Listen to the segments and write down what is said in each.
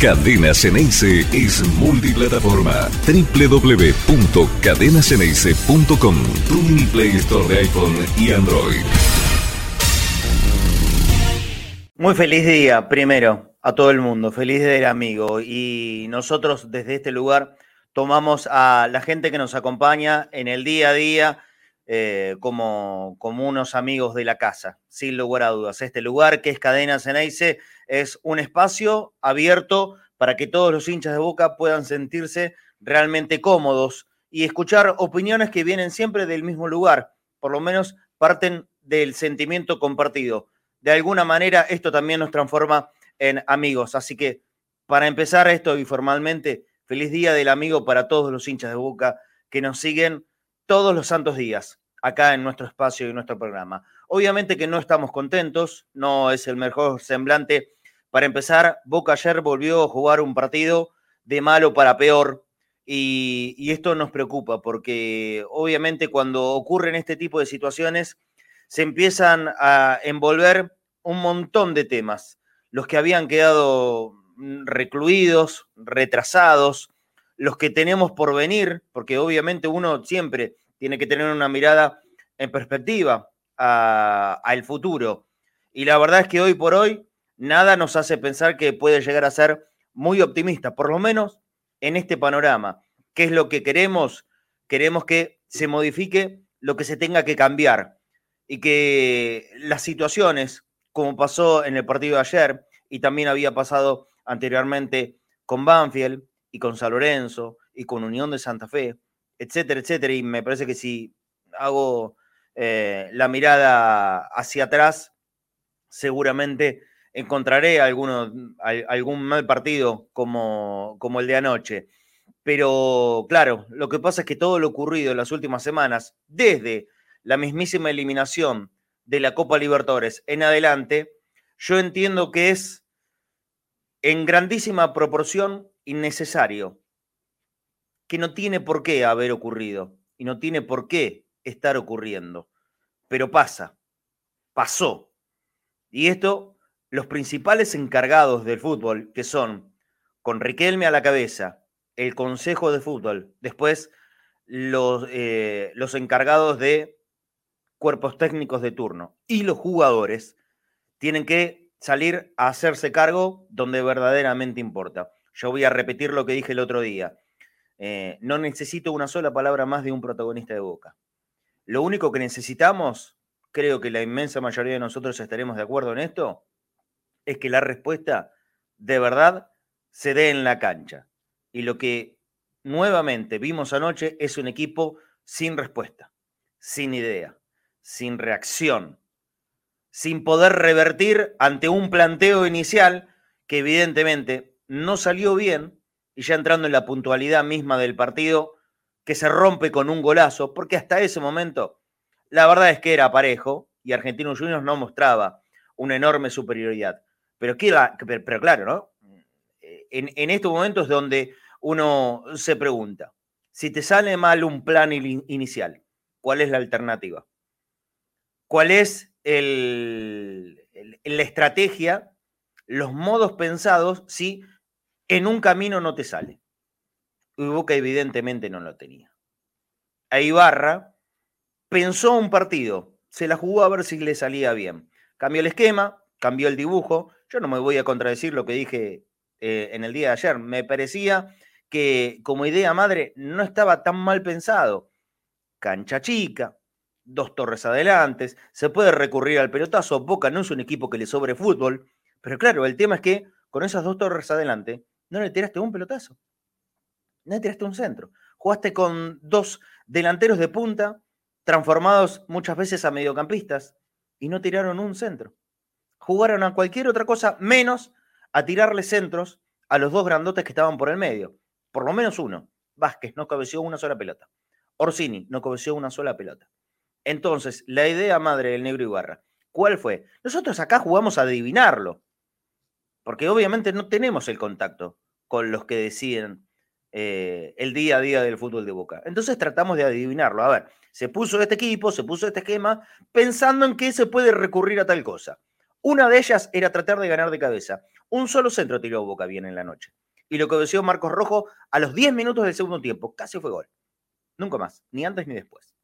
Cadena Ceneice es multiplataforma. www.cadenaceneice.com Tu Play Store de iPhone y Android. Muy feliz día, primero, a todo el mundo. Feliz día, amigo. Y nosotros desde este lugar tomamos a la gente que nos acompaña en el día a día eh, como, como unos amigos de la casa, sin lugar a dudas. Este lugar que es Cadena Ceneice es un espacio abierto para que todos los hinchas de Boca puedan sentirse realmente cómodos y escuchar opiniones que vienen siempre del mismo lugar, por lo menos parten del sentimiento compartido. De alguna manera esto también nos transforma en amigos, así que para empezar esto informalmente, feliz día del amigo para todos los hinchas de Boca que nos siguen todos los santos días acá en nuestro espacio y nuestro programa. Obviamente que no estamos contentos, no es el mejor semblante para empezar, Boca ayer volvió a jugar un partido de malo para peor y, esto nos preocupa porque obviamente cuando ocurren este tipo de situaciones se empiezan a envolver un montón de temas, los que habían quedado recluidos, retrasados, los que tenemos por venir, porque obviamente uno siempre tiene que tener una mirada en perspectiva al futuro. Y la verdad es que hoy por hoy nada nos hace pensar que puede llegar a ser muy optimista, por lo menos en este panorama. ¿Qué es lo que queremos? Queremos que se modifique lo que se tenga que cambiar y que las situaciones, como pasó en el partido de ayer y también había pasado anteriormente con Banfield y con San Lorenzo y con Unión de Santa Fe, etcétera, etcétera, y me parece que si hago eh, la mirada hacia atrás, seguramente encontraré algún mal partido como, como el de anoche. Pero claro, lo que pasa es que todo lo ocurrido en las últimas semanas, desde la mismísima eliminación de la Copa Libertadores en adelante, yo entiendo que es en grandísima proporción innecesario, que no tiene por qué haber ocurrido y no tiene por qué estar ocurriendo. Pero pasa, pasó. Y esto los principales encargados del fútbol, que son con Riquelme a la cabeza, el Consejo de Fútbol, después los, eh, los encargados de cuerpos técnicos de turno y los jugadores, tienen que salir a hacerse cargo donde verdaderamente importa. Yo voy a repetir lo que dije el otro día. Eh, no necesito una sola palabra más de un protagonista de Boca. Lo único que necesitamos, creo que la inmensa mayoría de nosotros estaremos de acuerdo en esto, es que la respuesta de verdad se dé en la cancha. Y lo que nuevamente vimos anoche es un equipo sin respuesta, sin idea, sin reacción, sin poder revertir ante un planteo inicial que evidentemente no salió bien y ya entrando en la puntualidad misma del partido, que se rompe con un golazo, porque hasta ese momento la verdad es que era parejo y Argentinos Juniors no mostraba una enorme superioridad. Pero, pero, claro, ¿no? En, estos momentos donde uno se pregunta, si te sale mal un plan inicial, ¿cuál es la alternativa? ¿Cuál es el, la estrategia, los modos pensados si en un camino no te sale? Y Boca evidentemente no lo tenía. A Ibarra pensó un partido, se la jugó a ver si le salía bien. Cambió el esquema, cambió el dibujo, yo no me voy a contradecir lo que dije eh, en el día de ayer. Me parecía que como idea madre no estaba tan mal pensado. Cancha chica, dos torres adelante, se puede recurrir al pelotazo. Boca no es un equipo que le sobre fútbol, pero claro, el tema es que con esas dos torres adelante no le tiraste un pelotazo, no le tiraste un centro. Jugaste con dos delanteros de punta transformados muchas veces a mediocampistas y no tiraron un centro jugaron a cualquier otra cosa menos a tirarle centros a los dos grandotes que estaban por el medio. Por lo menos uno. Vázquez no cabeció una sola pelota. Orsini no cabeció una sola pelota. Entonces, la idea madre del negro Ibarra, ¿cuál fue? Nosotros acá jugamos a adivinarlo. Porque obviamente no tenemos el contacto con los que deciden eh, el día a día del fútbol de Boca. Entonces tratamos de adivinarlo. A ver, se puso este equipo, se puso este esquema, pensando en que se puede recurrir a tal cosa. Una de ellas era tratar de ganar de cabeza. Un solo centro tiró Boca bien en la noche. Y lo que obedeció Marcos Rojo a los 10 minutos del segundo tiempo, casi fue gol. Nunca más, ni antes ni después.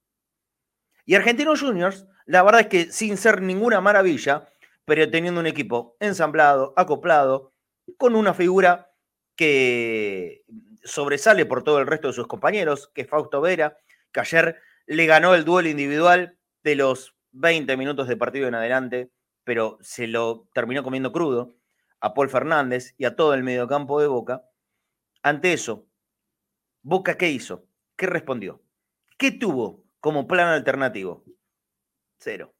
Y Argentinos Juniors, la verdad es que sin ser ninguna maravilla, pero teniendo un equipo ensamblado, acoplado, con una figura que sobresale por todo el resto de sus compañeros, que es Fausto Vera, que ayer le ganó el duelo individual de los 20 minutos de partido en adelante, pero se lo terminó comiendo crudo a Paul Fernández y a todo el mediocampo de Boca. Ante eso, Boca, ¿qué hizo? ¿Qué respondió? ¿Qué tuvo como plan alternativo? Cero.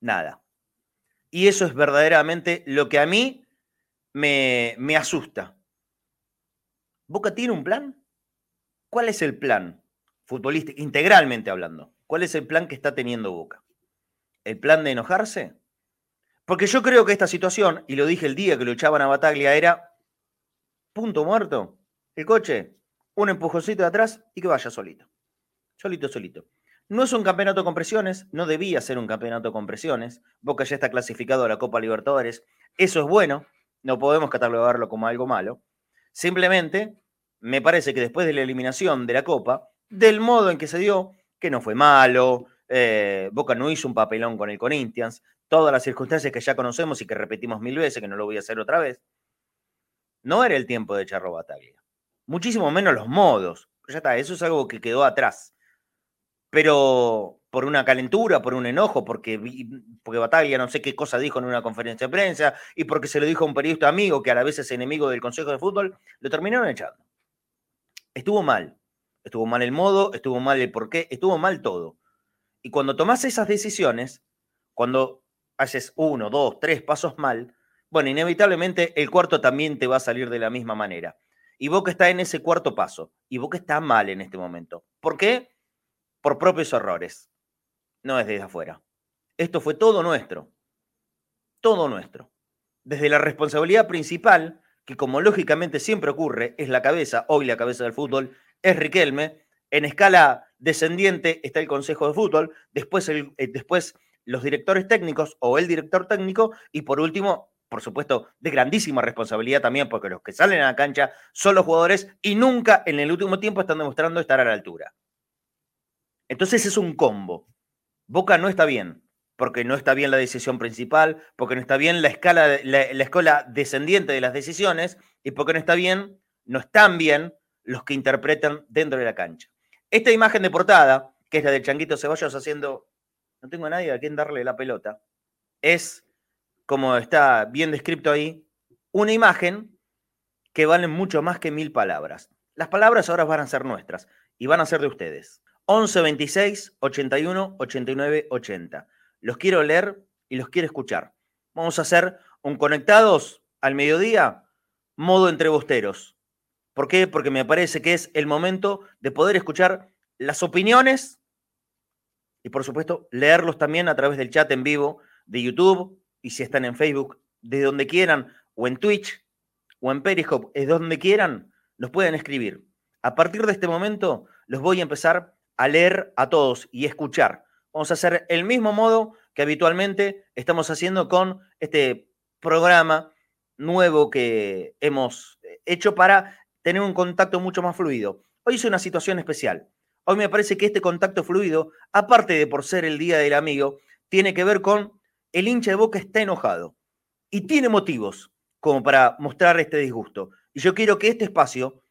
Nada. Y eso es verdaderamente lo que a mí me, me asusta. ¿Boca tiene un plan? ¿Cuál es el plan futbolístico, integralmente hablando? ¿Cuál es el plan que está teniendo Boca? ¿El plan de enojarse? Porque yo creo que esta situación, y lo dije el día que lo echaban a Bataglia, era punto muerto. El coche, un empujoncito de atrás y que vaya solito. Solito, solito. No es un campeonato con presiones, no debía ser un campeonato con presiones. Boca ya está clasificado a la Copa Libertadores. Eso es bueno, no podemos catalogarlo como algo malo. Simplemente, me parece que después de la eliminación de la Copa, del modo en que se dio, que no fue malo, eh, Boca no hizo un papelón con el Corinthians, todas las circunstancias que ya conocemos y que repetimos mil veces, que no lo voy a hacer otra vez, no era el tiempo de Charro Bataglia. Muchísimo menos los modos. Ya está, eso es algo que quedó atrás. Pero por una calentura, por un enojo, porque, porque Bataglia no sé qué cosa dijo en una conferencia de prensa y porque se lo dijo a un periodista amigo que a la vez es enemigo del Consejo de Fútbol, lo terminaron echando. Estuvo mal. Estuvo mal el modo, estuvo mal el porqué, estuvo mal todo. Y cuando tomas esas decisiones, cuando haces uno, dos, tres pasos mal, bueno, inevitablemente el cuarto también te va a salir de la misma manera. Y Boca está en ese cuarto paso. Y Boca está mal en este momento. ¿Por qué? Por propios errores. No es desde afuera. Esto fue todo nuestro. Todo nuestro. Desde la responsabilidad principal, que como lógicamente siempre ocurre, es la cabeza, hoy la cabeza del fútbol, es Riquelme. En escala descendiente está el Consejo de Fútbol, después, eh, después los directores técnicos o el director técnico y por último, por supuesto, de grandísima responsabilidad también, porque los que salen a la cancha son los jugadores y nunca en el último tiempo están demostrando estar a la altura. Entonces es un combo. Boca no está bien, porque no está bien la decisión principal, porque no está bien la escala, la, la escuela descendiente de las decisiones y porque no está bien, no están bien los que interpretan dentro de la cancha. Esta imagen de portada, que es la del Changuito Ceballos haciendo no tengo a nadie a quien darle la pelota, es, como está bien descrito ahí, una imagen que vale mucho más que mil palabras. Las palabras ahora van a ser nuestras y van a ser de ustedes. 11 26 81 89 80. Los quiero leer y los quiero escuchar. Vamos a hacer un conectados al mediodía, modo entrebosteros. ¿Por qué? Porque me parece que es el momento de poder escuchar las opiniones y por supuesto leerlos también a través del chat en vivo de YouTube y si están en Facebook, de donde quieran, o en Twitch, o en Periscope, es donde quieran, nos pueden escribir. A partir de este momento los voy a empezar a leer a todos y escuchar. Vamos a hacer el mismo modo que habitualmente estamos haciendo con este programa nuevo que hemos hecho para tener un contacto mucho más fluido. Hoy es una situación especial. Hoy me parece que este contacto fluido, aparte de por ser el Día del Amigo, tiene que ver con el hincha de Boca está enojado y tiene motivos como para mostrar este disgusto. Y yo quiero que este espacio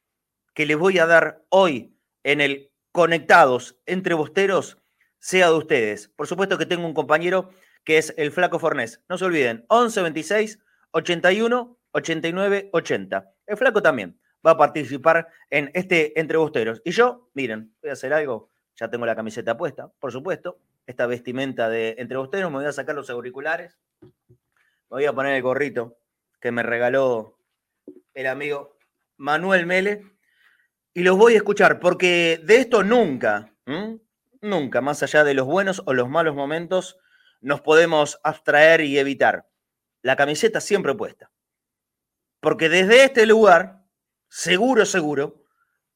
que les voy a dar hoy en el Conectados entre Bosteros sea de ustedes. Por supuesto que tengo un compañero que es el Flaco Fornés. No se olviden, 11 26 81 89 80. El Flaco también va a participar en este Entre Y yo, miren, voy a hacer algo, ya tengo la camiseta puesta, por supuesto, esta vestimenta de Entre me voy a sacar los auriculares, me voy a poner el gorrito que me regaló el amigo Manuel Mele y los voy a escuchar, porque de esto nunca, nunca, más allá de los buenos o los malos momentos, nos podemos abstraer y evitar. La camiseta siempre puesta. Porque desde este lugar, seguro, seguro,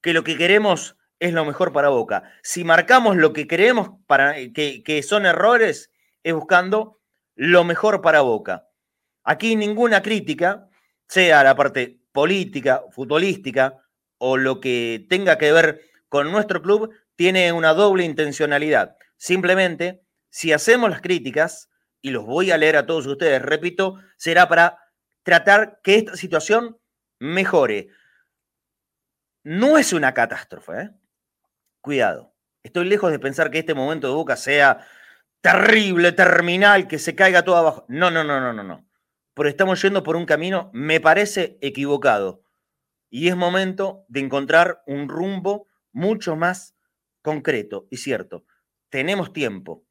que lo que queremos es lo mejor para Boca. Si marcamos lo que creemos para, que, que son errores, es buscando lo mejor para Boca. Aquí ninguna crítica, sea la parte política, futbolística o lo que tenga que ver con nuestro club, tiene una doble intencionalidad. Simplemente, si hacemos las críticas, y los voy a leer a todos ustedes, repito, será para tratar que esta situación mejore. No es una catástrofe, ¿eh? Cuidado. Estoy lejos de pensar que este momento de Boca sea terrible, terminal, que se caiga todo abajo. No, no, no, no, no, no. Pero estamos yendo por un camino, me parece equivocado. Y es momento de encontrar un rumbo mucho más concreto y cierto. Tenemos tiempo.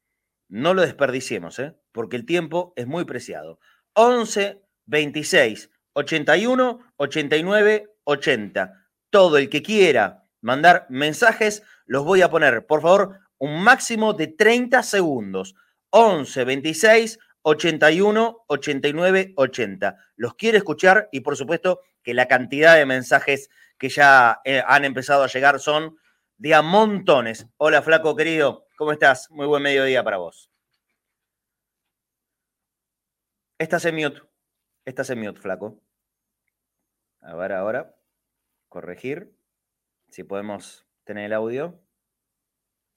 No lo desperdiciemos, ¿eh? porque el tiempo es muy preciado. 11, 26, 81, 89, 80. Todo el que quiera mandar mensajes, los voy a poner, por favor, un máximo de 30 segundos. 11, 26, 81, 89, 80. Los quiero escuchar y por supuesto que la cantidad de mensajes que ya eh, han empezado a llegar son de a montones. Hola, flaco querido, ¿cómo estás? Muy buen mediodía para vos. Estás en mute. Estás en mute, flaco. A ver ahora. Corregir. Si podemos tener el audio.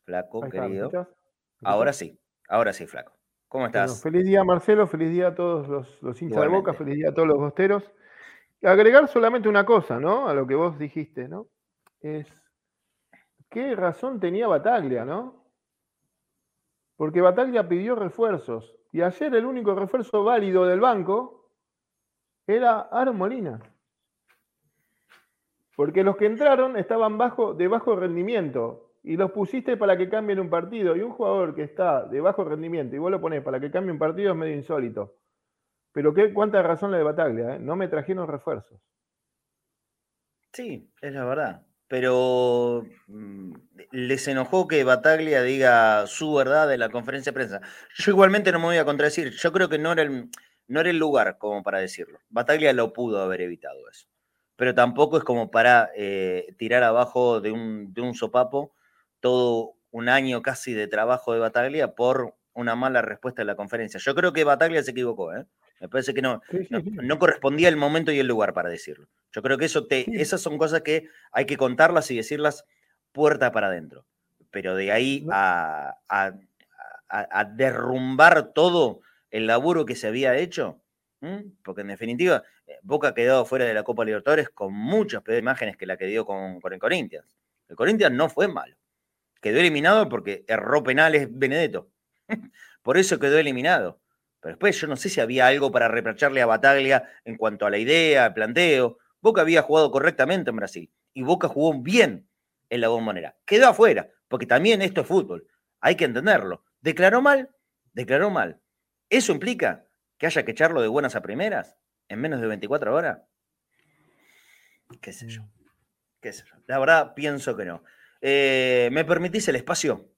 Flaco, querido. Ahora sí. Ahora sí, flaco. ¿Cómo estás? feliz día, Marcelo. Feliz día a todos los, hinchas de Boca. Feliz día a todos los bosteros. Agregar solamente una cosa, ¿no? A lo que vos dijiste, ¿no? Es. ¿Qué razón tenía Bataglia, no? Porque Bataglia pidió refuerzos. Y ayer el único refuerzo válido del banco era Aaron Molina. Porque los que entraron estaban bajo, de bajo rendimiento y los pusiste para que cambien un partido. Y un jugador que está de bajo rendimiento y vos lo ponés para que cambie un partido es medio insólito. Pero qué, cuánta razón la de Bataglia, ¿eh? no me trajeron refuerzos. Sí, es la verdad. Pero mm, les enojó que Bataglia diga su verdad de la conferencia de prensa. Yo igualmente no me voy a contradecir. Yo creo que no era el, no era el lugar como para decirlo. Bataglia lo pudo haber evitado eso pero tampoco es como para eh, tirar abajo de un, de un sopapo todo un año casi de trabajo de Bataglia por una mala respuesta de la conferencia. Yo creo que Bataglia se equivocó, ¿eh? Me parece que no, no, correspondía el momento y el lugar para decirlo. Yo creo que eso te, esas son cosas que hay que contarlas y decirlas puerta para adentro. Pero de ahí a, a, a derrumbar todo el laburo que se había hecho, porque en definitiva, eh, Boca quedó fuera de la Copa Libertadores con muchas peores imágenes que la que dio con, con el Corinthians. El Corinthians no fue malo. Quedó eliminado porque erró penales Benedetto. Por eso quedó eliminado. Pero después yo no sé si había algo para reprocharle a Bataglia en cuanto a la idea, el planteo. Boca había jugado correctamente en Brasil y Boca jugó bien en la bombonera. Quedó afuera, porque también esto es fútbol. Hay que entenderlo. Declaró mal, declaró mal. Eso implica que haya que echarlo de buenas a primeras en menos de 24 horas? ¿Qué sé yo? ¿Qué sé yo? La verdad, pienso que no. Eh, ¿Me permitís el espacio?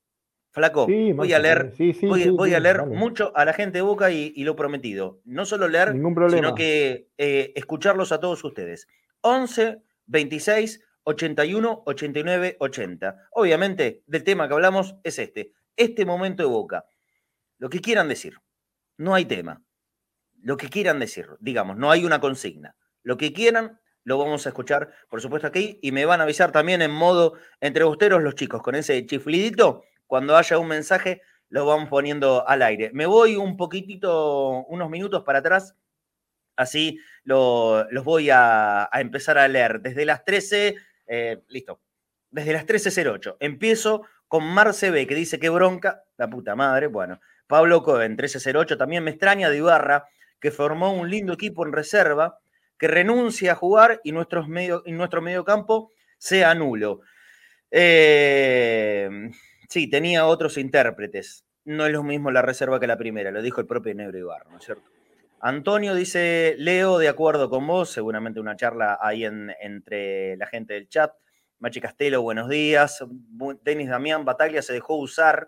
Flaco, voy a leer, voy, a leer mucho a la gente de Boca y, lo prometido. No solo leer, sino que eh, escucharlos a todos ustedes. 11, 26, 81, 89, 80. Obviamente, del tema que hablamos es este. Este momento de Boca. Lo que quieran decir. No hay tema lo que quieran decir, digamos, no hay una consigna. Lo que quieran, lo vamos a escuchar, por supuesto, aquí, y me van a avisar también en modo entre los chicos, con ese chiflidito, cuando haya un mensaje, lo vamos poniendo al aire. Me voy un poquitito, unos minutos para atrás, así los voy a, empezar a leer. Desde las 13, eh, listo, desde las 13.08. Empiezo con Marce B, que dice que bronca, la puta madre, bueno. Pablo Cohen, 1308, también me extraña de Ibarra, que formó un lindo equipo en reserva, que renuncia a jugar y, medio, nuestro medio campo sea nulo. Eh, sí, tenía otros intérpretes. No es lo mismo la reserva que la primera, lo dijo el propio Negro Ibarra, ¿no es cierto? Antonio dice, Leo, de acuerdo con vos, seguramente una charla ahí entre la gente del chat. Machi Castelo, buenos días. Denis Damián, Bataglia se dejó usar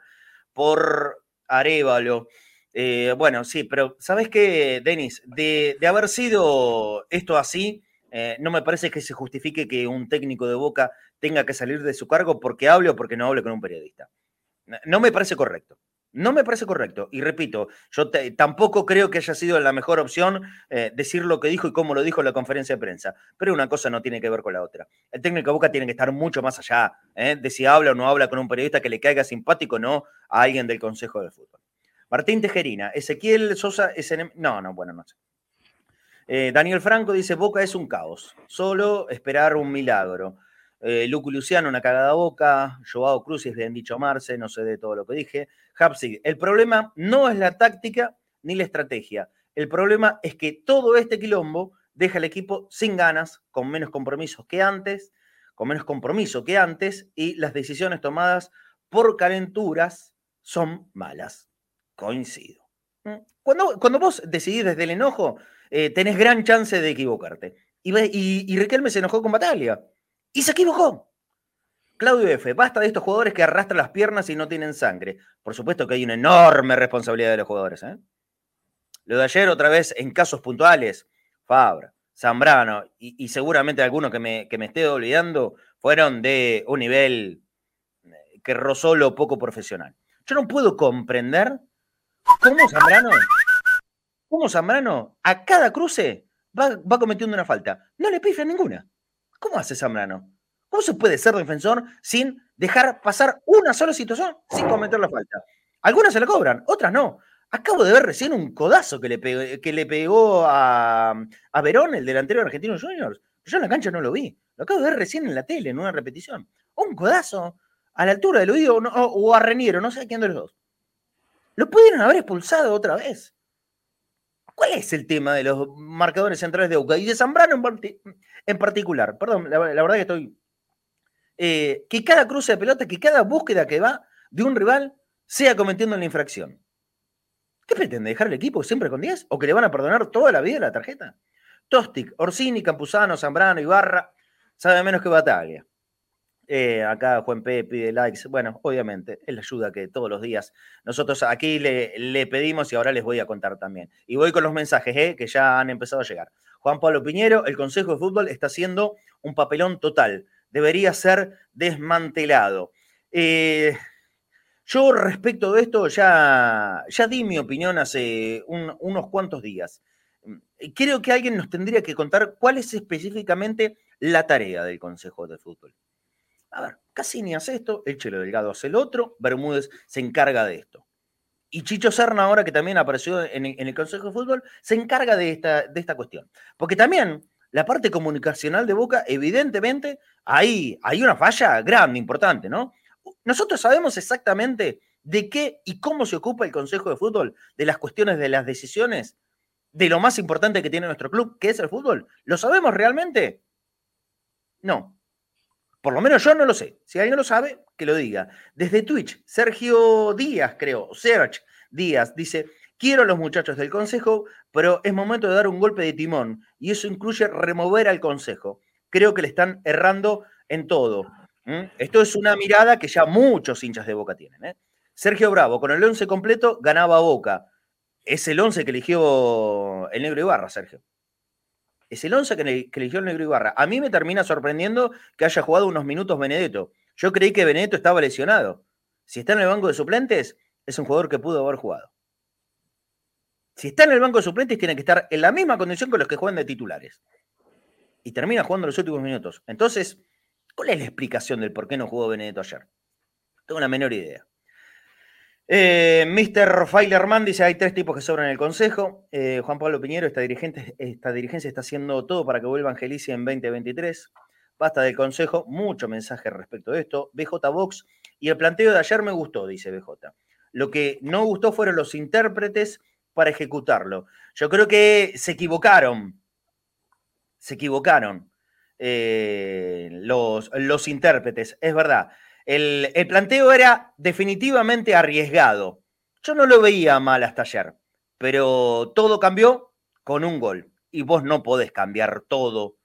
por Arevalo. Eh, bueno, sí, pero ¿sabes qué, Denis? De, haber sido esto así, eh, no me parece que se justifique que un técnico de Boca tenga que salir de su cargo porque hable o porque no hable con un periodista. No me parece correcto. No me parece correcto. Y repito, yo tampoco creo que haya sido la mejor opción eh, decir lo que dijo y cómo lo dijo en la conferencia de prensa. Pero una cosa no tiene que ver con la otra. El técnico de Boca tiene que estar mucho más allá ¿eh? de si habla o no habla con un periodista que le caiga simpático o no a alguien del Consejo de Fútbol. Martín Tejerina, Ezequiel Sosa es No, no, bueno, no. Eh, Daniel Franco dice, Boca es un caos, solo esperar un milagro. Eh, Lucu Luciano, una cagada boca. Joao Cruz, bien dicho Marce, no sé de todo lo que dije. Hapsig, el problema no es la táctica ni la estrategia. El problema es que todo este quilombo deja al equipo sin ganas, con menos compromisos que antes, con menos compromiso que antes, y las decisiones tomadas por calenturas son malas. Coincido. ¿Mm? Cuando, cuando vos decidís desde el enojo, eh, tenés gran chance de equivocarte. Y, y, y Riquelme se enojó con Batalla. Y se equivocó. Claudio F., basta de estos jugadores que arrastran las piernas y no tienen sangre. Por supuesto que hay una enorme responsabilidad de los jugadores. ¿eh? Lo de ayer, otra vez, en casos puntuales, Fabra, Zambrano y, seguramente algunos que me, que me esté olvidando, fueron de un nivel eh, que rozó lo poco profesional. Yo no puedo comprender cómo Zambrano, cómo Zambrano a cada cruce va, va cometiendo una falta. No le pifia ninguna. ¿Cómo hace Zambrano? ¿Cómo se puede ser defensor sin dejar pasar una sola situación sin cometer la falta? Algunas se la cobran, otras no. Acabo de ver recién un codazo que le pegó, que le pegó a, a Verón, el delantero de Argentinos Juniors. Yo en la cancha no lo vi. Lo acabo de ver recién en la tele, en una repetición. Un codazo a la altura del oído o, a Reniero, no sé quién de los dos. Lo pudieron haber expulsado otra vez. ¿Cuál es el tema de los marcadores centrales de Boca? Y de Zambrano en, particular. Perdón, la, verdad que estoy. Eh, que cada cruce de pelota, que cada búsqueda que va de un rival sea cometiendo la infracción. ¿Qué pretende? ¿Dejar el equipo siempre con 10? ¿O que le van a perdonar toda la vida la tarjeta? Tostic, Orsini, Campuzano, Zambrano, Ibarra, sabe menos que Bataglia. Eh, acá Juan P pide likes. Bueno, obviamente, es la ayuda que todos los días nosotros aquí le, pedimos y ahora les voy a contar también. Y voy con los mensajes eh, que ya han empezado a llegar. Juan Pablo Piñero, el Consejo de Fútbol está haciendo un papelón total. Debería ser desmantelado. Eh, yo respecto de esto ya, ya di mi opinión hace unos cuantos días. Creo que alguien nos tendría que contar cuál es específicamente la tarea del Consejo de Fútbol. A ver, Cassini hace esto, el Chelo Delgado hace el otro, Bermúdez se encarga de esto. Y Chicho Serna, ahora que también apareció en el, Consejo de Fútbol, se encarga de esta, de esta cuestión. Porque también la parte comunicacional de Boca, evidentemente, ahí hay una falla grande, importante, ¿no? Nosotros sabemos exactamente de qué y cómo se ocupa el Consejo de Fútbol, de las cuestiones de las decisiones, de lo más importante que tiene nuestro club, que es el fútbol. ¿Lo sabemos realmente? No. Por lo menos yo no lo sé. Si alguien lo sabe, que lo diga. Desde Twitch, Sergio Díaz, creo, Serge Díaz, dice, quiero a los muchachos del consejo, pero es momento de dar un golpe de timón y eso incluye remover al consejo. Creo que le están errando en todo. Esto es una mirada que ya muchos hinchas de Boca tienen. ¿eh? Sergio Bravo, con el 11 completo, ganaba Boca. Es el 11 que eligió el negro Ibarra, Sergio. Es el 11 que, eligió el negro Ibarra. A mí me termina sorprendiendo que haya jugado unos minutos Benedetto. Yo creí que Benedetto estaba lesionado. Si está en el banco de suplentes, es un jugador que pudo haber jugado. Si está en el banco de suplentes, tiene que estar en la misma condición que los que juegan de titulares. Y termina jugando los últimos minutos. Entonces, ¿cuál es la explicación del por qué no jugó Benedetto ayer? Tengo una menor idea. Eh, Mr. Feilerman dice: hay tres tipos que sobran en el consejo. Eh, Juan Pablo Piñero, esta, dirigente, esta dirigencia está haciendo todo para que vuelva Angelici en 2023. Basta del consejo, mucho mensaje respecto de esto. BJ Vox y el planteo de ayer me gustó, dice BJ. Lo que no gustó fueron los intérpretes para ejecutarlo. Yo creo que se equivocaron. Se equivocaron eh, los, los intérpretes, es verdad. El, planteo era definitivamente arriesgado. Yo no lo veía mal hasta ayer, pero todo cambió con un gol. Y vos no podés cambiar todo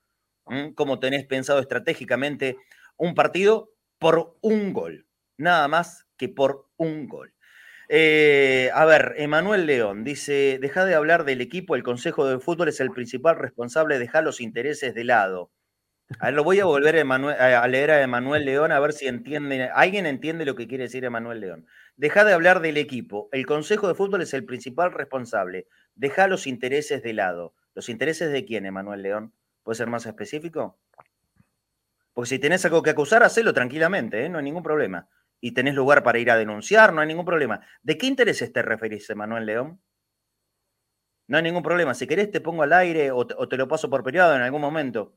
como tenés pensado estratégicamente un partido por un gol. Nada más que por un gol. Eh, a ver, Emanuel León dice, deja de hablar del equipo, el Consejo de Fútbol es el principal responsable, deja los intereses de lado. A ver, lo voy a volver a, leer a Emanuel León a ver si entiende, alguien entiende lo que quiere decir Emanuel León. Deja de hablar del equipo. El Consejo de Fútbol es el principal responsable. Deja los intereses de lado. ¿Los intereses de quién, Emanuel León? ¿Puede ser más específico? Porque si tenés algo que acusar, hacelo tranquilamente, ¿eh? no hay ningún problema. Y tenés lugar para ir a denunciar, no hay ningún problema. ¿De qué intereses te referís, Emanuel León? No hay ningún problema. Si querés, te pongo al aire o te, lo paso por periodo en algún momento.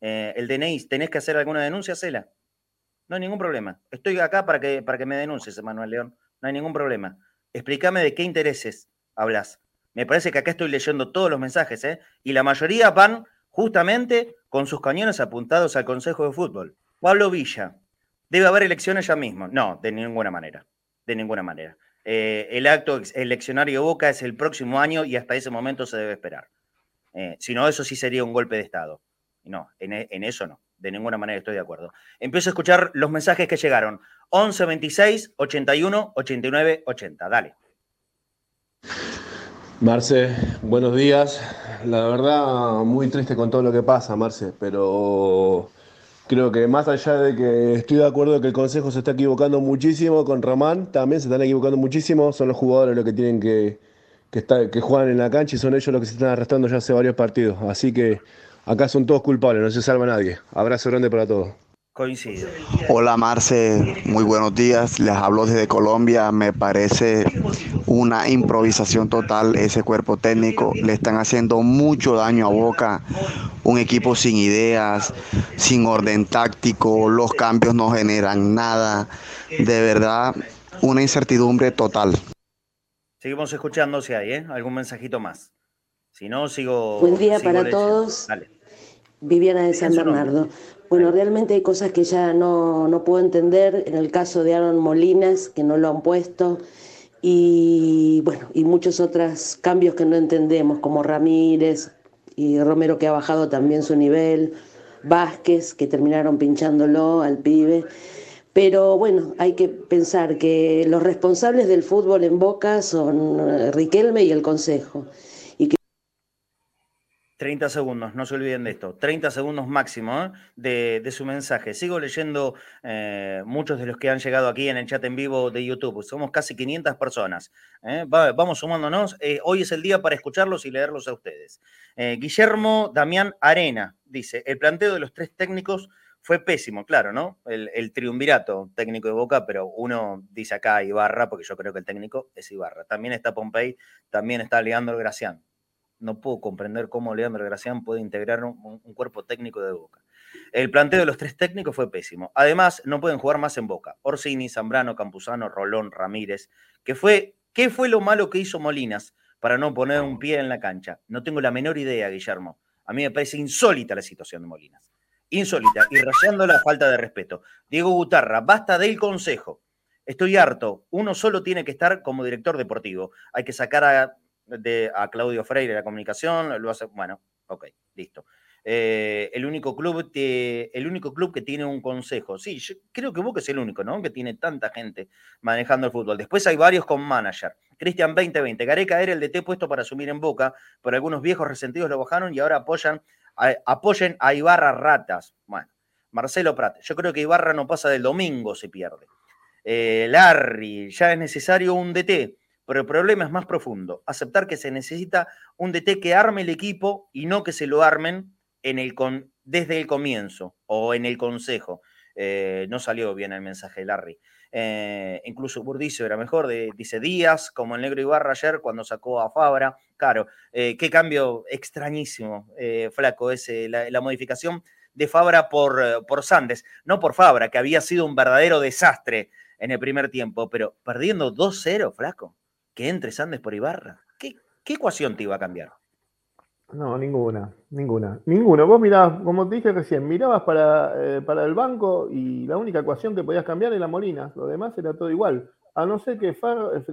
Eh, el DNI, ¿tenés que hacer alguna denuncia? Hacela. No hay ningún problema. Estoy acá para que, para que me denuncies, Emanuel León. No hay ningún problema. Explícame de qué intereses hablas. Me parece que acá estoy leyendo todos los mensajes, ¿eh? Y la mayoría van justamente con sus cañones apuntados al Consejo de Fútbol. Pablo Villa, ¿debe haber elecciones ya mismo? No, de ninguna manera. De ninguna manera. Eh, el acto eleccionario Boca es el próximo año y hasta ese momento se debe esperar. Eh, si no, eso sí sería un golpe de Estado. No, en, en, eso no. De ninguna manera estoy de acuerdo. Empiezo a escuchar los mensajes que llegaron. 11 26 81 89 80. Dale. Marce, buenos días. La verdad, muy triste con todo lo que pasa, Marce, pero Creo que más allá de que estoy de acuerdo que el Consejo se está equivocando muchísimo con Román, también se están equivocando muchísimo, son los jugadores los que tienen que, que, que juegan en la cancha y son ellos los que se están arrastrando ya hace varios partidos. Así que acá son todos culpables, no se salva nadie. Abrazo grande para todos. Coincido. Hola Marce, muy buenos días. Les hablo desde Colombia. Me parece una improvisación total ese cuerpo técnico. Le están haciendo mucho daño a Boca. Un equipo sin ideas, sin orden táctico. Los cambios no generan nada. De verdad, una incertidumbre total. Seguimos escuchando si hay, ¿eh? Algún mensajito más. Si no, sigo. Buen día para todos. Viviana de San Bernardo. Bueno, realmente hay cosas que ya no, no, puedo entender. En el caso de Aaron Molinas, que no lo han puesto, y bueno, y muchos otros cambios que no entendemos, como Ramírez y Romero que ha bajado también su nivel, Vázquez, que terminaron pinchándolo al pibe. Pero bueno, hay que pensar que los responsables del fútbol en Boca son eh, Riquelme y el Consejo. 30 segundos, no se olviden de esto. 30 segundos máximo ¿eh? de, su mensaje. Sigo leyendo eh, muchos de los que han llegado aquí en el chat en vivo de YouTube. Somos casi 500 personas. ¿eh? vamos sumándonos. hoy es el día para escucharlos y leerlos a ustedes. Guillermo Damián Arena dice: el planteo de los tres técnicos fue pésimo, claro, ¿no? El, el, triunvirato técnico de Boca, pero uno dice acá Ibarra, porque yo creo que el técnico es Ibarra. También está Pompey, también está Leandro Gracián no puedo comprender cómo Leandro Gracián puede integrar un, cuerpo técnico de Boca. El planteo de los tres técnicos fue pésimo. Además, no pueden jugar más en Boca. Orsini, Zambrano, Campuzano, Rolón, Ramírez. ¿Qué fue, ¿Qué fue lo malo que hizo Molinas para no poner un pie en la cancha? No tengo la menor idea, Guillermo. A mí me parece insólita la situación de Molinas. Insólita y rayando la falta de respeto. Diego Gutarra, basta del consejo. Estoy harto. Uno solo tiene que estar como director deportivo. Hay que sacar a de, a Claudio Freire la comunicación, lo hace, bueno, ok, listo. Eh, el, único club el único club que tiene un consejo. Sí, yo creo que Boca es el único, ¿no? Que tiene tanta gente manejando el fútbol. Después hay varios con manager. Cristian 2020. Gareca era el DT puesto para asumir en Boca, pero algunos viejos resentidos lo bajaron y ahora apoyan apoyen a Ibarra Ratas. Bueno, Marcelo Prat. Yo creo que Ibarra no pasa del domingo, se pierde. Eh, Larry, ya es necesario un DT pero el problema es más profundo. Aceptar que se necesita un DT que arme el equipo y no que se lo armen desde el comienzo o en el consejo. Eh, no salió bien el mensaje de Larry. Eh, incluso Burdizo era mejor, dice Díaz, como el negro Ibarra ayer cuando sacó a Fabra. Claro, eh, qué cambio extrañísimo, flaco, ese, la, modificación de Fabra por, por Sandes, no por Fabra, que había sido un verdadero desastre en el primer tiempo, pero perdiendo 2-0, flaco que entre Sandes por Ibarra? ¿Qué, ecuación te iba a cambiar? No, ninguna, ninguna. Ninguna. Vos mirabas, como te dije recién, mirabas para, eh, para el banco y la única ecuación que podías cambiar era Molina. Lo demás era todo igual. A no ser que,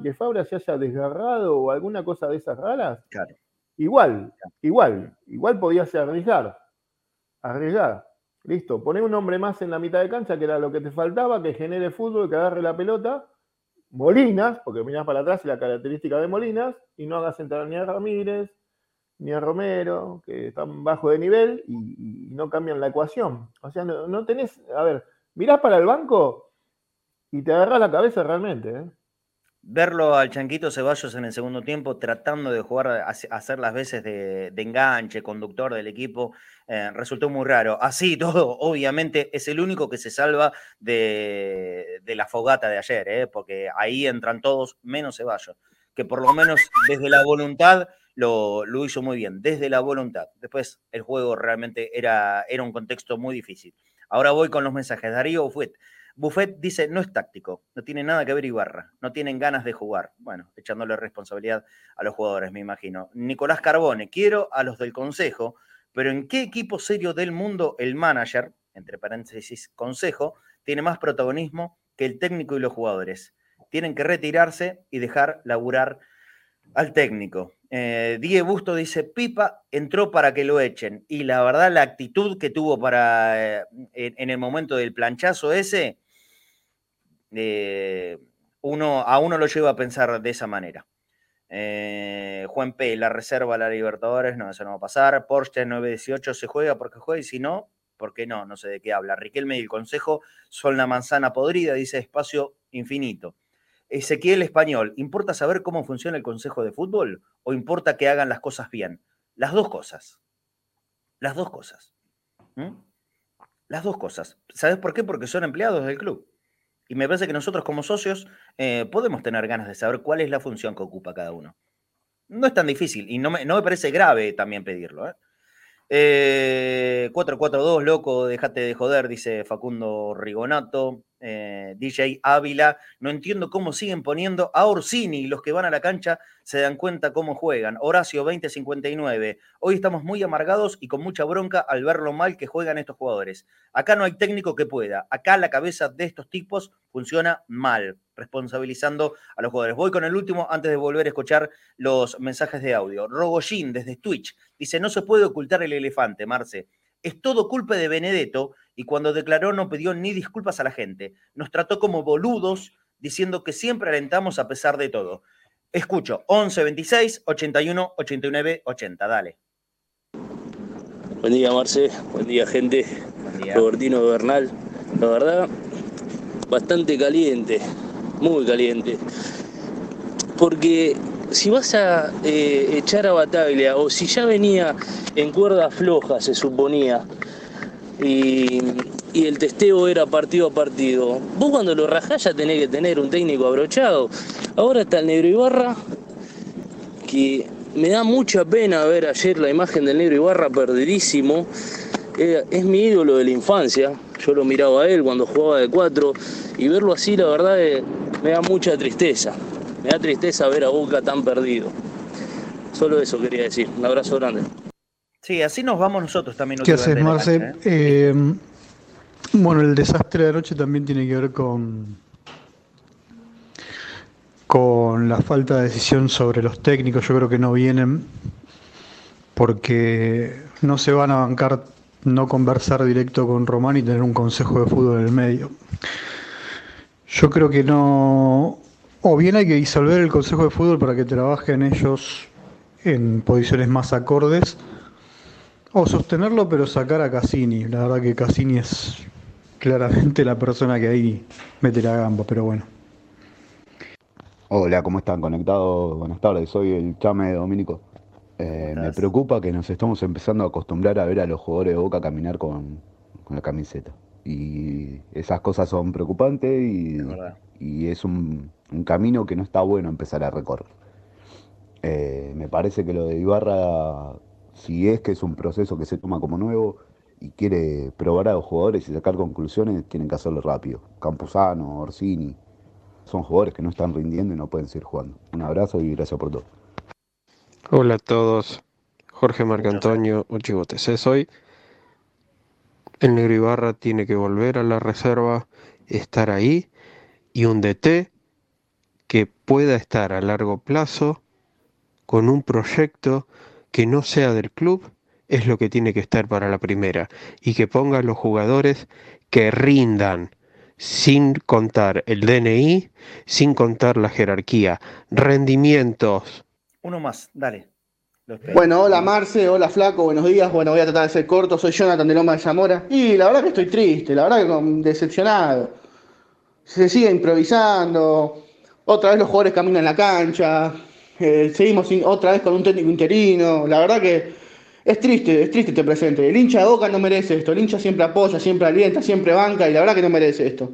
que Fabra se haya desgarrado o alguna cosa de esas raras. Claro. Igual, igual. Igual podías arriesgar. Arriesgar. Listo. Poner un hombre más en la mitad de cancha, que era lo que te faltaba, que genere fútbol, que agarre la pelota Molinas, porque miras para atrás y la característica de Molinas, y no hagas entrar ni a Ramírez, ni a Romero, que están bajo de nivel y, no cambian la ecuación. O sea, no, tenés, a ver, mirás para el banco y te agarras la cabeza realmente. ¿eh? Verlo al Chanquito Ceballos en el segundo tiempo tratando de jugar, hacer las veces de, enganche, conductor del equipo, eh, resultó muy raro. Así todo, obviamente, es el único que se salva de, la fogata de ayer, ¿eh? porque ahí entran todos menos Ceballos, que por lo menos desde la voluntad lo, hizo muy bien, desde la voluntad. Después el juego realmente era, un contexto muy difícil. Ahora voy con los mensajes. Darío Fuet. Buffet dice, no es táctico, no tiene nada que ver Ibarra, no tienen ganas de jugar. Bueno, echándole responsabilidad a los jugadores, me imagino. Nicolás Carbone, quiero a los del consejo, pero ¿en qué equipo serio del mundo el manager, entre paréntesis, consejo, tiene más protagonismo que el técnico y los jugadores? Tienen que retirarse y dejar laburar al técnico. Eh, Diego Busto dice, Pipa entró para que lo echen. Y la verdad, la actitud que tuvo para eh, en, el momento del planchazo ese, eh, uno, a uno lo lleva a pensar de esa manera. Eh, Juan P., la reserva a la Libertadores, no, eso no va a pasar. Porsche 918 se juega porque juega y si no, ¿por qué no? No sé de qué habla. Riquelme y el Consejo son la manzana podrida, dice espacio infinito. Ezequiel Español, ¿importa saber cómo funciona el Consejo de Fútbol o importa que hagan las cosas bien? Las dos cosas. Las dos cosas. Las dos cosas. ¿Sabes por qué? Porque son empleados del club. Y me parece que nosotros como socios eh, podemos tener ganas de saber cuál es la función que ocupa cada uno. No es tan difícil y no me, no me parece grave también pedirlo. ¿eh? Eh, 442, loco, déjate de joder, dice Facundo Rigonato. Eh, DJ Ávila. No entiendo cómo siguen poniendo a Orsini. Los que van a la cancha se dan cuenta cómo juegan. Horacio 2059. Hoy estamos muy amargados y con mucha bronca al ver lo mal que juegan estos jugadores. Acá no hay técnico que pueda. Acá la cabeza de estos tipos funciona mal, responsabilizando a los jugadores. Voy con el último antes de volver a escuchar los mensajes de audio. Rogojin desde Twitch dice: No se puede ocultar el elefante, Marce. Es todo culpa de Benedetto y cuando declaró no pidió ni disculpas a la gente. Nos trató como boludos diciendo que siempre alentamos a pesar de todo. Escucho, 11 26 81 89 80. Dale. Buen día, Marce. Buen día, gente. Robertino Bernal. La verdad, bastante caliente. Muy caliente. Porque si vas a eh, echar a Bataglia o si ya venía en cuerda floja, se suponía, y, el testeo era partido a partido, vos cuando lo rajás ya tenés que tener un técnico abrochado. Ahora está el Negro Ibarra, que me da mucha pena ver ayer la imagen del Negro Ibarra perdidísimo. Eh, es mi ídolo de la infancia, yo lo miraba a él cuando jugaba de cuatro y verlo así la verdad eh, me da mucha tristeza. Me da tristeza ver a Boca tan perdido. Solo eso quería decir. Un abrazo grande. Sí, así nos vamos nosotros también. ¿Qué haces, Marce? ¿eh? Eh, bueno, el desastre de anoche también tiene que ver con, con la falta de decisión sobre los técnicos. Yo creo que no vienen porque no se van a bancar no conversar directo con Román y tener un consejo de fútbol en el medio. Yo creo que no, o bien hay que disolver el Consejo de Fútbol para que trabajen ellos en posiciones más acordes, o sostenerlo pero sacar a Cassini. La verdad que Cassini es claramente la persona que ahí mete la gamba, pero bueno. Hola, ¿cómo están? ¿Conectados? Buenas tardes, soy el Chame Domínico. Eh, me preocupa que nos estamos empezando a acostumbrar a ver a los jugadores de Boca caminar con, la camiseta. Y esas cosas son preocupantes y, y es un, un camino que no está bueno empezar a recorrer. Eh, me parece que lo de Ibarra, si es que es un proceso que se toma como nuevo y quiere probar a los jugadores y sacar conclusiones, tienen que hacerlo rápido. Campuzano, Orsini, son jugadores que no están rindiendo y no pueden seguir jugando. Un abrazo y gracias por todo. Hola a todos, Jorge Marcantonio, Uchibotes. Soy el Negro Ibarra tiene que volver a la reserva, estar ahí y un DT que pueda estar a largo plazo con un proyecto que no sea del club es lo que tiene que estar para la primera y que ponga a los jugadores que rindan sin contar el DNI, sin contar la jerarquía, rendimientos. Uno más, dale. Bueno, hola Marce, hola Flaco, buenos días. Bueno, voy a tratar de ser corto. Soy Jonathan de Loma de Zamora. Y la verdad que estoy triste, la verdad que decepcionado. Se sigue improvisando Otra vez los jugadores caminan en la cancha, eh, seguimos otra vez con un técnico interino. La verdad que es triste, es triste este presente. El hincha de Boca no merece esto. El hincha siempre apoya, siempre alienta, siempre banca y la verdad que no merece esto.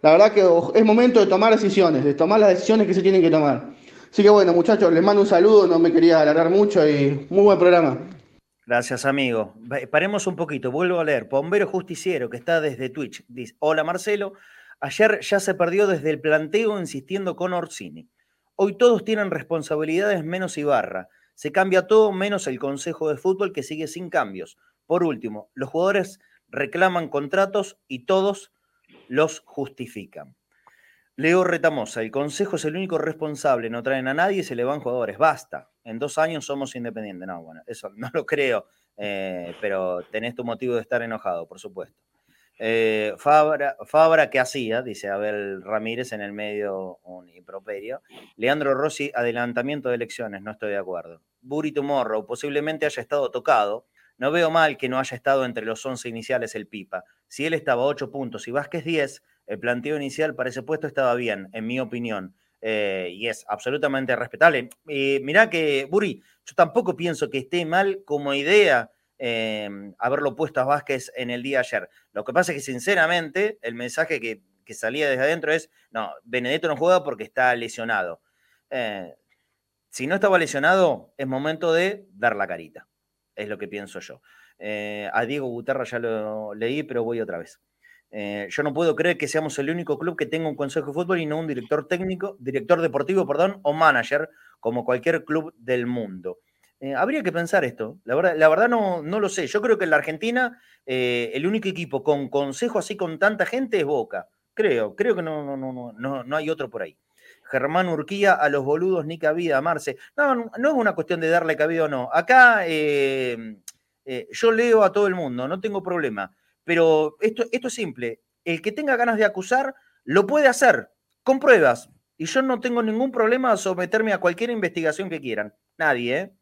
La verdad que es momento de tomar decisiones, de tomar las decisiones que se tienen que tomar. Así que bueno, muchachos, les mando un saludo, no me quería alargar mucho y muy buen programa. Gracias, amigo. Paremos un poquito, vuelvo a leer. Bombero Justiciero, que está desde Twitch, dice, hola Marcelo, ayer ya se perdió desde el planteo insistiendo con Orsini. Hoy todos tienen responsabilidades menos Ibarra. Se cambia todo menos el Consejo de Fútbol que sigue sin cambios. Por último, los jugadores reclaman contratos y todos los justifican. Leo Retamosa, el Consejo es el único responsable, no traen a nadie y se le van jugadores. Basta, en dos años somos independientes. No, bueno, eso no lo creo, eh, pero tenés tu motivo de estar enojado, por supuesto. Eh, Fabra, Fabra, ¿qué hacía? Dice Abel Ramírez en el medio un improperio. Leandro Rossi, adelantamiento de elecciones, no estoy de acuerdo. Burito Morro, posiblemente haya estado tocado. No veo mal que no haya estado entre los 11 iniciales el Pipa. Si él estaba 8 puntos y Vázquez 10, el planteo inicial para ese puesto estaba bien, en mi opinión. Eh, y es absolutamente respetable. Eh, mirá que, Buri, yo tampoco pienso que esté mal como idea Em, haberlo puesto a Vázquez en el día ayer. Lo que pasa es que, sinceramente, el mensaje que, salía desde adentro es, no, Benedetto no juega porque está lesionado. Eh, si no estaba lesionado, es momento de dar la carita. Es lo que pienso yo. Eh, a Diego Guterra ya lo leí, pero voy otra vez. Eh, yo no puedo creer que seamos el único club que tenga un consejo de fútbol y no un director técnico, director deportivo, perdón, o manager, como cualquier club del mundo. Eh, habría que pensar esto. La verdad, la verdad no, no lo sé. Yo creo que en la Argentina eh, el único equipo con consejo así con tanta gente es Boca. Creo, creo que no, no, no, no, no hay otro por ahí. Germán Urquía, a los boludos ni cabida, Marce. No, no es una cuestión de darle cabida o no. Acá eh, yo leo a todo el mundo, no tengo problema. Pero esto, esto es simple. El que tenga ganas de acusar, lo puede hacer, con pruebas. Y yo no tengo ningún problema a someterme a cualquier investigación que quieran. Nadie, ¿eh?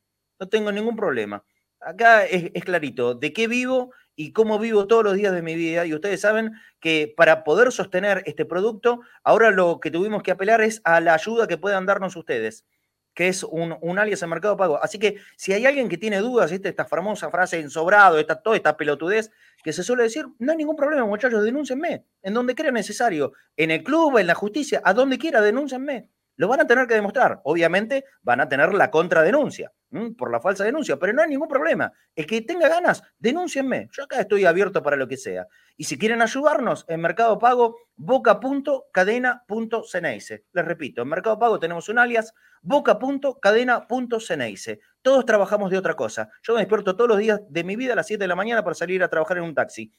No tengo ningún problema. Acá es, clarito de qué vivo y cómo vivo todos los días de mi vida. Y ustedes saben que para poder sostener este producto, ahora lo que tuvimos que apelar es a la ayuda que puedan darnos ustedes, que es un, un alias en Mercado Pago. Así que si hay alguien que tiene dudas, esta famosa frase ensobrado, esta, toda esta pelotudez que se suele decir, no hay ningún problema, muchachos, denúncienme, en donde crea necesario, en el club, en la justicia, a donde quiera, denúncienme. Lo van a tener que demostrar. Obviamente van a tener la contradenuncia por la falsa denuncia, pero no hay ningún problema. El que tenga ganas, denúncienme. Yo acá estoy abierto para lo que sea. Y si quieren ayudarnos, en Mercado Pago, boca.cadena.ceneice. Les repito, en Mercado Pago tenemos un alias, boca.cadena.ceneice. Todos trabajamos de otra cosa. Yo me despierto todos los días de mi vida a las 7 de la mañana para salir a trabajar en un taxi.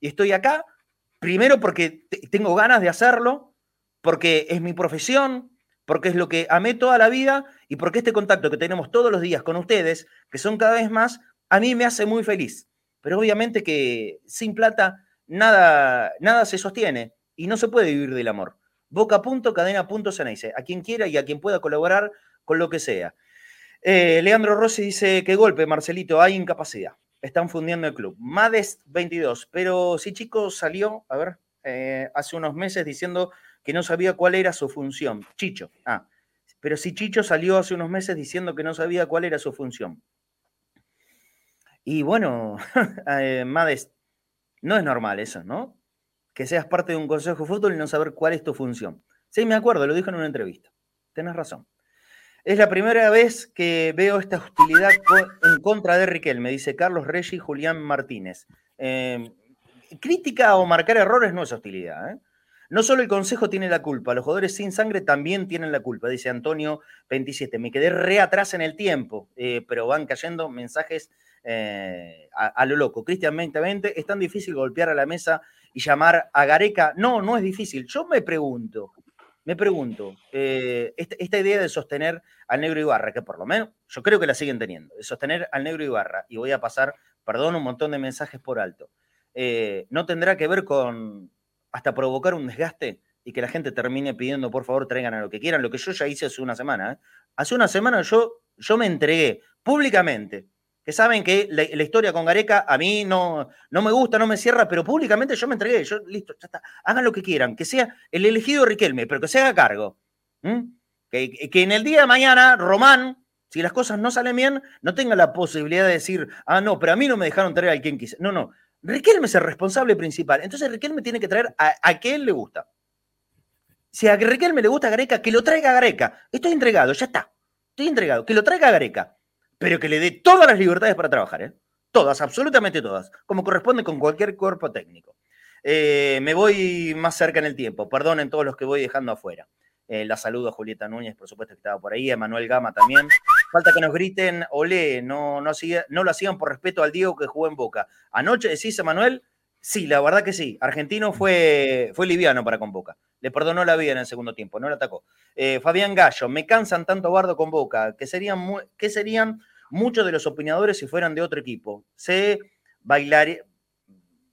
Y estoy acá, primero porque tengo ganas de hacerlo, porque es mi profesión, porque es lo que amé toda la vida y porque este contacto que tenemos todos los días con ustedes, que son cada vez más, a mí me hace muy feliz. Pero obviamente que sin plata nada, nada se sostiene y no se puede vivir del amor. Boca.cadena.ceneice, a quien quiera y a quien pueda colaborar con lo que sea. Eh, Leandro Rossi dice que golpe, Marcelito, hay incapacidad. Están fundiendo el club. Mades 22, pero si chico salió, a ver, eh, hace unos meses diciendo que no sabía cuál era su función. Chicho. Ah, pero si Chicho salió hace unos meses diciendo que no sabía cuál era su función. Y bueno, eh, Mades, no es normal eso, ¿no? Que seas parte de un consejo de fútbol y no saber cuál es tu función. Sí, me acuerdo, lo dijo en una entrevista. Tienes razón. Es la primera vez que veo esta hostilidad en contra de Riquel, me dice Carlos Reggi y Julián Martínez. Eh, crítica o marcar errores no es hostilidad. ¿eh? No solo el Consejo tiene la culpa, los jugadores sin sangre también tienen la culpa, dice Antonio 27. Me quedé re atrás en el tiempo, eh, pero van cayendo mensajes eh, a, lo loco. Cristian 2020, ¿es tan difícil golpear a la mesa y llamar a Gareca? No, no es difícil. Yo me pregunto, me pregunto, eh, esta, idea de sostener al negro Ibarra, que por lo menos yo creo que la siguen teniendo, de sostener al negro Ibarra, y voy a pasar, perdón, un montón de mensajes por alto, no tendrá que ver con hasta provocar un desgaste y que la gente termine pidiendo, por favor, traigan a lo que quieran, lo que yo ya hice hace una semana. ¿eh? Hace una semana yo, yo me entregué públicamente, que saben que la, historia con Gareca a mí no, no me gusta, no me cierra, pero públicamente yo me entregué, yo, listo, ya está, hagan lo que quieran, que sea el elegido Riquelme, pero que se haga cargo. Que, que en el día de mañana, Román, si las cosas no salen bien, no tenga la posibilidad de decir, ah, no, pero a mí no me dejaron traer a quien quise. No, no. Riquelme es el responsable principal. Entonces Riquelme tiene que traer a, a que él le gusta. Si a Riquelme le gusta a Gareca, que lo traiga a Gareca. Estoy entregado, ya está. Estoy entregado. Que lo traiga a Gareca. Pero que le dé todas las libertades para trabajar, ¿eh? Todas, absolutamente todas. Como corresponde con cualquier cuerpo técnico. Eh, me voy más cerca en el tiempo. Perdonen todos los que voy dejando afuera. Eh, la saludo a Julieta Núñez, por supuesto que estaba por ahí, a Manuel Gama también. Falta que nos griten, olé, no, no, no lo hacían por respeto al Diego que jugó en Boca. Anoche decís, Manuel, sí, la verdad que sí. Argentino fue, fue liviano para con Boca. Le perdonó la vida en el segundo tiempo, no lo atacó. Eh, Fabián Gallo, me cansan tanto Bardo con Boca, que serían, que serían muchos de los opinadores si fueran de otro equipo. Se bailar,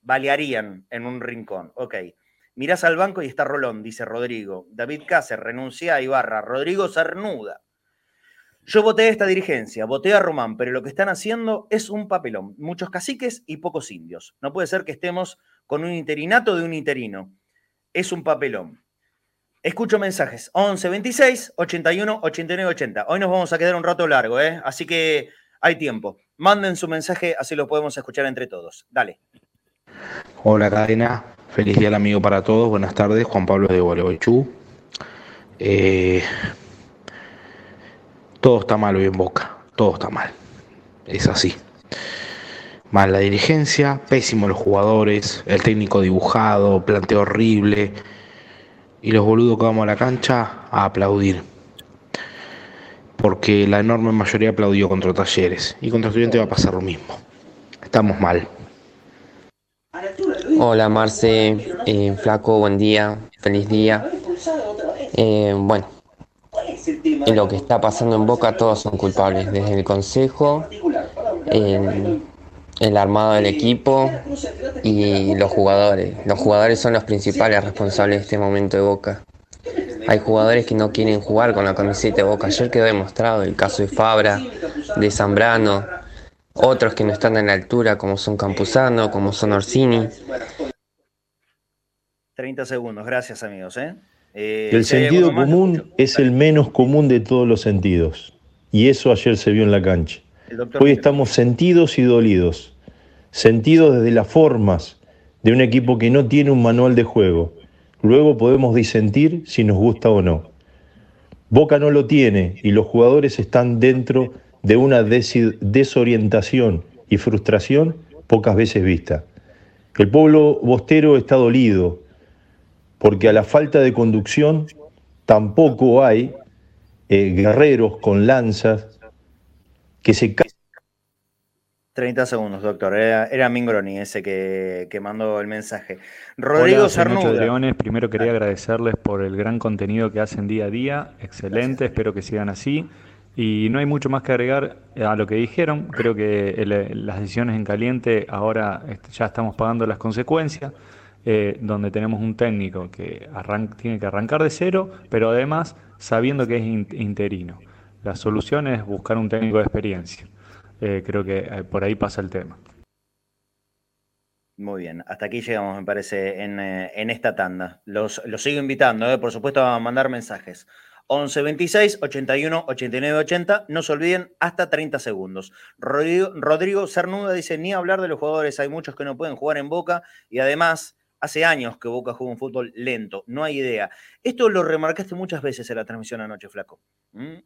bailarían en un rincón. Ok. Mirás al banco y está Rolón, dice Rodrigo. David Cáceres renuncia a Ibarra. Rodrigo Cernuda. Yo voté a esta dirigencia, voté a Román, pero lo que están haciendo es un papelón. Muchos caciques y pocos indios. No puede ser que estemos con un interinato de un interino. Es un papelón. Escucho mensajes. 11 26 81 89 80. Hoy nos vamos a quedar un rato largo, ¿eh? Así que hay tiempo. Manden su mensaje, así lo podemos escuchar entre todos. Dale. Hola, cadena. Feliz día amigo para todos. Buenas tardes. Juan Pablo de Gualeguaychú. Eh, todo está mal hoy en Boca. Todo está mal. Es así. Mal la dirigencia, pésimo los jugadores, el técnico dibujado, planteo horrible. Y los boludos que vamos a la cancha a aplaudir. Porque la enorme mayoría aplaudió contra Talleres. Y contra Estudiantes va a pasar lo mismo. Estamos mal. Hola Marce, eh, Flaco, buen día, feliz día. Eh, bueno, en lo que está pasando en Boca todos son culpables, desde el consejo, el armado del equipo y los jugadores. Los jugadores son los principales responsables de este momento de Boca. Hay jugadores que no quieren jugar con la camiseta de Boca. Ayer quedó demostrado el caso de Fabra, de Zambrano, otros que no están en la altura, como son Campuzano, como son Orsini. 30 segundos, gracias amigos. ¿eh? Eh, el sentido común es el menos común de todos los sentidos. Y eso ayer se vio en la cancha. Hoy estamos sentidos y dolidos. Sentidos desde las formas de un equipo que no tiene un manual de juego. Luego podemos disentir si nos gusta o no. Boca no lo tiene y los jugadores están dentro de una desorientación y frustración pocas veces vista. El pueblo bostero está dolido porque a la falta de conducción tampoco hay eh, guerreros con lanzas que se 30 segundos, doctor. Era, Mingroni ese que, mandó el mensaje. Rodrigo Hola, Primero quería agradecerles por el gran contenido que hacen día a día. Excelente, espero que sigan así. Y no hay mucho más que agregar a lo que dijeron. Creo que las decisiones en caliente ahora este, ya estamos pagando las consecuencias, eh, donde tenemos un técnico que tiene que arrancar de cero, pero además sabiendo que es interino. La solución es buscar un técnico de experiencia. Eh, creo que eh, por ahí pasa el tema. Muy bien, hasta aquí llegamos, me parece, en, esta tanda. Los, los sigo invitando, por supuesto, a mandar mensajes. 11 26 81 89 80. No se olviden, hasta 30 segundos. Rodrigo, Rodrigo Cernuda dice: Ni hablar de los jugadores, hay muchos que no pueden jugar en Boca y además. Hace años que Boca juega un fútbol lento, no hay idea. Esto lo remarcaste muchas veces en la transmisión anoche, Flaco.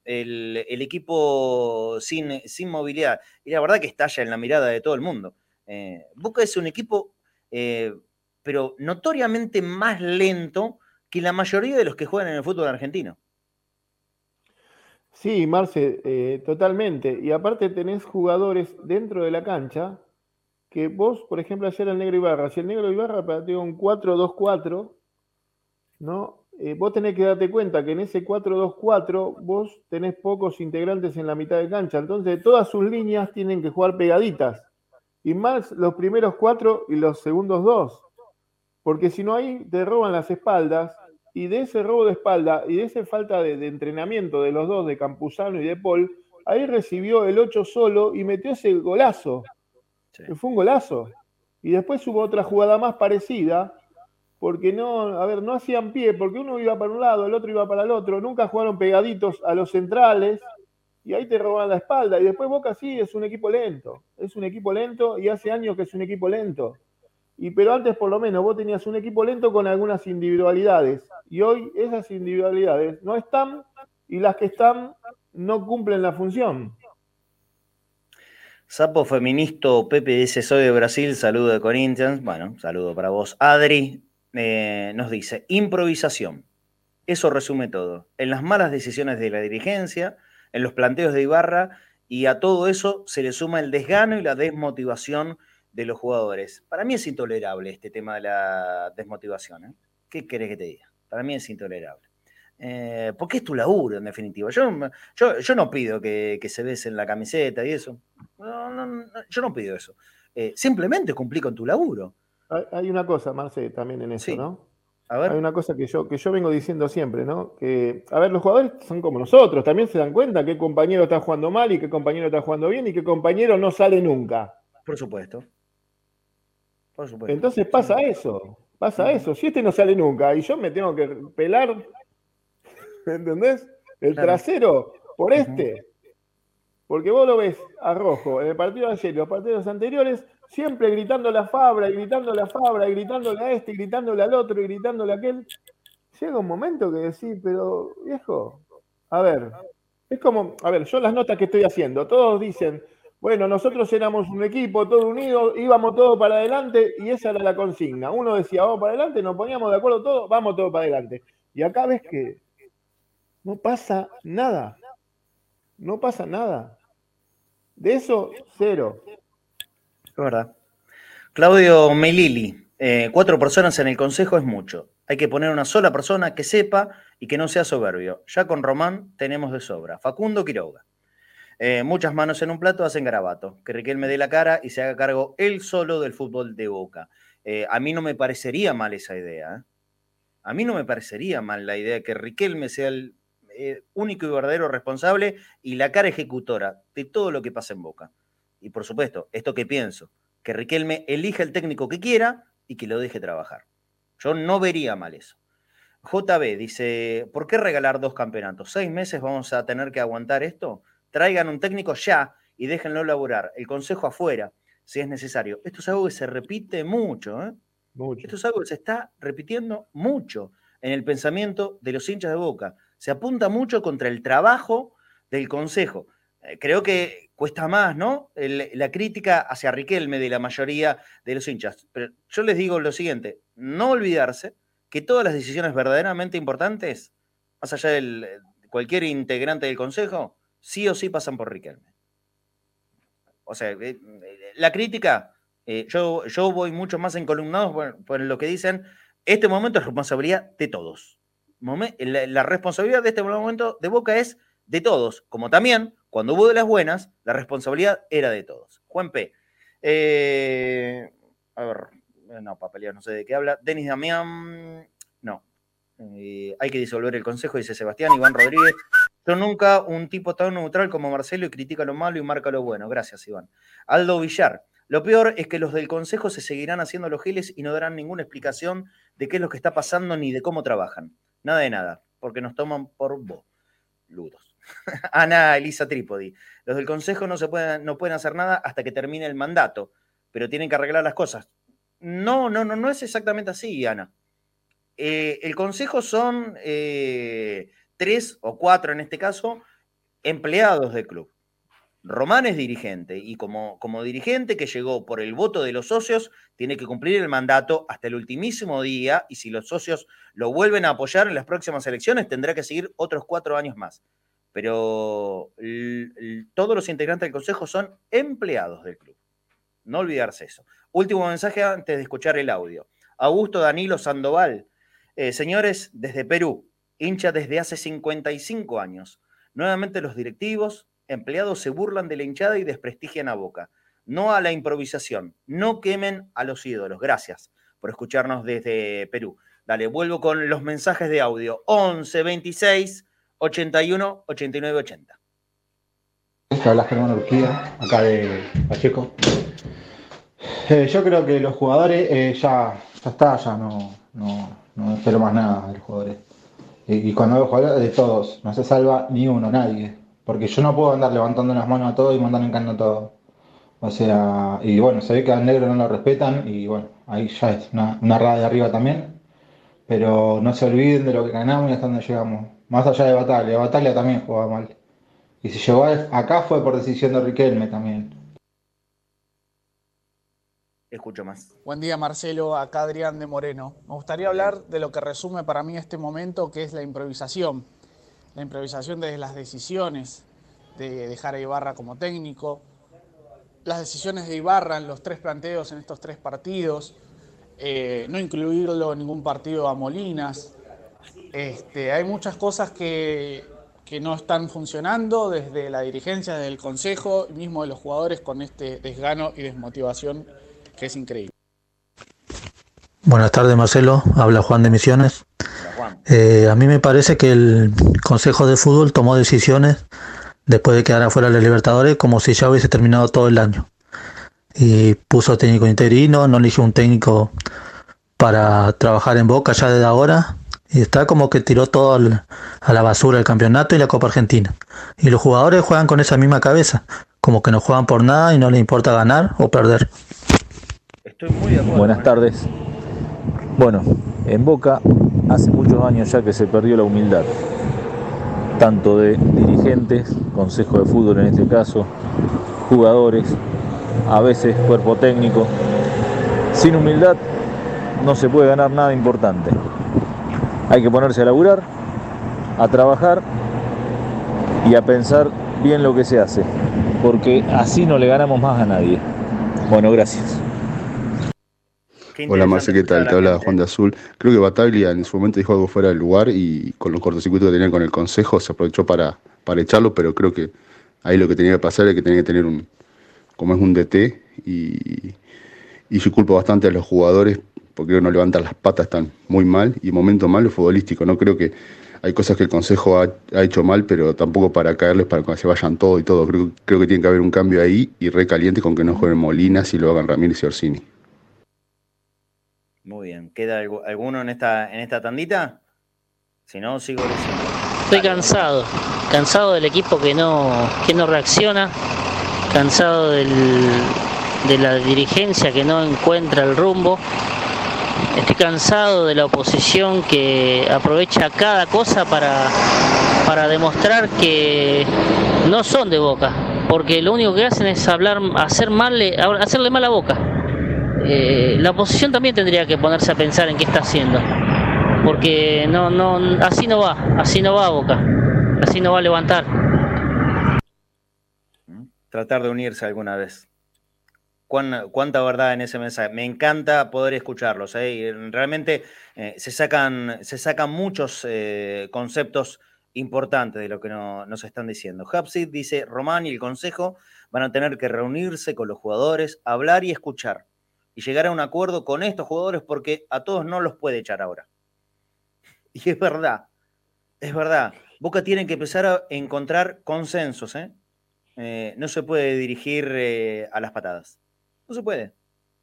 El, equipo sin, movilidad. Y la verdad que estalla en la mirada de todo el mundo. Eh, Boca es un equipo, eh, pero notoriamente más lento que la mayoría de los que juegan en el fútbol argentino. Sí, Marce, eh, totalmente. Y aparte tenés jugadores dentro de la cancha que vos, por ejemplo, ayer el Negro Ibarra, si el Negro Ibarra planteó un 4-2-4, ¿no? Eh, vos tenés que darte cuenta que en ese 4-2-4 vos tenés pocos integrantes en la mitad de cancha. Entonces, todas sus líneas tienen que jugar pegaditas. Y más los primeros cuatro y los segundos dos. Porque si no ahí te roban las espaldas y de ese robo de espalda y de esa falta de, entrenamiento de los dos, de Campuzano y de Paul, ahí recibió el 8 solo y metió ese golazo. Fue un golazo. Y después hubo otra jugada más parecida, porque no, a ver, no hacían pie, porque uno iba para un lado, el otro iba para el otro, nunca jugaron pegaditos a los centrales y ahí te roban la espalda. Y después Boca sí es un equipo lento, es un equipo lento y hace años que es un equipo lento. Y pero antes por lo menos vos tenías un equipo lento con algunas individualidades y hoy esas individualidades no están y las que están no cumplen la función. Sapo feminista Pepe dice soy de Brasil, saludo de Corinthians. Bueno, saludo para vos. Adri eh, nos dice improvisación. Eso resume todo. En las malas decisiones de la dirigencia, en los planteos de Ibarra y a todo eso se le suma el desgano y la desmotivación de los jugadores. Para mí es intolerable este tema de la desmotivación. ¿eh? ¿Qué querés que te diga? Para mí es intolerable. Eh, porque es tu laburo, en definitiva. Yo, yo, no pido que, se besen la camiseta y eso. yo no pido eso. Eh, simplemente cumplí con tu laburo. Hay, una cosa, Marce, también en eso, ¿no? Hay una cosa que yo, que yo vengo diciendo siempre, ¿no? Que, a ver, los jugadores son como nosotros, también se dan cuenta qué compañero está jugando mal y qué compañero está jugando bien y qué compañero no sale nunca. Por supuesto. Por supuesto. Entonces pasa eso, pasa eso. Si este no sale nunca y yo me tengo que pelar, ¿entendés? El trasero por este. Porque vos lo ves a Rojo en el partido de ayer y los partidos anteriores, siempre gritando la Fabra, y gritando la Fabra, y gritándole a este, y gritándole al otro, y gritándole a aquel. Llega un momento que decís, pero viejo, a ver, es como, a ver, yo las notas que estoy haciendo, todos dicen, bueno, nosotros éramos un equipo, todo unido, íbamos todos para adelante y esa era la consigna. Uno decía, vamos para adelante, nos poníamos de acuerdo todos, vamos todos para adelante. Y acá ves que no pasa nada. No pasa nada. De eso, cero. Es verdad. Claudio Melili, eh, cuatro personas en el consejo es mucho. Hay que poner una sola persona que sepa y que no sea soberbio. Ya con Román tenemos de sobra. Facundo Quiroga. Eh, muchas manos en un plato hacen garabato. Que Riquelme dé la cara y se haga cargo él solo del fútbol de Boca. Eh, a mí no me parecería mal esa idea. A mí no me parecería mal la idea que Riquelme sea el único y verdadero responsable y la cara ejecutora de todo lo que pasa en Boca. Y por supuesto, esto que pienso, que Riquelme elija el técnico que quiera y que lo deje trabajar. Yo no vería mal eso. JB dice, ¿por qué regalar dos campeonatos? ¿Seis meses vamos a tener que aguantar esto? Traigan un técnico ya y déjenlo laburar. El consejo afuera, si es necesario. Esto es algo que se repite mucho, ¿eh? mucho. Esto es algo que se está repitiendo mucho en el pensamiento de los hinchas de Boca. Se apunta mucho contra el trabajo del consejo. Eh, creo que cuesta más, ¿no? la crítica hacia Riquelme de la mayoría de los hinchas. Pero yo les digo lo siguiente, no olvidarse que todas las decisiones verdaderamente importantes, más allá de cualquier integrante del consejo, sí o sí pasan por Riquelme. O sea, eh, la crítica, eh, yo, yo voy mucho más encolumnado por lo que dicen, este momento es responsabilidad de todos. La, responsabilidad de este momento de Boca es de todos, como también cuando hubo de las buenas, la responsabilidad era de todos. Juan P. Eh, a ver, no, papeleo, no sé de qué habla. Denis Damián, no. Eh, hay que disolver el consejo, dice Sebastián. Iván Rodríguez. Yo nunca un tipo tan neutral como Marcelo y critica lo malo y marca lo bueno. Gracias, Iván. Aldo Villar. Lo peor es que los del consejo se seguirán haciendo los giles y no darán ninguna explicación de qué es lo que está pasando ni de cómo trabajan. Nada de nada, porque nos toman por boludos. Ana Elisa Trípodi. Los del Consejo no, se pueden, no pueden hacer nada hasta que termine el mandato, pero tienen que arreglar las cosas. No, no, no, no es exactamente así, Ana. Eh, el Consejo son eh, tres o cuatro en este caso empleados del club. Román es dirigente y como, como dirigente que llegó por el voto de los socios, tiene que cumplir el mandato hasta el ultimísimo día y si los socios lo vuelven a apoyar en las próximas elecciones, tendrá que seguir otros cuatro años más pero todos los integrantes del consejo son empleados del club. No olvidarse eso. Último mensaje antes de escuchar el audio. Augusto Danilo Sandoval. Eh, señores, desde Perú, hincha desde hace 55 años. Nuevamente los directivos, empleados se burlan de la hinchada y desprestigian a Boca. No a la improvisación. No quemen a los ídolos. Gracias por escucharnos desde Perú. Dale, vuelvo con los mensajes de audio. 11 26 81 89 80. Habla Germán Urquía, acá de Pacheco. Eh, yo creo que los jugadores eh, ya ya está, ya no, no, no espero más nada de los jugadores. Y, cuando veo jugadores de todos, no se salva ni uno, nadie. Porque yo no puedo andar levantando las manos a todos y mandando en a todos. O sea, y bueno, se ve que al negro no lo respetan y bueno, ahí ya es una, una rada de arriba también. Pero no se olviden de lo que ganamos y hasta donde llegamos. Más allá de Batalla, Batalla también jugaba mal. Y si llegó acá fue por decisión de Riquelme también. Escucho más. Buen día Marcelo, acá Adrián de Moreno. Me gustaría hablar de lo que resume para mí este momento, que es la improvisación. La improvisación desde las decisiones, de dejar a Ibarra como técnico, las decisiones de Ibarra en los tres planteos en estos tres partidos, eh, no incluirlo en ningún partido a Molinas. Este, hay muchas cosas que, que no están funcionando desde la dirigencia, del consejo mismo de los jugadores con este desgano y desmotivación que es increíble. Buenas tardes Marcelo, habla Juan de Misiones. Eh, a mí me parece que el Consejo de Fútbol tomó decisiones después de quedar afuera de los Libertadores como si ya hubiese terminado todo el año. Y puso técnico interino, no eligió un técnico para trabajar en Boca ya desde ahora. Y está como que tiró todo a la basura el campeonato y la Copa Argentina. Y los jugadores juegan con esa misma cabeza, como que no juegan por nada y no les importa ganar o perder. Buenas tardes. Bueno, en Boca hace muchos años ya que se perdió la humildad, tanto de dirigentes, consejo de fútbol en este caso, jugadores, a veces cuerpo técnico. Sin humildad no se puede ganar nada importante. Hay que ponerse a laburar, a trabajar y a pensar bien lo que se hace, porque así no le ganamos más a nadie. Bueno, gracias. Hola Marce, ¿qué tal? Te habla Juan de Azul. Creo que Bataglia en su momento dijo algo fuera del lugar y con los cortocircuitos que tenían con el consejo se aprovechó para, para echarlo, pero creo que ahí lo que tenía que pasar es que tenía que tener un, como es un DT, y, y yo culpo bastante a los jugadores porque no levantan las patas, están muy mal y momento malo futbolístico. No creo que hay cosas que el Consejo ha, hecho mal, pero tampoco para caerles para que se vayan todo y todo. Creo, creo que tiene que haber un cambio ahí y recaliente con que no jueguen Molinas y lo hagan Ramírez y Orsini. Muy bien. ¿Queda alguno en esta, en esta tandita? Si no, sigo diciendo. Estoy cansado. Cansado del equipo que no, que no reacciona. Cansado del, de la dirigencia que no encuentra el rumbo. Estoy cansado de la oposición que aprovecha cada cosa para, para demostrar que no son de boca. Porque lo único que hacen es hablar, hacer mal, hacerle mal a boca. Eh, la oposición también tendría que ponerse a pensar en qué está haciendo. Porque no, no, así no va, así no va Boca, así no va a levantar. Tratar de unirse alguna vez. cuánta verdad en ese mensaje. Me encanta poder escucharlos. ¿eh? realmente eh, se, sacan, se sacan muchos conceptos importantes de lo que nos están diciendo. Hapsid dice, Román y el Consejo van a tener que reunirse con los jugadores, hablar y escuchar y llegar a un acuerdo con estos jugadores porque a todos no los puede echar ahora. Y es verdad, es verdad. Boca tiene que empezar a encontrar consensos. ¿eh? eh no se puede dirigir eh, a las patadas. No se puede.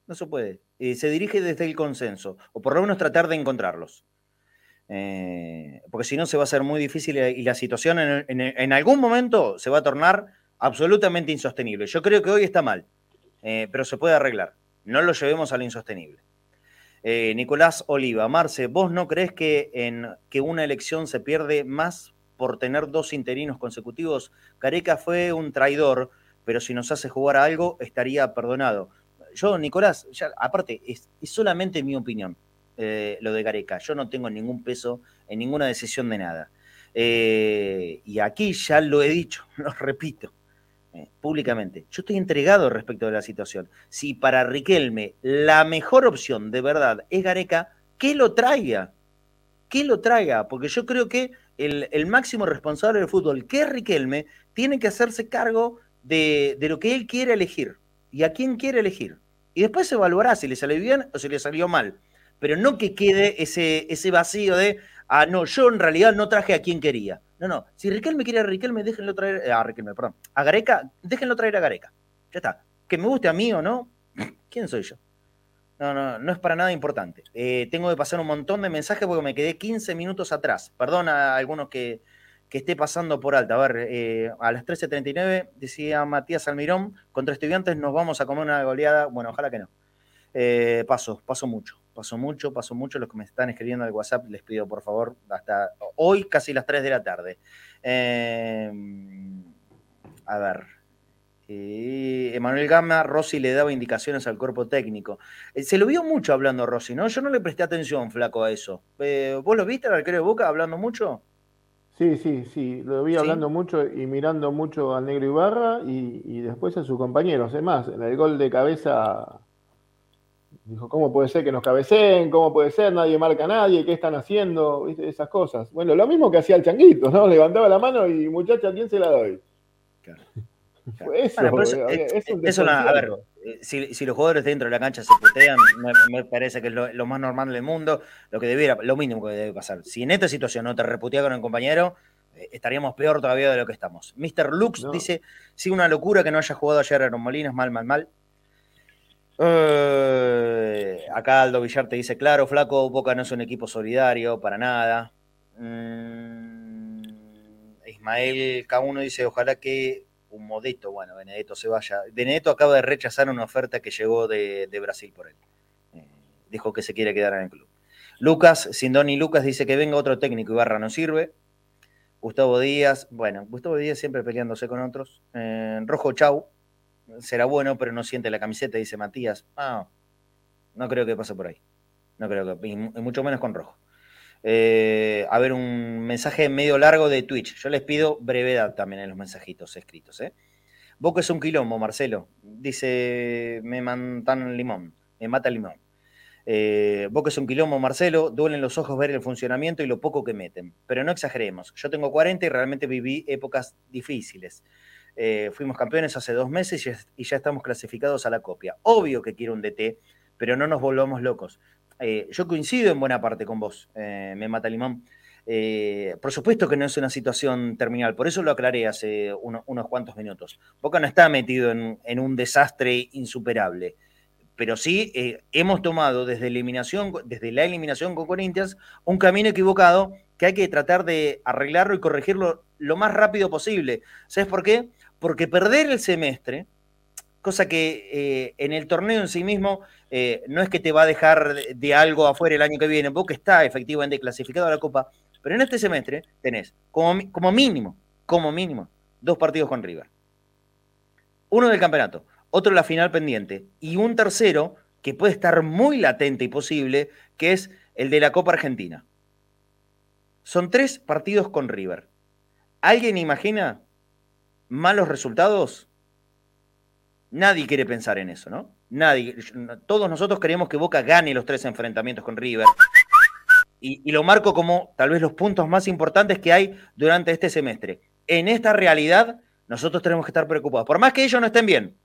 No se puede. Se dirige desde el consenso, o por lo menos tratar de encontrarlos. porque si no se va a hacer muy difícil y la situación en, algún momento se va a tornar absolutamente insostenible. Yo creo que hoy está mal, pero se puede arreglar. No lo llevemos a lo insostenible. Eh, Nicolás Oliva, Marce, ¿vos no crees que, en, que una elección se pierde más por tener dos interinos consecutivos? Careca fue un traidor, pero si nos hace jugar a algo, estaría perdonado. Yo, Nicolás, aparte, es, solamente mi opinión eh, lo de Careca. Yo no tengo ningún peso en ninguna decisión de nada. Eh, y aquí ya lo he dicho, lo repito. Eh, públicamente. Yo estoy entregado respecto de la situación. Si para Riquelme la mejor opción de verdad es Gareca, que lo traiga. Que lo traiga. Porque yo creo que el, máximo responsable del fútbol, que es Riquelme, tiene que hacerse cargo de, lo que él quiere elegir y a quién quiere elegir. Y después se evaluará si le salió bien o si le salió mal. Pero no que quede ese, ese vacío de, ah, no, yo en realidad no traje a quien quería. No, no. Si Riquelme quiere a Riquelme, déjenlo traer. Eh, a Riquelme, perdón. A Gareca, déjenlo traer a Gareca. Ya está. Que me guste a mí o no, ¿quién soy yo? No, no, no es para nada importante. Eh, tengo que pasar un montón de mensajes porque me quedé 15 minutos atrás. Perdón a algunos que, que esté pasando por alta. A ver, eh, a las 13.39 decía Matías Almirón, contra estudiantes nos vamos a comer una goleada. Bueno, ojalá que no. Eh, paso, paso mucho, paso mucho, paso mucho. Los que me están escribiendo al WhatsApp les pido por favor hasta hoy casi las 3 de la tarde. a ver, Emanuel Gama, Rossi le daba indicaciones al cuerpo técnico. Eh, se lo vio mucho hablando Rossi, ¿no? Yo no le presté atención, flaco, a eso. Eh, ¿Vos lo viste al arquero de Boca hablando mucho? Sí, sí, sí, lo vi hablando mucho y mirando mucho al negro Ibarra y, después a sus compañeros. Es más, en el gol de cabeza dijo, ¿cómo puede ser que nos cabeceen? ¿Cómo puede ser? Nadie marca a nadie, ¿qué están haciendo? Esas cosas. Bueno, lo mismo que hacía el changuito, ¿no? Levantaba la mano y muchacha, ¿a quién se la doy? Claro. Eso, a ver, eh, si, los jugadores dentro de la cancha se putean, me, parece que es lo, más normal del mundo, lo que debiera, lo mínimo que debe pasar. Si en esta situación no te reputea con el compañero, eh, estaríamos peor todavía de lo que estamos. Mr. Lux dice, sí, una locura que no haya jugado ayer Aaron Molinas, mal, mal, mal. Eh, acá Aldo Villar te dice, claro, flaco, Boca no es un equipo solidario, para nada. Mm, Ismael K1 dice, ojalá que un modesto, bueno, Benedetto se vaya. Benedetto acaba de rechazar una oferta que llegó de, Brasil por él. Eh, dijo que se quiere quedar en el club. Lucas, Sindoni Lucas dice que venga otro técnico, Ibarra no sirve. Gustavo Díaz, bueno, Gustavo Díaz siempre peleándose con otros. Eh, Rojo Chau, será bueno, pero no siente la camiseta, dice Matías. Ah, no creo que pase por ahí. No creo que, y mucho menos con Rojo. Eh, a ver, un mensaje medio largo de Twitch. Yo les pido brevedad también en los mensajitos escritos. ¿eh? Boca es un quilombo, Marcelo. Dice, me mantan limón, me mata limón. Eh, Boca es un quilombo, Marcelo. Duelen los ojos ver el funcionamiento y lo poco que meten. Pero no exageremos. Yo tengo 40 y realmente viví épocas difíciles. Eh, fuimos campeones hace dos meses y ya estamos clasificados a la copia. Obvio que quiero un DT, pero no nos volvamos locos. Eh, yo coincido en buena parte con vos, eh, me mata limón. Eh, por supuesto que no es una situación terminal, por eso lo aclaré hace unos cuantos minutos. Boca no está metido en, un desastre insuperable, pero sí hemos tomado desde, eliminación, desde la eliminación con Corinthians un camino equivocado que hay que tratar de arreglarlo y corregirlo lo más rápido posible. ¿Sabes por qué? Porque perder el semestre, cosa que en el torneo en sí mismo eh, no es que te va a dejar de algo afuera el año que viene, que está efectivamente clasificado a la Copa, pero en este semestre tenés como, como mínimo, como mínimo, dos partidos con River. Uno del campeonato, otro la final pendiente, y un tercero que puede estar muy latente y posible, que es el de la Copa Argentina. Son tres partidos con River. ¿Alguien imagina malos resultados? Nadie quiere pensar en eso, ¿no? Nadie. Todos nosotros queremos que Boca gane los tres enfrentamientos con River. Y, lo marco como tal vez los puntos más importantes que hay durante este semestre. En esta realidad, nosotros tenemos que estar preocupados. Por más que ellos no estén bien,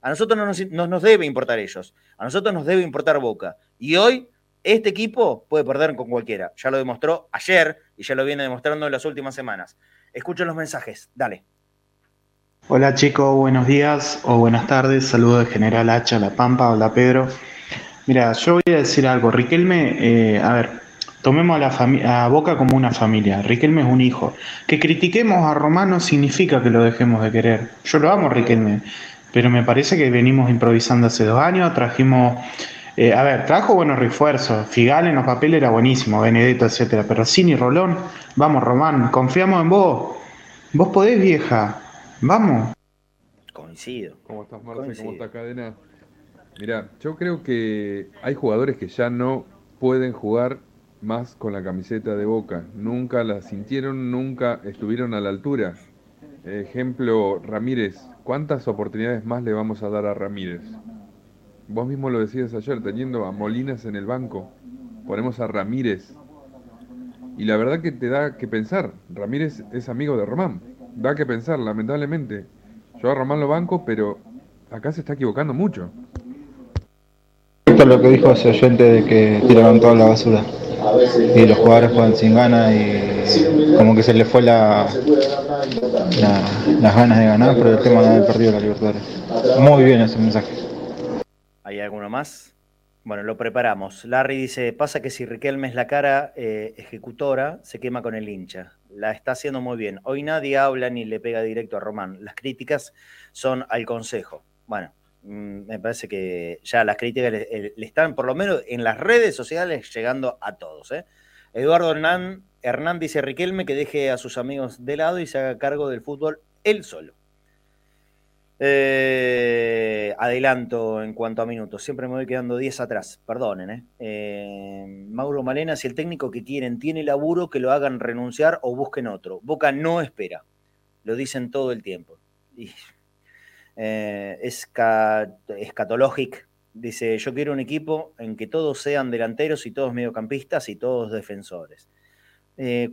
a nosotros no nos, no nos debe importar ellos. A nosotros nos debe importar Boca. Y hoy, este equipo puede perder con cualquiera. Ya lo demostró ayer y ya lo viene demostrando en las últimas semanas. Escuchen los mensajes. Dale. Hola chicos, buenos días o buenas tardes. Saludos de General Hacha, La Pampa. Hola Pedro. Mira, yo voy a decir algo. Riquelme, eh, a ver, tomemos a, la a Boca como una familia. Riquelme es un hijo. Que critiquemos a Romano significa que lo dejemos de querer. Yo lo amo, Riquelme, pero me parece que venimos improvisando hace dos años. Trajimos, eh, a ver, trajo buenos refuerzos. Figal en los papeles era buenísimo, Benedetto, etcétera. Pero Cini, Rolón, vamos, Román, confiamos en vos. Vos podés, vieja. Vamos. Coincido. ¿Cómo estás, Marce? ¿Cómo está Cadena? Mira, yo creo que hay jugadores que ya no pueden jugar más con la camiseta de Boca. Nunca la sintieron, nunca estuvieron a la altura. Ejemplo, Ramírez. ¿Cuántas oportunidades más le vamos a dar a Ramírez? Vos mismo lo decías ayer, teniendo a Molinas en el banco. Ponemos a Ramírez. Y la verdad que te da que pensar. Ramírez es amigo de Román da que pensar, lamentablemente. Yo a Román lo banco, pero acá se está equivocando mucho. Esto es lo que dijo ese oyente de que tiraron toda la basura. Y los jugadores juegan sin ganas y como que se le fue la, las ganas de ganar por el tema de haber perdido la Libertadores. Muy bien ese mensaje. ¿Hay alguno más? Bueno, lo preparamos. Larry dice, pasa que si Riquelme es la cara eh, ejecutora, se quema con el hincha. La está haciendo muy bien. Hoy nadie habla ni le pega directo a Román. Las críticas son al consejo. Bueno, mm, me parece que ya las críticas le, están, por lo menos en las redes sociales, llegando a todos. ¿eh? Eduardo Hernán, Hernán dice Riquelme que deje a sus amigos de lado y se haga cargo del fútbol él solo. Eh, adelanto en cuanto a minutos. Siempre me voy quedando 10 atrás. Perdonen. ¿eh? eh Mauro Malena, si el técnico que quieren tiene laburo, que lo hagan renunciar o busquen otro. Boca no espera. Lo dicen todo el tiempo. Y, escatológico. Dice, yo quiero un equipo en que todos sean delanteros y todos mediocampistas y todos defensores.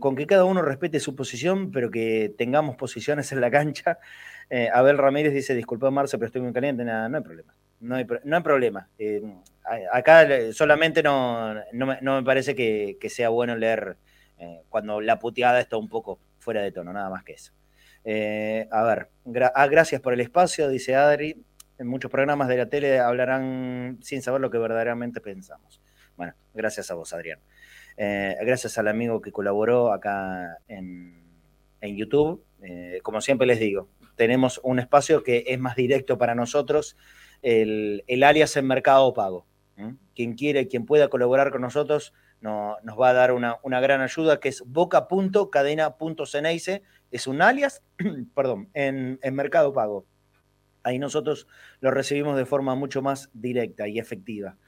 Con que cada uno respete su posición, pero que tengamos posiciones en la cancha eh, Abel Ramírez dice, disculpa Marce, pero estoy muy caliente. Nada, no hay problema. No hay, no hay problema. Eh, acá solamente no, no, me, parece que, sea bueno leer eh, cuando la puteada está un poco fuera de tono, nada más que eso. a ver, ah, gracias por el espacio, dice Adri. En muchos programas de la tele hablarán sin saber lo que verdaderamente pensamos. Bueno, gracias a vos, Adrián. gracias al amigo que colaboró acá en, en YouTube. como siempre les digo, tenemos un espacio que es más directo para nosotros, el, alias en Mercado Pago. Quien quiere, quien pueda colaborar con nosotros, nos va a dar una, gran ayuda, que es boca.cadena.ceneice, es un alias, perdón, en, Mercado Pago. Ahí nosotros lo recibimos de forma mucho más directa y efectiva.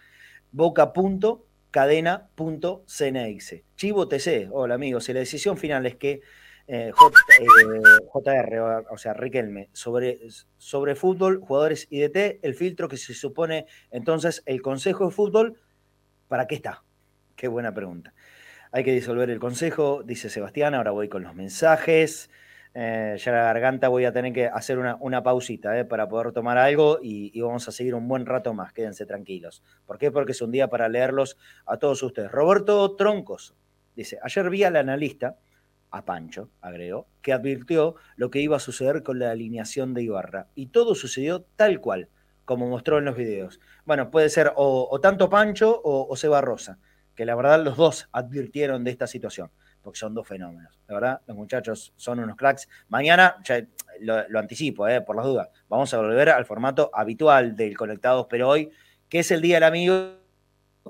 boca.cadena.ceneice. Chivo TC, hola amigos, si la decisión final es que eh, JR, eh, o sea, Riquelme, sobre, sobre fútbol, jugadores IDT, el filtro que se supone entonces el Consejo de Fútbol, ¿para qué está? Qué buena pregunta. Hay que disolver el Consejo, dice Sebastián, ahora voy con los mensajes. Eh, ya la garganta voy a tener que hacer una, una pausita para poder tomar algo y, y, vamos a seguir un buen rato más, quédense tranquilos. ¿Por qué? Porque es un día para leerlos a todos ustedes. Roberto Troncos dice, ayer vi al analista a Pancho, agregó, que advirtió lo que iba a suceder con la alineación de Ibarra. Y todo sucedió tal cual, como mostró en los videos. Bueno, puede ser o, tanto Pancho o, Seba Rosa, que la verdad los dos advirtieron de esta situación, porque son dos fenómenos. La verdad, los muchachos son unos cracks. Mañana, lo, anticipo, eh, por las dudas, vamos a volver al formato habitual del Conectados, pero hoy, que es el Día del Amigo,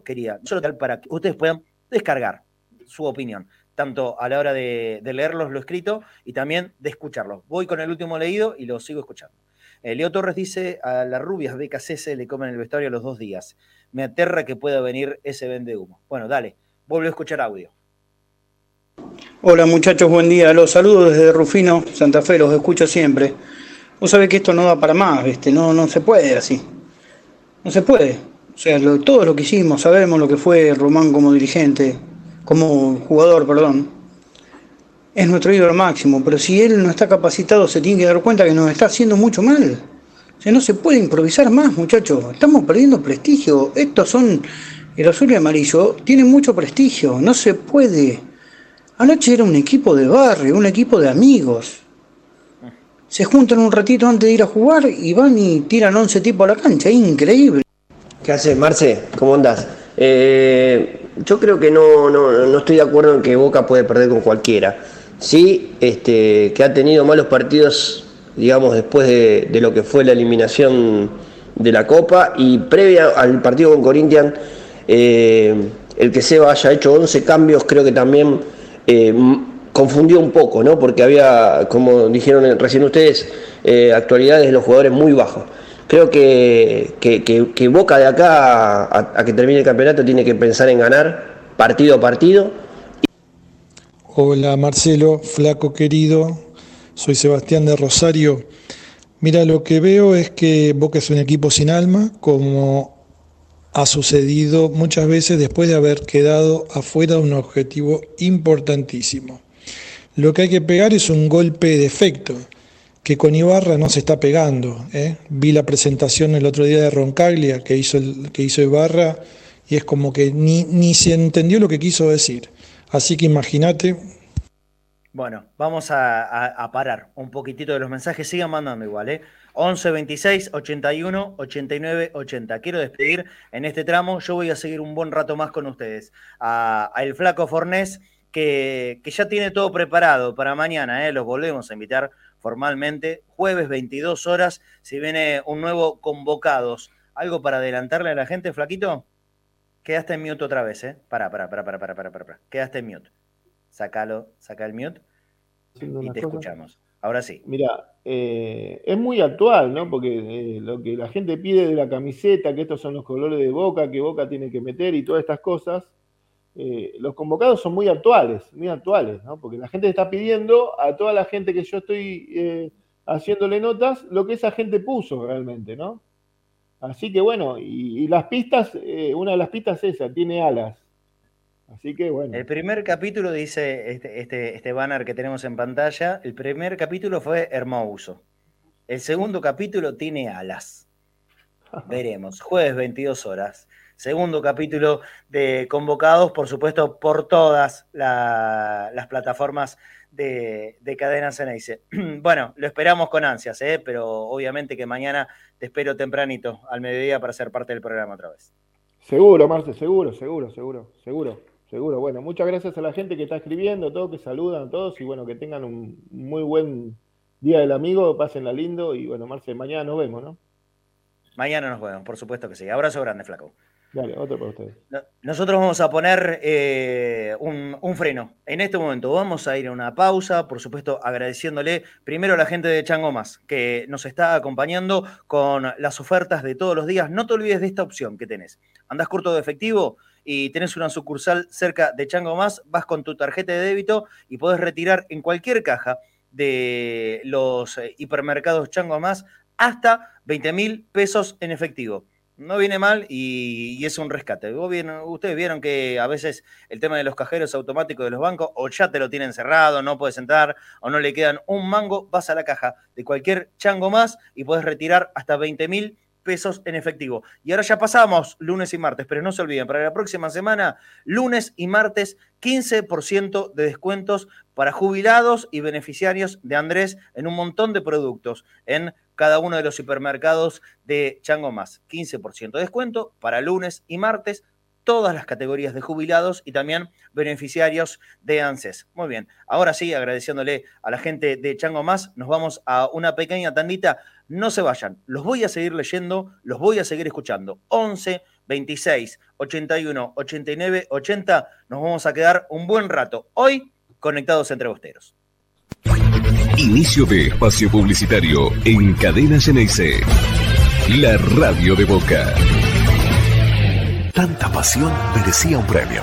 quería, solo tal para que ustedes puedan descargar su opinión tanto a la hora de, leerlos lo escrito y también de escucharlos. Voy con el último leído y lo sigo escuchando. Eh, Leo Torres dice, a las rubias BKC le comen el vestuario los dos días. Me aterra que pueda venir ese vende humo. Bueno, dale, vuelvo a escuchar audio. Hola muchachos, buen día. Los saludo desde Rufino, Santa Fe, los escucho siempre. Vos sabés que esto no da para más, ¿viste? No, no se puede así. No se puede. O sea, todo lo que hicimos, sabemos lo que fue Román como dirigente, como jugador, perdón, es nuestro ídolo máximo, pero si él no está capacitado se tiene que dar cuenta que nos está haciendo mucho mal. O sea, no se puede improvisar más, muchachos. Estamos perdiendo prestigio. Estos son, el azul y amarillo, tienen mucho prestigio. No se puede. Anoche era un equipo de barrio, un equipo de amigos. Se juntan un ratito antes de ir a jugar y van y tiran 11 tipos a la cancha. Increíble. ¿Qué haces, Marce? ¿Cómo andas? Eh, yo creo que no, no, estoy de acuerdo en que Boca puede perder con cualquiera. Sí, este, que ha tenido malos partidos, digamos, después de, lo que fue la eliminación de la Copa y previa al partido con Corinthians, eh, el que Seba haya hecho 11 cambios creo que también eh, confundió un poco, ¿no? Porque había, como dijeron recién ustedes, eh, actualidades de los jugadores muy bajos creo que, que, Boca de acá a, que termine el campeonato tiene que pensar en ganar partido a partido. Hola Marcelo, flaco querido, soy Sebastián de Rosario. Mira, lo que veo es que Boca es un equipo sin alma, como ha sucedido muchas veces después de haber quedado afuera de un objetivo importantísimo. Lo que hay que pegar es un golpe de efecto que con Ibarra no se está pegando. ¿eh? Vi la presentación el otro día de Roncaglia que hizo, que hizo Ibarra y es como que ni, ni se entendió lo que quiso decir. Así que imagínate. Bueno, vamos a, parar un poquitito de los mensajes, sigan mandando igual, ¿eh? 11 26 81 89 80. Quiero despedir en este tramo. Yo voy a seguir un buen rato más con ustedes. A, el Flaco Fornés, que, que, ya tiene todo preparado para mañana. ¿eh? Los volvemos a invitar formalmente. Jueves 22 horas. Si viene un nuevo convocados. ¿Algo para adelantarle a la gente, Flaquito? Quedaste en mute otra vez, ¿eh? Para, para, para, para, para, para, para. Quedaste en mute. Sácalo, saca el mute y te escuchamos. Ahora sí. Mira, eh, es muy actual, ¿no? Porque eh, lo que la gente pide de la camiseta, que estos son los colores de Boca, que Boca tiene que meter y todas estas cosas, eh, los convocados son muy actuales, muy actuales, ¿no? Porque la gente está pidiendo a toda la gente que yo estoy haciéndole notas lo que esa gente puso realmente, ¿no? Así que bueno, y, las pistas, una de las pistas es esa, tiene alas. Así que bueno. El primer capítulo, dice este, este, este, banner que tenemos en pantalla, el primer capítulo fue hermoso. El segundo capítulo tiene alas. Veremos, jueves 22 horas. Segundo capítulo de convocados, por supuesto, por todas las plataformas de, de Cadena Ceneice. bueno, lo esperamos con ansias, ¿eh? pero obviamente que mañana te espero tempranito, al mediodía, para ser parte del programa otra vez. Seguro, Marce, seguro, seguro, seguro, seguro. Seguro, bueno, muchas gracias a la gente que está escribiendo, todos que saludan a todos y bueno, que tengan un muy buen día del amigo, pásenla lindo y bueno, Marce, mañana nos vemos, ¿no? Mañana nos vemos, por supuesto que sí. Abrazo grande, flaco. Dale, otro para ustedes. Nosotros vamos a poner eh, un, freno. En este momento vamos a ir a una pausa, por supuesto agradeciéndole primero a la gente de Changomas que nos está acompañando con las ofertas de todos los días. No te olvides de esta opción que tenés. ¿Andás corto de efectivo? y tenés una sucursal cerca de Chango Más, vas con tu tarjeta de débito y podés retirar en cualquier caja de los eh, hipermercados Chango Más hasta 20 mil pesos en efectivo. No viene mal y, es un rescate. ustedes vieron que a veces el tema de los cajeros automáticos de los bancos o ya te lo tienen cerrado, no puedes entrar o no le quedan un mango, vas a la caja de cualquier chango más y puedes retirar hasta 20 mil pesos en efectivo. Y ahora ya pasamos lunes y martes, pero no se olviden, para la próxima semana, lunes y martes, 15% de descuentos para jubilados y beneficiarios de Andrés en un montón de productos en cada uno de los supermercados de Chango Más. 15% de descuento para lunes y martes, todas las categorías de jubilados y también beneficiarios de ANSES. Muy bien, ahora sí, agradeciéndole a la gente de Chango Más, nos vamos a una pequeña tandita no se vayan, los voy a seguir leyendo, los voy a seguir escuchando. 11, 26, 81, 89, 80, nos vamos a quedar un buen rato. Hoy, conectados entre bosteros. Inicio de espacio publicitario en Cadena Geneise. La radio de Boca. Tanta pasión merecía un premio.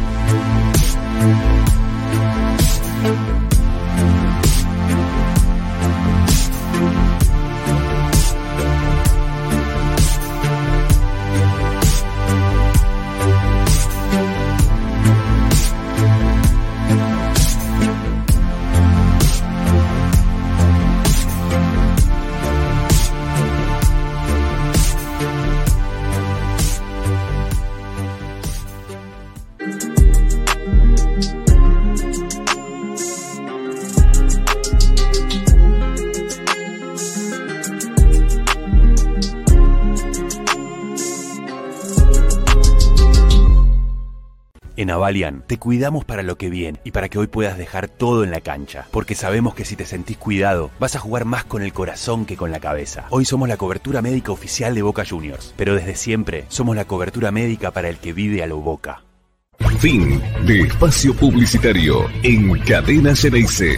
En Avalian te cuidamos para lo que viene y para que hoy puedas dejar todo en la cancha, porque sabemos que si te sentís cuidado, vas a jugar más con el corazón que con la cabeza. Hoy somos la cobertura médica oficial de Boca Juniors, pero desde siempre somos la cobertura médica para el que vive a lo Boca. Fin de espacio publicitario en Cadena Ceneice.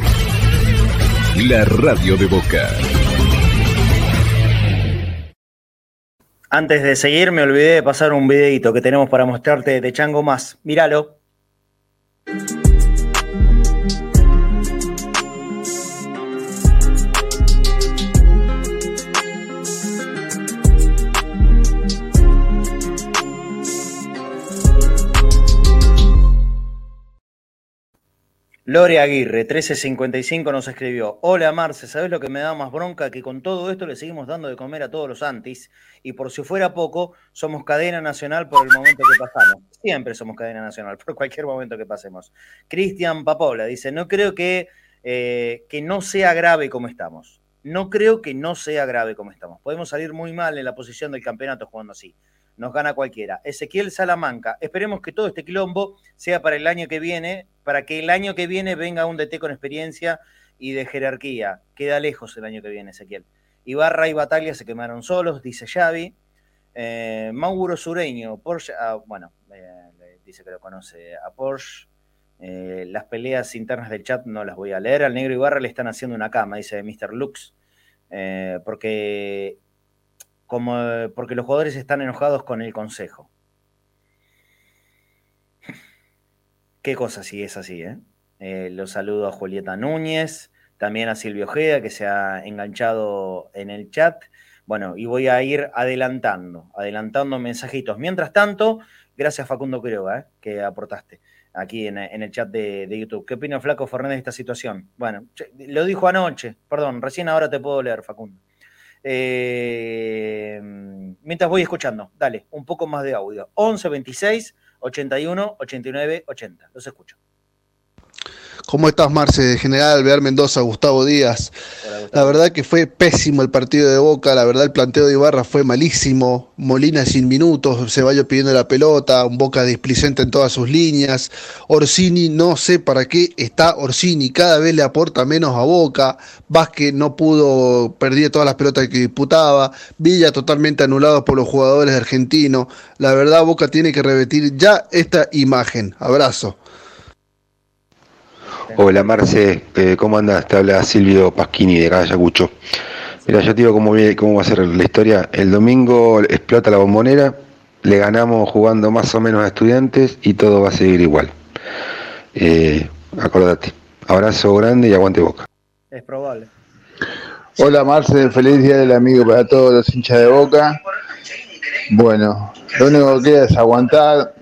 La radio de Boca. Antes de seguir, me olvidé de pasar un videito que tenemos para mostrarte de Chango Más. Míralo. Lore Aguirre, 1355, nos escribió: Hola Marce, ¿sabes lo que me da más bronca? Que con todo esto le seguimos dando de comer a todos los antis y por si fuera poco, somos cadena nacional por el momento que pasamos. Siempre somos cadena nacional, por cualquier momento que pasemos. Cristian Papola dice: No creo que, eh, que no sea grave como estamos. No creo que no sea grave como estamos. Podemos salir muy mal en la posición del campeonato jugando así nos gana cualquiera. Ezequiel Salamanca, esperemos que todo este quilombo sea para el año que viene, para que el año que viene venga un DT con experiencia y de jerarquía. Queda lejos el año que viene, Ezequiel. Ibarra y Bataglia se quemaron solos, dice Xavi. Eh, Mauro Sureño, Porsche, ah, bueno, eh, dice que lo conoce a Porsche. Eh, las peleas internas del chat no las voy a leer. Al negro Ibarra le están haciendo una cama, dice Mr. Lux. porque porque los jugadores están enojados con el consejo. Qué cosa si es así, ¿eh? ¿eh? Los saludo a Julieta Núñez, también a Silvio Ojeda, que se ha enganchado en el chat. Bueno, y voy a ir adelantando, adelantando mensajitos. Mientras tanto, gracias Facundo Quiroga, ¿eh? que aportaste aquí en, el chat de, de, YouTube. ¿Qué opina Flaco Fernández de esta situación? Bueno, lo dijo anoche, perdón, recién ahora te puedo leer, Facundo. Eh, mientras voy escuchando, dale, un poco más de audio. 11 26 81 89 80. Los escucho. ¿Cómo estás, Marce? General Alvear Mendoza, Gustavo Díaz. La verdad que fue pésimo el partido de Boca, la verdad el planteo de Ibarra fue malísimo. Molina sin minutos, Ceballos pidiendo la pelota, un Boca displicente en todas sus líneas. Orsini, no sé para qué está Orsini, cada vez le aporta menos a Boca. Vázquez no pudo, perdía todas las pelotas que disputaba. Villa totalmente anulado por los jugadores argentinos. La verdad, Boca tiene que repetir ya esta imagen. Abrazo. Hola Marce, eh, ¿cómo andas? Te habla Silvio Pasquini de Ayacucho. Mira, yo te digo cómo, cómo va a ser la historia. El domingo explota la bombonera, le ganamos jugando más o menos a estudiantes y todo va a seguir igual. Eh, acordate. Abrazo grande y aguante boca. Es probable. Hola Marce, feliz día del amigo para todos los hinchas de boca. Bueno, lo único que queda es aguantar,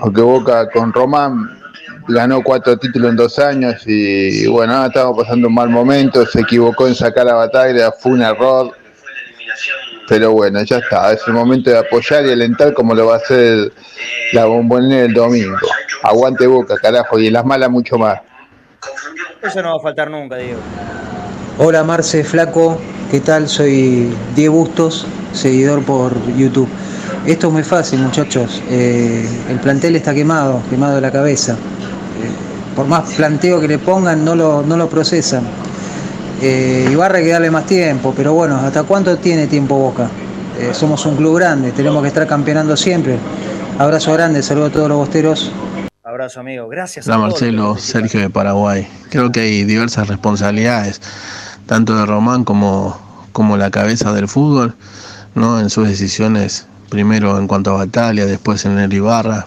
porque Boca con Román ganó cuatro títulos en dos años y bueno, estamos pasando un mal momento, se equivocó en sacar la batalla, fue un error. Pero bueno, ya está, es el momento de apoyar y alentar como lo va a hacer la bombonera el domingo. Aguante boca, carajo, y en las malas mucho más. Eso no va a faltar nunca, Diego. Hola Marce Flaco, ¿qué tal? Soy Diego Bustos, seguidor por YouTube. Esto es muy fácil, muchachos. Eh, el plantel está quemado, quemado de la cabeza por más planteo que le pongan, no lo, no lo procesan. Eh, Ibarra hay que darle más tiempo, pero bueno, ¿hasta cuánto tiene tiempo Boca? Eh, somos un club grande, tenemos que estar campeonando siempre. Abrazo grande, saludo a todos los bosteros. Abrazo amigo, gracias. Hola Marcelo, Sergio de Paraguay. Creo que hay diversas responsabilidades, tanto de Román como, como la cabeza del fútbol, ¿no? en sus decisiones, primero en cuanto a Batalla, después en el Ibarra,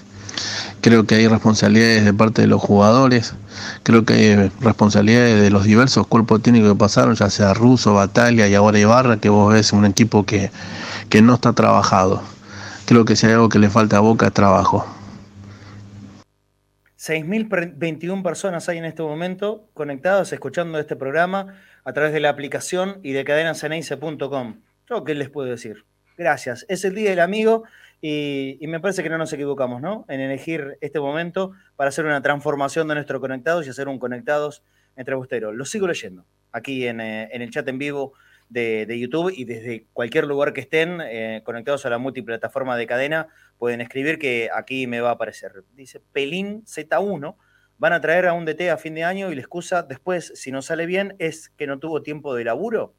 Creo que hay responsabilidades de parte de los jugadores, creo que hay responsabilidades de los diversos cuerpos técnicos que pasaron, ya sea Russo, Batalla y ahora Ibarra, que vos ves un equipo que, que no está trabajado. Creo que si hay algo que le falta a Boca es trabajo. 6.021 personas hay en este momento conectadas escuchando este programa a través de la aplicación y de cadenaceneice.com. ¿Yo qué les puedo decir? Gracias. Es el Día del Amigo y, me parece que no nos equivocamos, ¿no? En elegir este momento para hacer una transformación de nuestro conectados y hacer un conectados entre busteros. Lo sigo leyendo aquí en, eh, el chat en vivo de, YouTube y desde cualquier lugar que estén eh, conectados a la multiplataforma de cadena, pueden escribir que aquí me va a aparecer. Dice Pelín Z1, van a traer a un DT a fin de año y la excusa después, si no sale bien, es que no tuvo tiempo de laburo.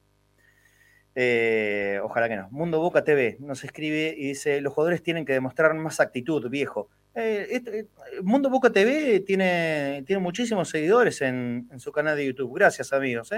Eh, ojalá que no. Mundo Boca TV nos escribe y dice, los jugadores tienen que demostrar más actitud, viejo. Eh, este, Mundo Boca TV tiene, tiene muchísimos seguidores en, su canal de YouTube. Gracias amigos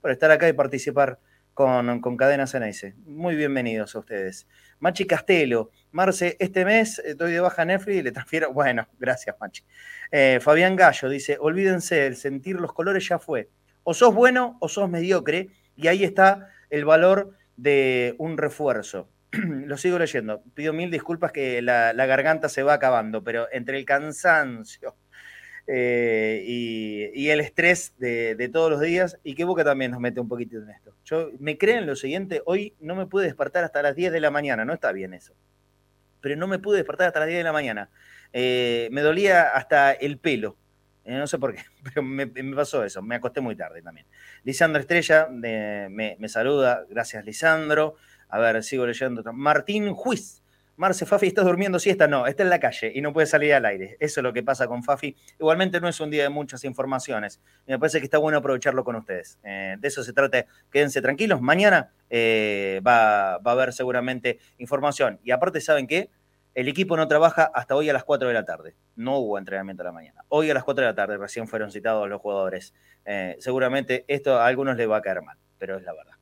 por estar acá y participar con, con Cadena Ceneice. Muy bienvenidos a ustedes. Machi Castelo, Marce, este mes estoy de baja Netflix y le transfiero. Bueno, gracias, Machi. Eh, Fabián Gallo dice: Olvídense, el sentir los colores ya fue. O sos bueno o sos mediocre, y ahí está el valor de un refuerzo. Lo sigo leyendo. Pido mil disculpas que la, la garganta se va acabando, pero entre el cansancio, eh, y, el estrés de, todos los días y que Boca también nos mete un poquito en esto. Yo me creen lo siguiente, hoy no me pude despertar hasta las 10 de la mañana, no está bien eso, pero no me pude despertar hasta las 10 de la mañana. Eh, me dolía hasta el pelo, no sé por qué, pero me, pasó eso, me acosté muy tarde también. Lisandro Estrella me, me saluda, gracias Lisandro. A ver, sigo leyendo. Martín Juiz Marce, Fafi, ¿estás durmiendo siesta? No, está en la calle y no puede salir al aire. Eso es lo que pasa con Fafi. Igualmente no es un día de muchas informaciones. Me parece que está bueno aprovecharlo con ustedes. Eh, de eso se trata. Quédense tranquilos. Mañana eh, va, a haber seguramente información. Y aparte, ¿saben qué? El equipo no trabaja hasta hoy a las 4 de la tarde. No hubo entrenamiento a la mañana. Hoy a las 4 de la tarde recién fueron citados los jugadores. Eh, seguramente esto a algunos les va a caer mal, pero es la verdad.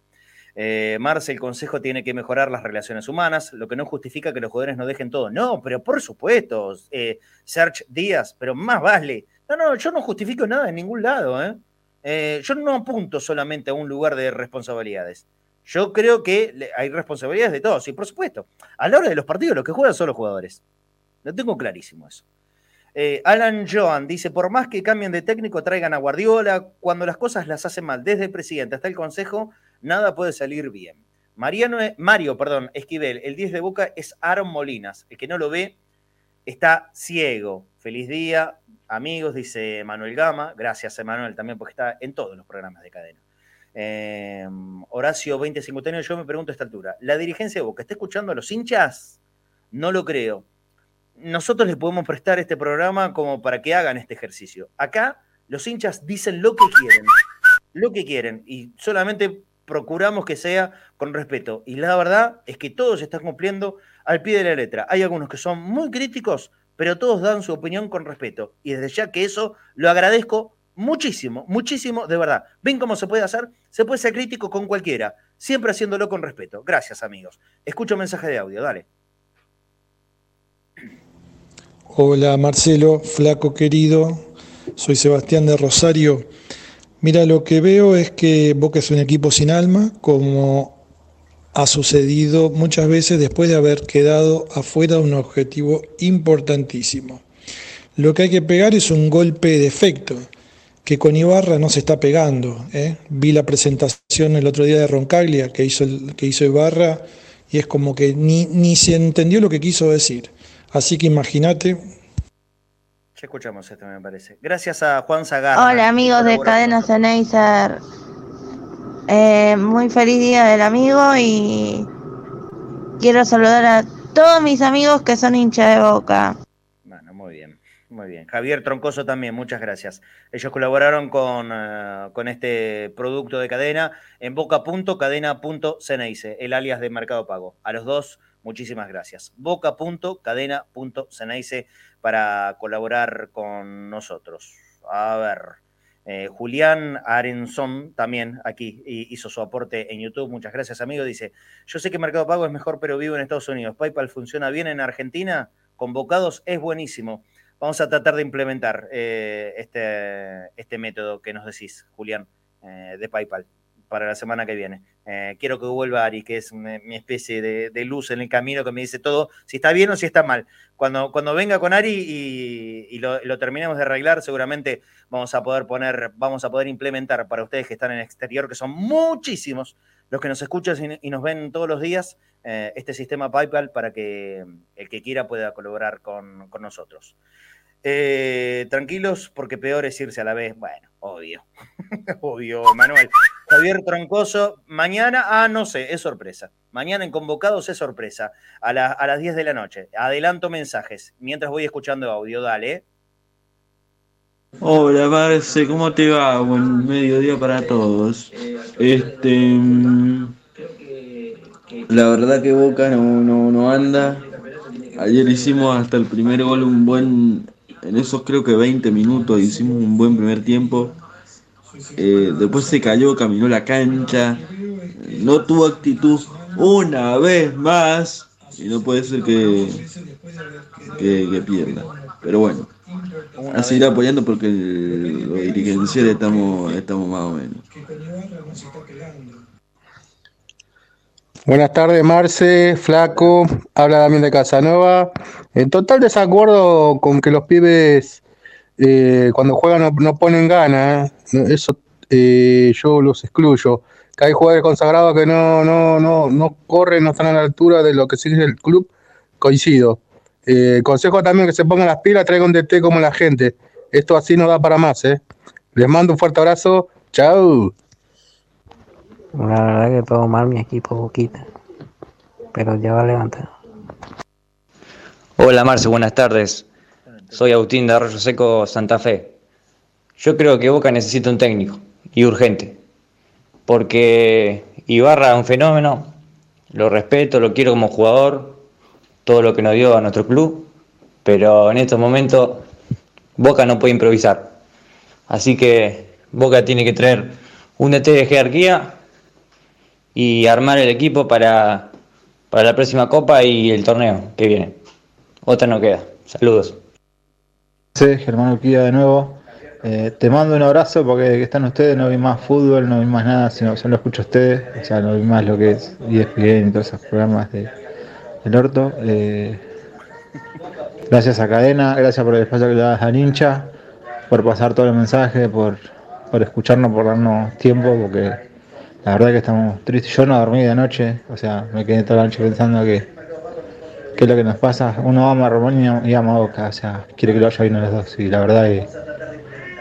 Eh, Marce, el consejo tiene que mejorar las relaciones humanas, lo que no justifica que los jugadores no dejen todo. No, pero por supuesto, eh, Serge Díaz, pero más vale. No, no, yo no justifico nada en ningún lado. ¿eh? yo no apunto solamente a un lugar de responsabilidades. Yo creo que hay responsabilidades de todos, y por supuesto, a la hora de los partidos, los que juegan son los jugadores. Lo tengo clarísimo eso. Eh, Alan Joan dice, por más que cambien de técnico, traigan a Guardiola, cuando las cosas las hacen mal, desde el presidente hasta el consejo, nada puede salir bien. Mariano, Mario, perdón, Esquivel, el 10 de Boca es Aaron Molinas. El que no lo ve está ciego. Feliz día, amigos, dice Manuel Gama. Gracias, Emanuel, también porque está en todos los programas de cadena. Eh, Horacio 2051, yo me pregunto a esta altura, ¿la dirigencia de Boca está escuchando a los hinchas? No lo creo. Nosotros les podemos prestar este programa como para que hagan este ejercicio. Acá los hinchas dicen lo que quieren, lo que quieren, y solamente procuramos que sea con respeto. Y la verdad es que todos están cumpliendo al pie de la letra. Hay algunos que son muy críticos, pero todos dan su opinión con respeto. Y desde ya que eso lo agradezco muchísimo, muchísimo, de verdad. ¿Ven cómo se puede hacer? Se puede ser crítico con cualquiera, siempre haciéndolo con respeto. Gracias, amigos. Escucho mensaje de audio, dale. Hola, Marcelo, flaco querido. Soy Sebastián de Rosario. Mira, lo que veo es que Boca es un equipo sin alma, como ha sucedido muchas veces después de haber quedado afuera de un objetivo importantísimo. Lo que hay que pegar es un golpe de efecto, que con Ibarra no se está pegando. ¿eh? Vi la presentación el otro día de Roncaglia que hizo, que hizo Ibarra y es como que ni, ni se entendió lo que quiso decir. Así que imagínate ya escuchamos esto, me parece. Gracias a Juan Zagarra. Hola, amigos de Cadena Sennheiser. Eh, muy feliz día del amigo y quiero saludar a todos mis amigos que son hinchas de boca. Bueno, muy bien, muy bien. Javier Troncoso también, muchas gracias. Ellos colaboraron con, eh, con este producto de cadena en boca.cadena.ceneice, el alias de Mercado Pago. A los dos, muchísimas gracias. boca.cadena.ceneice para colaborar con nosotros. A ver, eh, Julián Arenzón también aquí hizo su aporte en YouTube. Muchas gracias, amigo. Dice, yo sé que Mercado Pago es mejor, pero vivo en Estados Unidos. PayPal funciona bien en Argentina. Convocados es buenísimo. Vamos a tratar de implementar eh, este, este método que nos decís, Julián, eh, de PayPal para la semana que viene. Eh, quiero que vuelva Ari, que es mi especie de, luz en el camino que me dice todo, si está bien o si está mal. Cuando, cuando venga con Ari y, lo, terminemos de arreglar, seguramente vamos a poder poner, vamos a poder implementar para ustedes que están en el exterior, que son muchísimos los que nos escuchan y, nos ven todos los días, eh, este sistema PayPal para que el que quiera pueda colaborar con, nosotros. Eh, tranquilos, porque peor es irse a la vez. Bueno, obvio. obvio, Manuel. Javier Troncoso, mañana, ah, no sé, es sorpresa. Mañana en Convocados es sorpresa, a, a las 10 de la noche. Adelanto mensajes, mientras voy escuchando audio, dale. Hola Marce, ¿cómo te va? Buen mediodía para todos. Este, mm, la verdad que Boca no, no, no anda. Ayer hicimos hasta el primer gol un buen, en esos creo que 20 minutos hicimos un buen primer tiempo. Eh, después se cayó, caminó la cancha, no tuvo actitud una vez más y no puede ser que, que pierda. Pero bueno, a seguir apoyando porque los dirigenciales estamos, estamos más o menos. Buenas tardes, Marce, Flaco, habla también de Casanova. En total desacuerdo con que los pibes eh, cuando juegan no, ponen ganas, eso eh, yo los excluyo. Que hay jugadores consagrados que no, no, no, no corren, no están a la altura de lo que sigue el club, coincido. Eh, consejo también que se pongan las pilas, traigan un DT como la gente. Esto así no da para más, ¿eh? Les mando un fuerte abrazo. Chau. La verdad que todo mal mi equipo Boquita. Pero ya va levantando. Hola Marce, buenas tardes. Soy Agustín de Arroyo Seco, Santa Fe. Yo creo que Boca necesita un técnico y urgente. Porque Ibarra es un fenómeno, lo respeto, lo quiero como jugador, todo lo que nos dio a nuestro club, pero en estos momentos Boca no puede improvisar. Así que Boca tiene que traer un DT de jerarquía y armar el equipo para, para la próxima copa y el torneo que viene. Otra no queda. Saludos. Sí, Germán Urquía de nuevo. Eh, te mando un abrazo porque están ustedes, no vi más fútbol, no vi más nada, sino solo escucho a ustedes, o sea, no vi más lo que es ESPN y todos esos programas de, el orto. Eh, gracias a Cadena, gracias por el espacio que le das al hincha, por pasar todo el mensaje, por, por escucharnos, por darnos tiempo, porque la verdad que estamos tristes. Yo no dormí de noche, o sea, me quedé toda la noche pensando que, qué es lo que nos pasa. Uno ama a Román y ama a Boca, o sea, quiere que lo vaya bien a los dos, y la verdad es,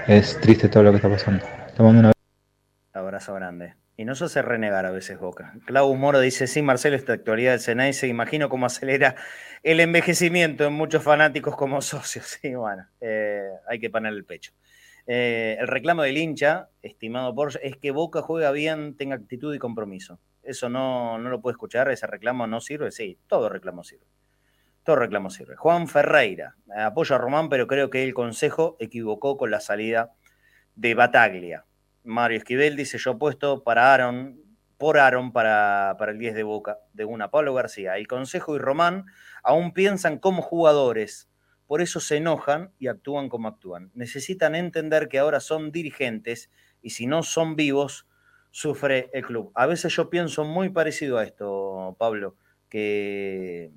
es triste todo lo que está pasando. Te mando un abrazo grande. Y no se hace renegar a veces Boca. Clau Moro dice, sí, Marcelo, esta actualidad del Senai se imagino cómo acelera el envejecimiento en muchos fanáticos como socios. Sí, bueno, eh, hay que poner el pecho. Eh, el reclamo del hincha, estimado Porsche, es que Boca juega bien, tenga actitud y compromiso. Eso no, no lo puede escuchar, ese reclamo no sirve. Sí, todo reclamo sirve. Todo reclamo sirve. Juan Ferreira, apoya a Román, pero creo que el consejo equivocó con la salida de Bataglia. Mario Esquivel dice, yo puesto para Aaron, por Aaron para, para el 10 de Boca, de una. Pablo García, el Consejo y Román aún piensan como jugadores, por eso se enojan y actúan como actúan. Necesitan entender que ahora son dirigentes y si no son vivos, sufre el club. A veces yo pienso muy parecido a esto, Pablo, que,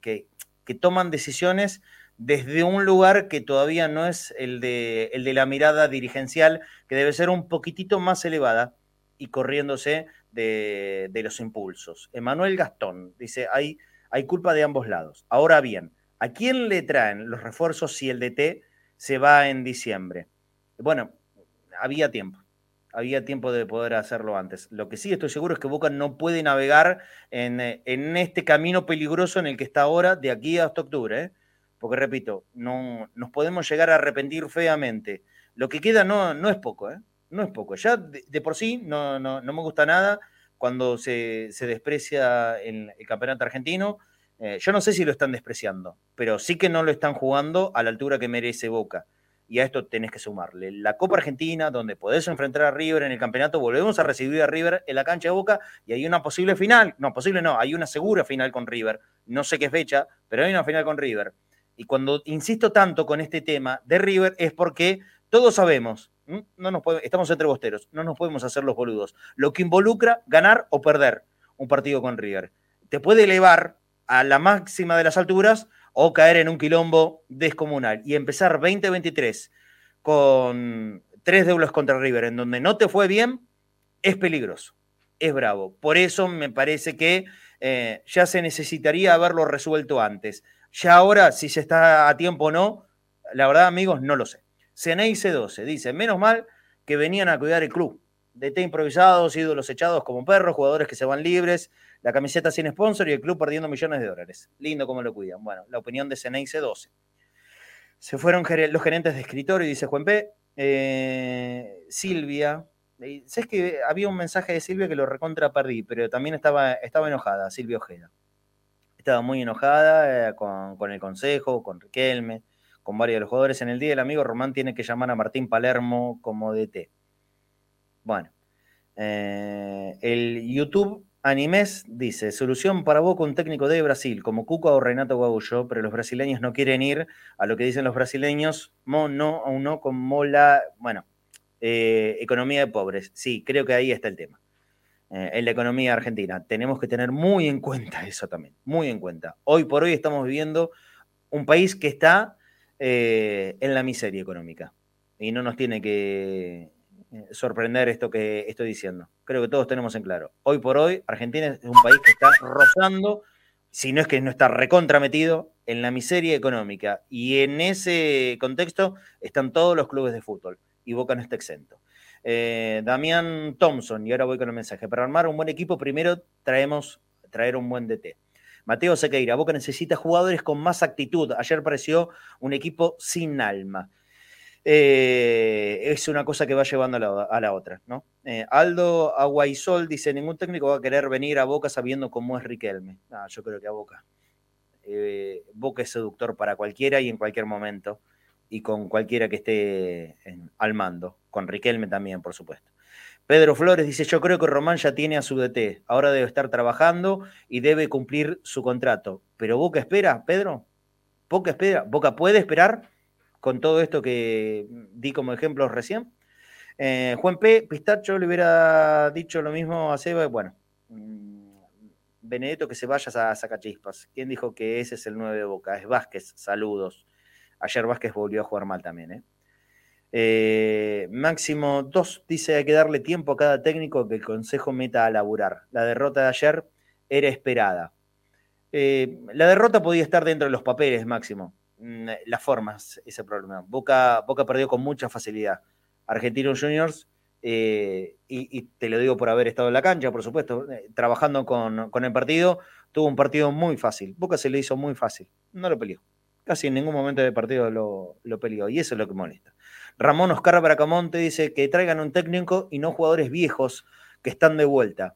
que, que toman decisiones desde un lugar que todavía no es el de, el de la mirada dirigencial, que debe ser un poquitito más elevada y corriéndose de, los impulsos. Emanuel Gastón dice, hay, culpa de ambos lados. Ahora bien, ¿a quién le traen los refuerzos si el DT se va en diciembre? Bueno, había tiempo. Había tiempo de poder hacerlo antes. Lo que sí estoy seguro es que Boca no puede navegar en, en este camino peligroso en el que está ahora de aquí hasta octubre. ¿eh? Porque repito, no, nos podemos llegar a arrepentir feamente. Lo que queda no, no es poco, ¿eh? No es poco. Ya de, por sí no, no, me gusta nada cuando se, desprecia el, el, campeonato argentino. Eh, yo no sé si lo están despreciando, pero sí que no lo están jugando a la altura que merece Boca. Y a esto tenés que sumarle la Copa Argentina, donde podés enfrentar a River en el campeonato, volvemos a recibir a River en la cancha de Boca y hay una posible final, no, posible no, hay una segura final con River, no sé qué fecha, pero hay una final con River. Y cuando insisto tanto con este tema de River es porque todos sabemos, no nos estamos entre bosteros, no nos podemos hacer los boludos. Lo que involucra ganar o perder un partido con River. Te puede elevar a la máxima de las alturas o caer en un quilombo descomunal y empezar 2023 con tres deudas contra River en donde no te fue bien, es peligroso, es bravo. Por eso me parece que eh, ya se necesitaría haberlo resuelto antes. Ya ahora, si se está a tiempo o no, la verdad, amigos, no lo sé. Ceneice 12 dice, menos mal que venían a cuidar el club. DT improvisados, ídolos echados como perros, jugadores que se van libres, la camiseta sin sponsor y el club perdiendo millones de dólares. Lindo cómo lo cuidan. Bueno, la opinión de Ceneice 12. Se fueron los gerentes de escritorio, dice Juan P. Eh, Silvia. ¿Sabes que había un mensaje de Silvia que lo recontra perdí, pero también estaba, estaba enojada, Silvia Ojeda. Estaba muy enojada eh, con, con, el consejo, con Riquelme, con varios de los jugadores. En el día del amigo, Román tiene que llamar a Martín Palermo como DT. Bueno, eh, el YouTube Animes dice, solución para Boca un técnico de Brasil, como Cuca o Renato Gaullo, pero los brasileños no quieren ir a lo que dicen los brasileños, mo, no, o no, como la, bueno, eh, economía de pobres. Sí, creo que ahí está el tema. Eh, en la economía argentina. Tenemos que tener muy en cuenta eso también, muy en cuenta. Hoy por hoy estamos viviendo un país que está en la miseria económica y no nos tiene que eh, sorprender esto que estoy diciendo. Creo que todos tenemos en claro. Hoy por hoy, Argentina es un país que está rozando, si no es que no está recontrametido, en la miseria económica. Y en ese contexto están todos los clubes de fútbol. Y Boca no está exento. Eh, Damián Thompson, y ahora voy con el mensaje. Para armar un buen equipo, primero traemos traer un buen DT. Mateo Sequeira, Boca necesita jugadores con más actitud. Ayer pareció un equipo sin alma. Eh, es una cosa que va llevando a la, otra, ¿no? Eh, Aldo Aguaisol dice, ningún técnico va a querer venir a Boca sabiendo cómo es Riquelme. Ah, yo creo que a Boca. Boca es seductor para cualquiera y en cualquier momento, y con cualquiera que esté al mando, con Riquelme también, por supuesto. Pedro Flores dice, yo creo que Román ya tiene a su DT, ahora debe estar trabajando y debe cumplir su contrato. Pero Boca espera, Pedro, Boca espera, Boca puede esperar con todo esto que di como ejemplos recién. Eh, Juan P. Pistacho le hubiera dicho lo mismo a Seba. Bueno, mm, Benedetto que se vaya a Sacachispas. ¿Quién dijo que ese es el 9 de Boca? Es Vázquez, saludos. Ayer Vázquez volvió a jugar mal también. ¿eh? Eh, Máximo 2 dice hay que darle tiempo a cada técnico que el consejo meta a laburar. La derrota de ayer era esperada. la derrota podía estar dentro de los papeles, Máximo. Mm, las formas, ese problema. Boca, Boca perdió con mucha facilidad. Argentinos Juniors, eh, y, te lo digo por haber estado en la cancha, por supuesto, eh, trabajando con, el partido, tuvo un partido muy fácil. Boca se le hizo muy fácil, no lo peleó. Casi en ningún momento del partido lo, lo peleó, y eso es lo que molesta. Ramón Oscar Bracamonte dice que traigan un técnico y no jugadores viejos que están de vuelta.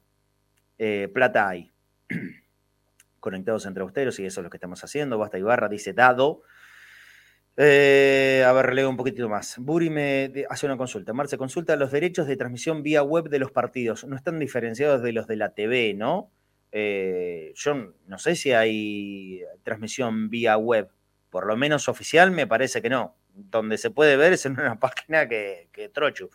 Eh, plata hay. Conectados entre ustedes, y eso es lo que estamos haciendo. Basta Ibarra dice dado. Eh, a ver, leo un poquitito más. Buri me hace una consulta. Marce, consulta los derechos de transmisión vía web de los partidos. No están diferenciados de los de la TV, ¿no? Eh, yo no sé si hay transmisión vía web. Por lo menos oficial me parece que no. Donde se puede ver es en una página que, que trochu.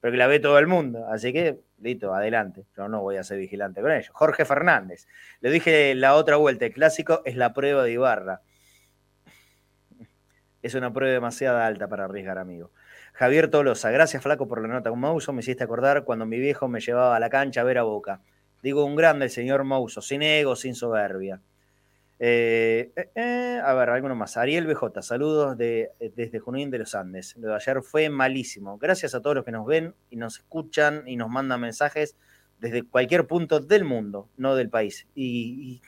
Pero que la ve todo el mundo. Así que, listo, adelante. Yo no voy a ser vigilante con ellos. Jorge Fernández. Le dije la otra vuelta. El clásico es la prueba de Ibarra. Es una prueba demasiado alta para arriesgar, amigo. Javier Tolosa, gracias Flaco por la nota con Mouso. Me hiciste acordar cuando mi viejo me llevaba a la cancha a ver a Boca. Digo, un grande señor Mouso, sin ego, sin soberbia. Eh, eh, eh, a ver, alguno más. Ariel BJ, saludos de, desde Junín de los Andes. Ayer fue malísimo. Gracias a todos los que nos ven y nos escuchan y nos mandan mensajes desde cualquier punto del mundo, no del país. y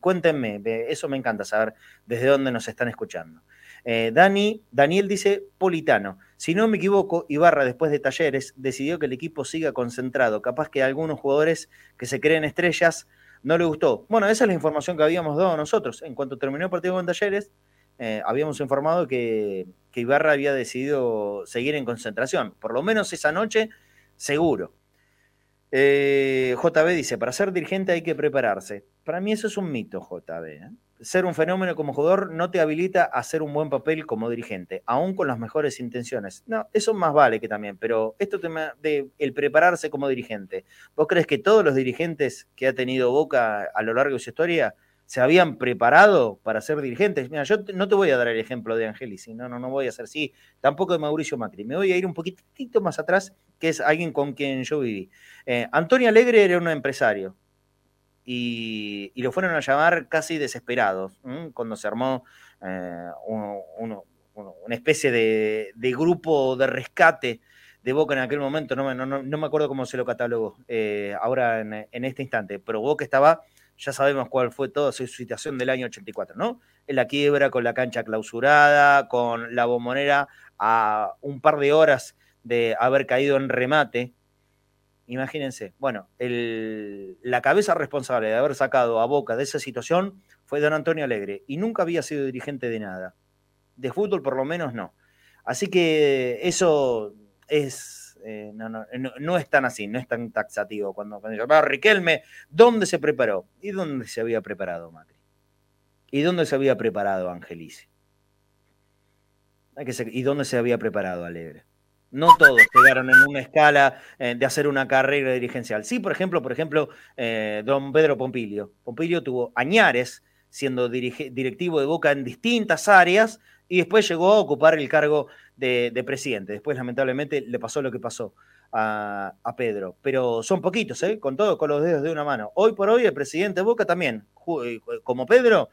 cuéntenme, eso me encanta saber desde dónde nos están escuchando. Dani, Daniel dice Politano. Si no me equivoco, Ibarra, después de talleres, decidió que el equipo siga concentrado. Capaz que algunos jugadores que se creen estrellas no le gustó. Bueno, esa es la información que habíamos dado nosotros. En cuanto terminó el partido con talleres, eh, habíamos informado que, Ibarra había decidido seguir en concentración. Por lo menos esa noche, seguro. Eh, JB dice, para ser dirigente hay que prepararse. Para mí eso es un mito, JB ser un fenómeno como jugador no te habilita a hacer un buen papel como dirigente, aún con las mejores intenciones. No, eso más vale que también, pero esto de el prepararse como dirigente, ¿vos crees que todos los dirigentes que ha tenido Boca a lo largo de su historia se habían preparado para ser dirigentes? Mira, yo no te voy a dar el ejemplo de Angelis, no, no, no voy a hacer así, tampoco de Mauricio Macri, me voy a ir un poquitito más atrás, que es alguien con quien yo viví. Eh, Antonio Alegre era un empresario, y, lo fueron a llamar casi desesperados cuando se armó eh, una especie de, grupo de rescate de Boca en aquel momento, no, no, no me acuerdo cómo se lo catalogó eh, ahora en, en, este instante, pero Boca estaba, ya sabemos cuál fue toda su situación del año 84, ¿no? En la quiebra, con la cancha clausurada, con la bombonera a un par de horas de haber caído en remate. Imagínense, bueno, la cabeza responsable de haber sacado a Boca de esa situación fue don Antonio Alegre y nunca había sido dirigente de nada. De fútbol por lo menos no. Así que eso es, eh, no, es tan así, no es tan taxativo. Cuando, cuando Riquelme, ¿dónde se preparó? ¿Y dónde se había preparado Macri? ¿Y dónde se había preparado Angelici? ¿Y dónde se había preparado Alegre? No todos llegaron en una escala eh, de hacer una carrera dirigencial. Sí, por ejemplo, por ejemplo, eh, don Pedro Pompilio. Pompilio tuvo añares siendo directivo de Boca en distintas áreas y después llegó a ocupar el cargo de, presidente. Después, lamentablemente, le pasó lo que pasó a, Pedro. Pero son poquitos, ¿eh? con todo, con los dedos de una mano. Hoy por hoy, el presidente de Boca también, como Pedro,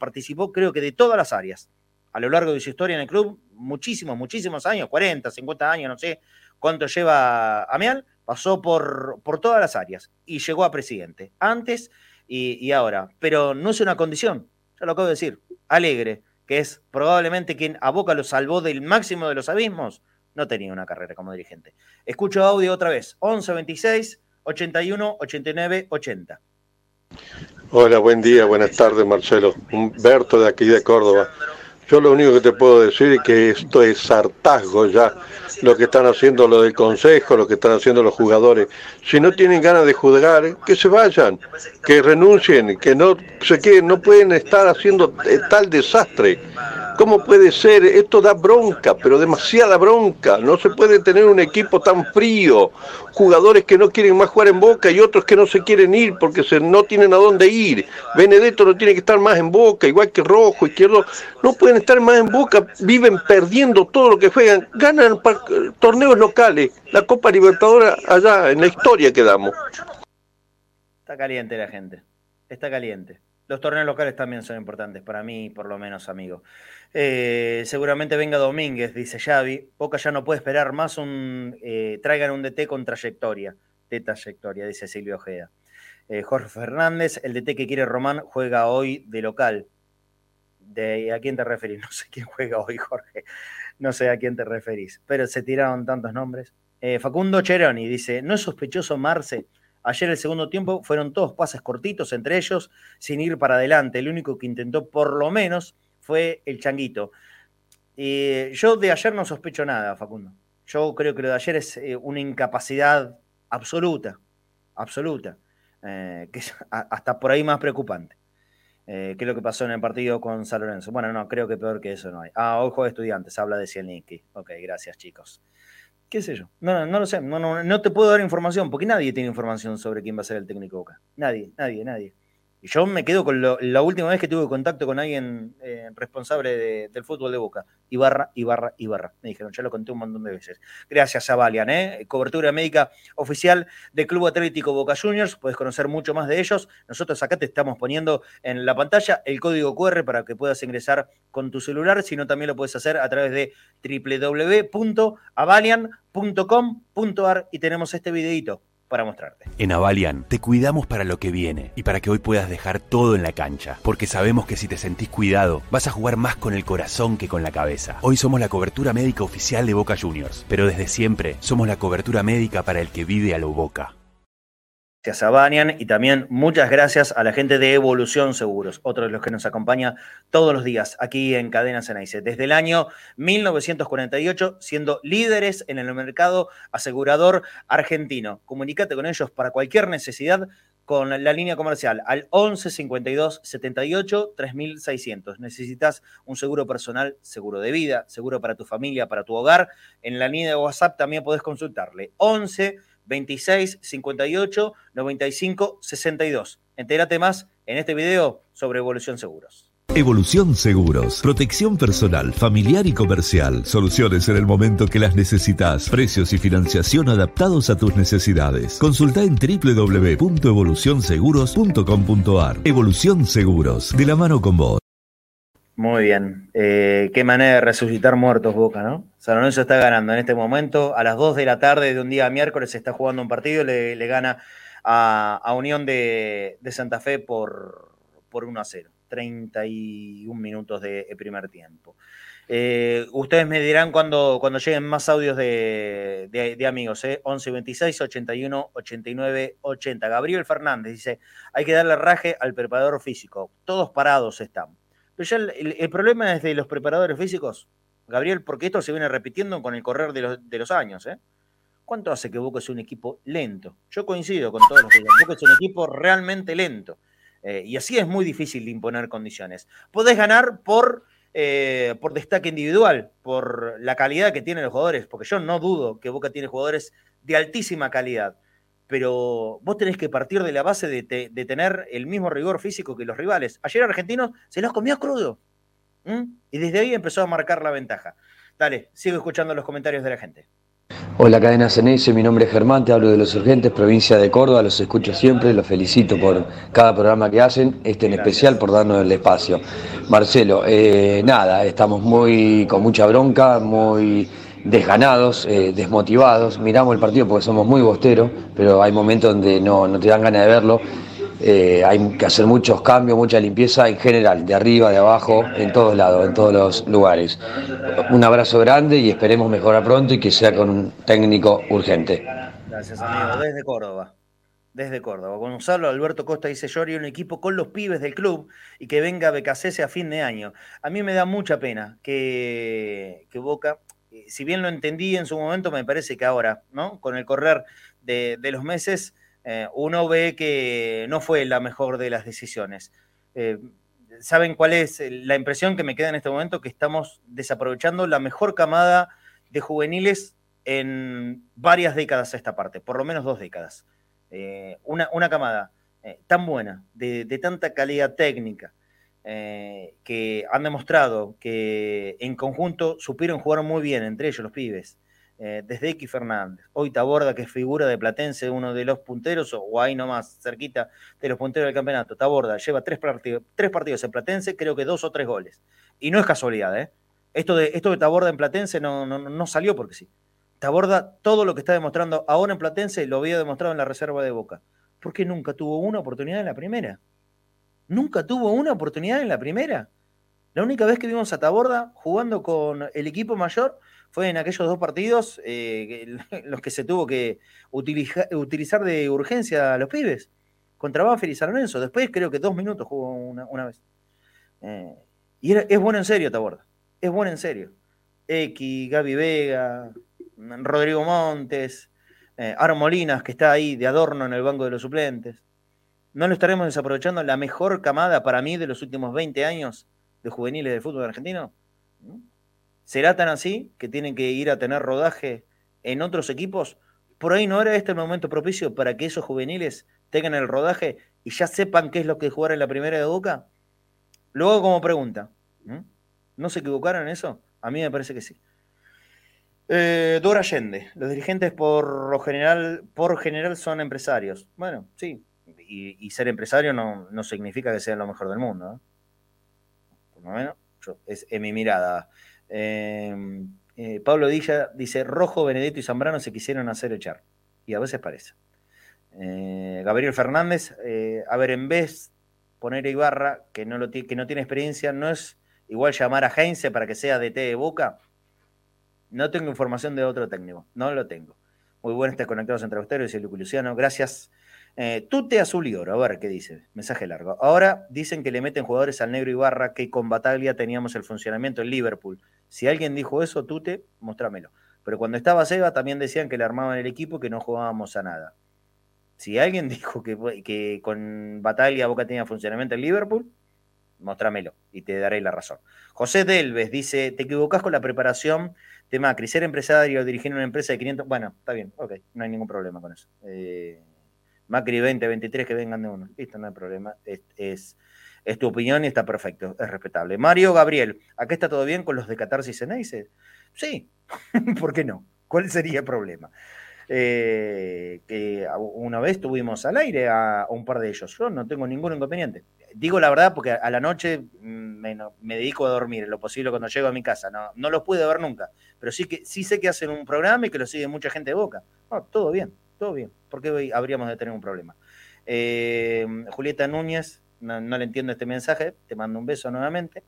participó creo que de todas las áreas. A lo largo de su historia en el club, muchísimos, muchísimos años, 40, 50 años, no sé cuánto lleva Amial, pasó por, por todas las áreas y llegó a presidente. Antes y, y ahora. Pero no es una condición, ya lo acabo de decir. Alegre, que es probablemente quien a Boca lo salvó del máximo de los abismos, no tenía una carrera como dirigente. Escucho audio otra vez, 11 26 81 89 80. Hola, buen día, buenas tardes Marcelo. Humberto de aquí de Córdoba. Yo lo único que te puedo decir es que esto es hartazgo ya, lo que están haciendo lo del consejo, lo que están haciendo los jugadores. Si no tienen ganas de jugar, que se vayan, que renuncien, que no se queden, no pueden estar haciendo tal desastre. ¿Cómo puede ser? Esto da bronca, pero demasiada bronca. No se puede tener un equipo tan frío, jugadores que no quieren más jugar en Boca y otros que no se quieren ir porque no tienen a dónde ir. Benedetto no tiene que estar más en Boca, igual que Rojo, Izquierdo. No pueden estar más en Boca, viven perdiendo todo lo que juegan. Ganan torneos locales, la Copa Libertadora allá en la historia que damos. Está caliente la gente, está caliente. Los torneos locales también son importantes, para mí por lo menos, amigo. Eh, seguramente venga Domínguez, dice Xavi. Boca ya no puede esperar más un. Eh, traigan un DT con trayectoria. De trayectoria, dice Silvio Ojeda. Eh, Jorge Fernández, el DT que quiere Román juega hoy de local. De, ¿A quién te referís? No sé quién juega hoy, Jorge. No sé a quién te referís. Pero se tiraron tantos nombres. Facundo Cheroni dice: ¿No es sospechoso Marce? Ayer el segundo tiempo fueron todos pases cortitos entre ellos, sin ir para adelante. El único que intentó por lo menos fue el changuito. yo de ayer no sospecho nada, Facundo. Yo creo que lo de ayer es eh, una incapacidad absoluta, absoluta, eh, que es hasta por ahí más preocupante. Eh, ¿Qué es lo que pasó en el partido con San Lorenzo? Bueno, no, creo que peor que eso no hay. Ah, ojo de estudiantes, habla de Cielniki. Ok, gracias chicos qué sé yo, no, no, lo sé, no, no, no te puedo dar información, porque nadie tiene información sobre quién va a ser el técnico Boca. Nadie, nadie, nadie. Yo me quedo con la última vez que tuve contacto con alguien eh, responsable del fútbol de Boca. Ibarra, Ibarra, Ibarra. Me dijeron, ya lo conté un montón de veces. Gracias a Valian, ¿eh? cobertura médica oficial del Club Atlético Boca Juniors. Puedes conocer mucho más de ellos. Nosotros acá te estamos poniendo en la pantalla el código QR para que puedas ingresar con tu celular, sino también lo puedes hacer a través de www.avalian.com.ar y tenemos este videito para mostrarte. En Avalian te cuidamos para lo que viene y para que hoy puedas dejar todo en la cancha, porque sabemos que si te sentís cuidado, vas a jugar más con el corazón que con la cabeza. Hoy somos la cobertura médica oficial de Boca Juniors, pero desde siempre somos la cobertura médica para el que vive a lo Boca gracias a Banian y también muchas gracias a la gente de Evolución Seguros, otro de los que nos acompaña todos los días aquí en Cadena Cenaice. Desde el año 1948, siendo líderes en el mercado asegurador argentino. Comunícate con ellos para cualquier necesidad con la línea comercial al 11 52 78 3600. Necesitas un seguro personal, seguro de vida, seguro para tu familia, para tu hogar. En la línea de WhatsApp también podés consultarle. 11 26 58 95 62. Entérate más en este video sobre Evolución Seguros. Evolución Seguros, protección personal, familiar y comercial, soluciones en el momento que las necesitas, precios y financiación adaptados a tus necesidades. Consulta en www.evolucionseguros.com.ar. Evolución Seguros, de la mano con vos. Muy bien. Eh, qué manera de resucitar muertos Boca, ¿no? San Lorenzo está ganando en este momento. A las 2 de la tarde de un día miércoles se está jugando un partido, le, le gana a, Unión de, Santa Fe por, por 1 a 0. 31 minutos de, primer tiempo. Eh, ustedes me dirán cuando, cuando lleguen más audios de, amigos, ¿eh? 11 26 81 89 80. Gabriel Fernández dice: hay que darle raje al preparador físico. Todos parados están. Pero ya el, problema es de los preparadores físicos, Gabriel, porque esto se viene repitiendo con el correr de los, años. ¿eh? ¿Cuánto hace que Boca es un equipo lento? Yo coincido con todos los que Boca es un equipo realmente lento. Eh, y así es muy difícil de imponer condiciones. Podés ganar por, eh, por destaque individual, por la calidad que tienen los jugadores, porque yo no dudo que Boca tiene jugadores de altísima calidad, pero vos tenés que partir de la base de, tener el mismo rigor físico que los rivales. Ayer Argentino se los comió crudo. Y desde ahí empezó a marcar la ventaja. Dale, sigo escuchando los comentarios de la gente. Hola cadena Ceneice, mi nombre es Germán, te hablo de Los Urgentes, provincia de Córdoba, los escucho siempre, los felicito por cada programa que hacen, este en especial por darnos el espacio. Marcelo, eh, nada, estamos muy con mucha bronca, muy desganados, eh, desmotivados, miramos el partido porque somos muy bosteros, pero hay momentos donde no, no te dan ganas de verlo eh, hay que hacer muchos cambios, mucha limpieza en general, de arriba, de abajo, en todos lados, en todos los lugares. Un abrazo grande y esperemos mejorar pronto y que sea con un técnico urgente. Gracias, amigo. Desde Córdoba. Desde Córdoba. Gonzalo Alberto Costa dice: Yo haría un equipo con los pibes del club y que venga Becasese a fin de año. A mí me da mucha pena que, que Boca, si bien lo entendí en su momento, me parece que ahora, ¿no? Con el correr de, los meses eh, uno ve que no fue la mejor de las decisiones. Eh, ¿Saben cuál es la impresión que me queda en este momento? Que estamos desaprovechando la mejor camada de juveniles en varias décadas a esta parte, por lo menos dos décadas. Eh, una, una, camada tan buena, de, de, tanta calidad técnica, que han demostrado que en conjunto supieron jugar muy bien entre ellos los pibes, eh, desde X Fernández, hoy Taborda, que es figura de Platense, uno de los punteros, o ahí nomás, cerquita de los punteros del campeonato. Taborda lleva tres partidos, tres partidos en Platense, creo que dos o tres goles. Y no es casualidad, ¿eh? Esto de, esto de Taborda en Platense no, no, salió porque sí. Taborda, todo lo que está demostrando ahora en Platense, lo había demostrado en la reserva de Boca. Porque nunca tuvo una oportunidad en la primera. Nunca tuvo una oportunidad en la primera. La única vez que vimos a Taborda jugando con el equipo mayor fue en aquellos dos partidos eh, los que se tuvo que utilizar de urgencia a los pibes, contra Banfield y San. Después creo que dos minutos jugó una, vez. Eh, y es bueno en serio, Taborda. Es bueno en serio. X, Gaby Vega, Rodrigo Montes, eh, Molinas, que está ahí de adorno en el banco de los suplentes. ¿No lo estaremos desaprovechando la mejor camada para mí de los últimos 20 años de juveniles del fútbol argentino? ¿Será tan así que tienen que ir a tener rodaje en otros equipos? ¿Por ahí no era este el momento propicio para que esos juveniles tengan el rodaje y ya sepan qué es lo que jugar en la primera de Boca? Luego como pregunta, ¿no se equivocaron en eso? A mí me parece que sí. Eh, Dora Allende, los dirigentes por lo general, por general son empresarios. Bueno, sí, y, ser empresario no, significa que sean lo mejor del mundo. Por lo menos, es en mi mirada. Em, eh, Pablo Dilla dice, Rojo, Benedetto y Zambrano se quisieron hacer echar. Y a veces parece. Eh, Gabriel Fernández, eh, a ver, en vez poner a Ibarra, que no, lo que no tiene experiencia, ¿no es igual llamar a Heinze para que sea DT de Boca? No tengo información de otro técnico, no lo tengo. Muy bueno estar conectados entre ustedes y Luciano, gracias. Eh, Tute Azul y Oro, a ver qué dice. Mensaje largo. Ahora dicen que le meten jugadores al negro Ibarra que con Bataglia teníamos el funcionamiento en Liverpool. Si alguien dijo eso, Tute, mostrámelo. Pero cuando estaba Seba también decían que le armaban el equipo y que no jugábamos a nada. Si alguien dijo que, que con Bataglia Boca tenía funcionamiento en Liverpool, mostrámelo y te daré la razón. José Delves dice, te equivocás con la preparación de Macri, ser empresario, dirigir una empresa de 500... Bueno, está bien, ok, no hay ningún problema con eso. Eh, Macri 20, 23 que vengan de uno. Listo, no hay problema. Es, tu opinión y está perfecto, es respetable. Mario Gabriel, ¿acá está todo bien con los de Catarsis Ceneice? Sí, ¿por qué no? ¿Cuál sería el problema? Eh, que una vez tuvimos al aire a, un par de ellos. Yo no tengo ningún inconveniente. Digo la verdad porque a la noche mm, me, dedico a dormir en lo posible cuando llego a mi casa. No, no los pude ver nunca, pero sí que sí sé que hacen un programa y que lo sigue mucha gente de Boca. todo bien, todo bien. ¿Por qué habríamos de tener un problema? Eh, Julieta Núñez, no, le entiendo este mensaje, te mando un beso nuevamente.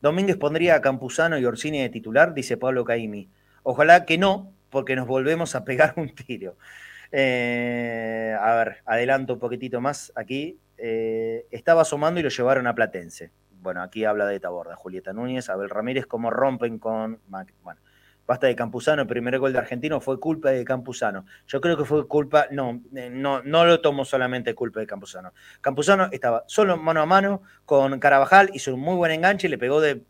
Domínguez pondría a Campuzano y Orsini de titular, dice Pablo Caimi. Ojalá que no, porque nos volvemos a pegar un tiro. Eh, a ver, adelanto un poquitito más aquí. Eh, estaba asomando y lo llevaron a Platense. Bueno, aquí habla de Taborda, Julieta Núñez, Abel Ramírez, cómo rompen con. Bueno, basta de Campuzano, el primer gol de Argentino fue culpa de Campuzano. Yo creo que fue culpa, no, eh, no, no lo tomo solamente culpa de Campuzano. Campuzano estaba solo mano a mano con Carabajal, hizo un muy buen enganche y le pegó de,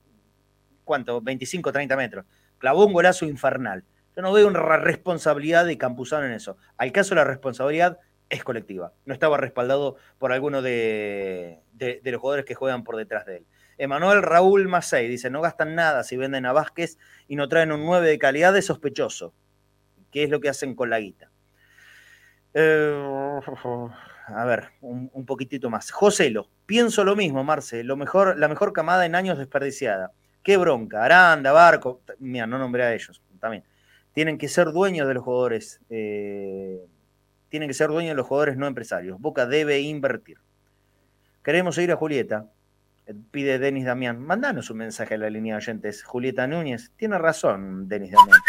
¿cuánto? 25, 30 metros. Clavó un golazo infernal. Yo no veo una responsabilidad de Campuzano en eso. Al caso la responsabilidad es colectiva. No estaba respaldado por alguno de, los jugadores que juegan por detrás de él. Emanuel Raúl Macei dice, no gastan nada si venden a Vázquez y no traen un 9 de calidad de sospechoso. ¿Qué es lo que hacen con la guita? Eh, a ver, un, poquitito más. Joselo, pienso lo mismo, Marce. Lo mejor, la mejor camada en años desperdiciada. Qué bronca. Aranda, Barco. Mira, no nombré a ellos también tienen que ser dueños de los jugadores, eh, tienen que ser dueños de los jugadores no empresarios. Boca debe invertir. Queremos ir a Julieta, pide Denis Damián. Mandanos un mensaje a la línea de oyentes. Julieta Núñez, tiene razón, Denis Damián.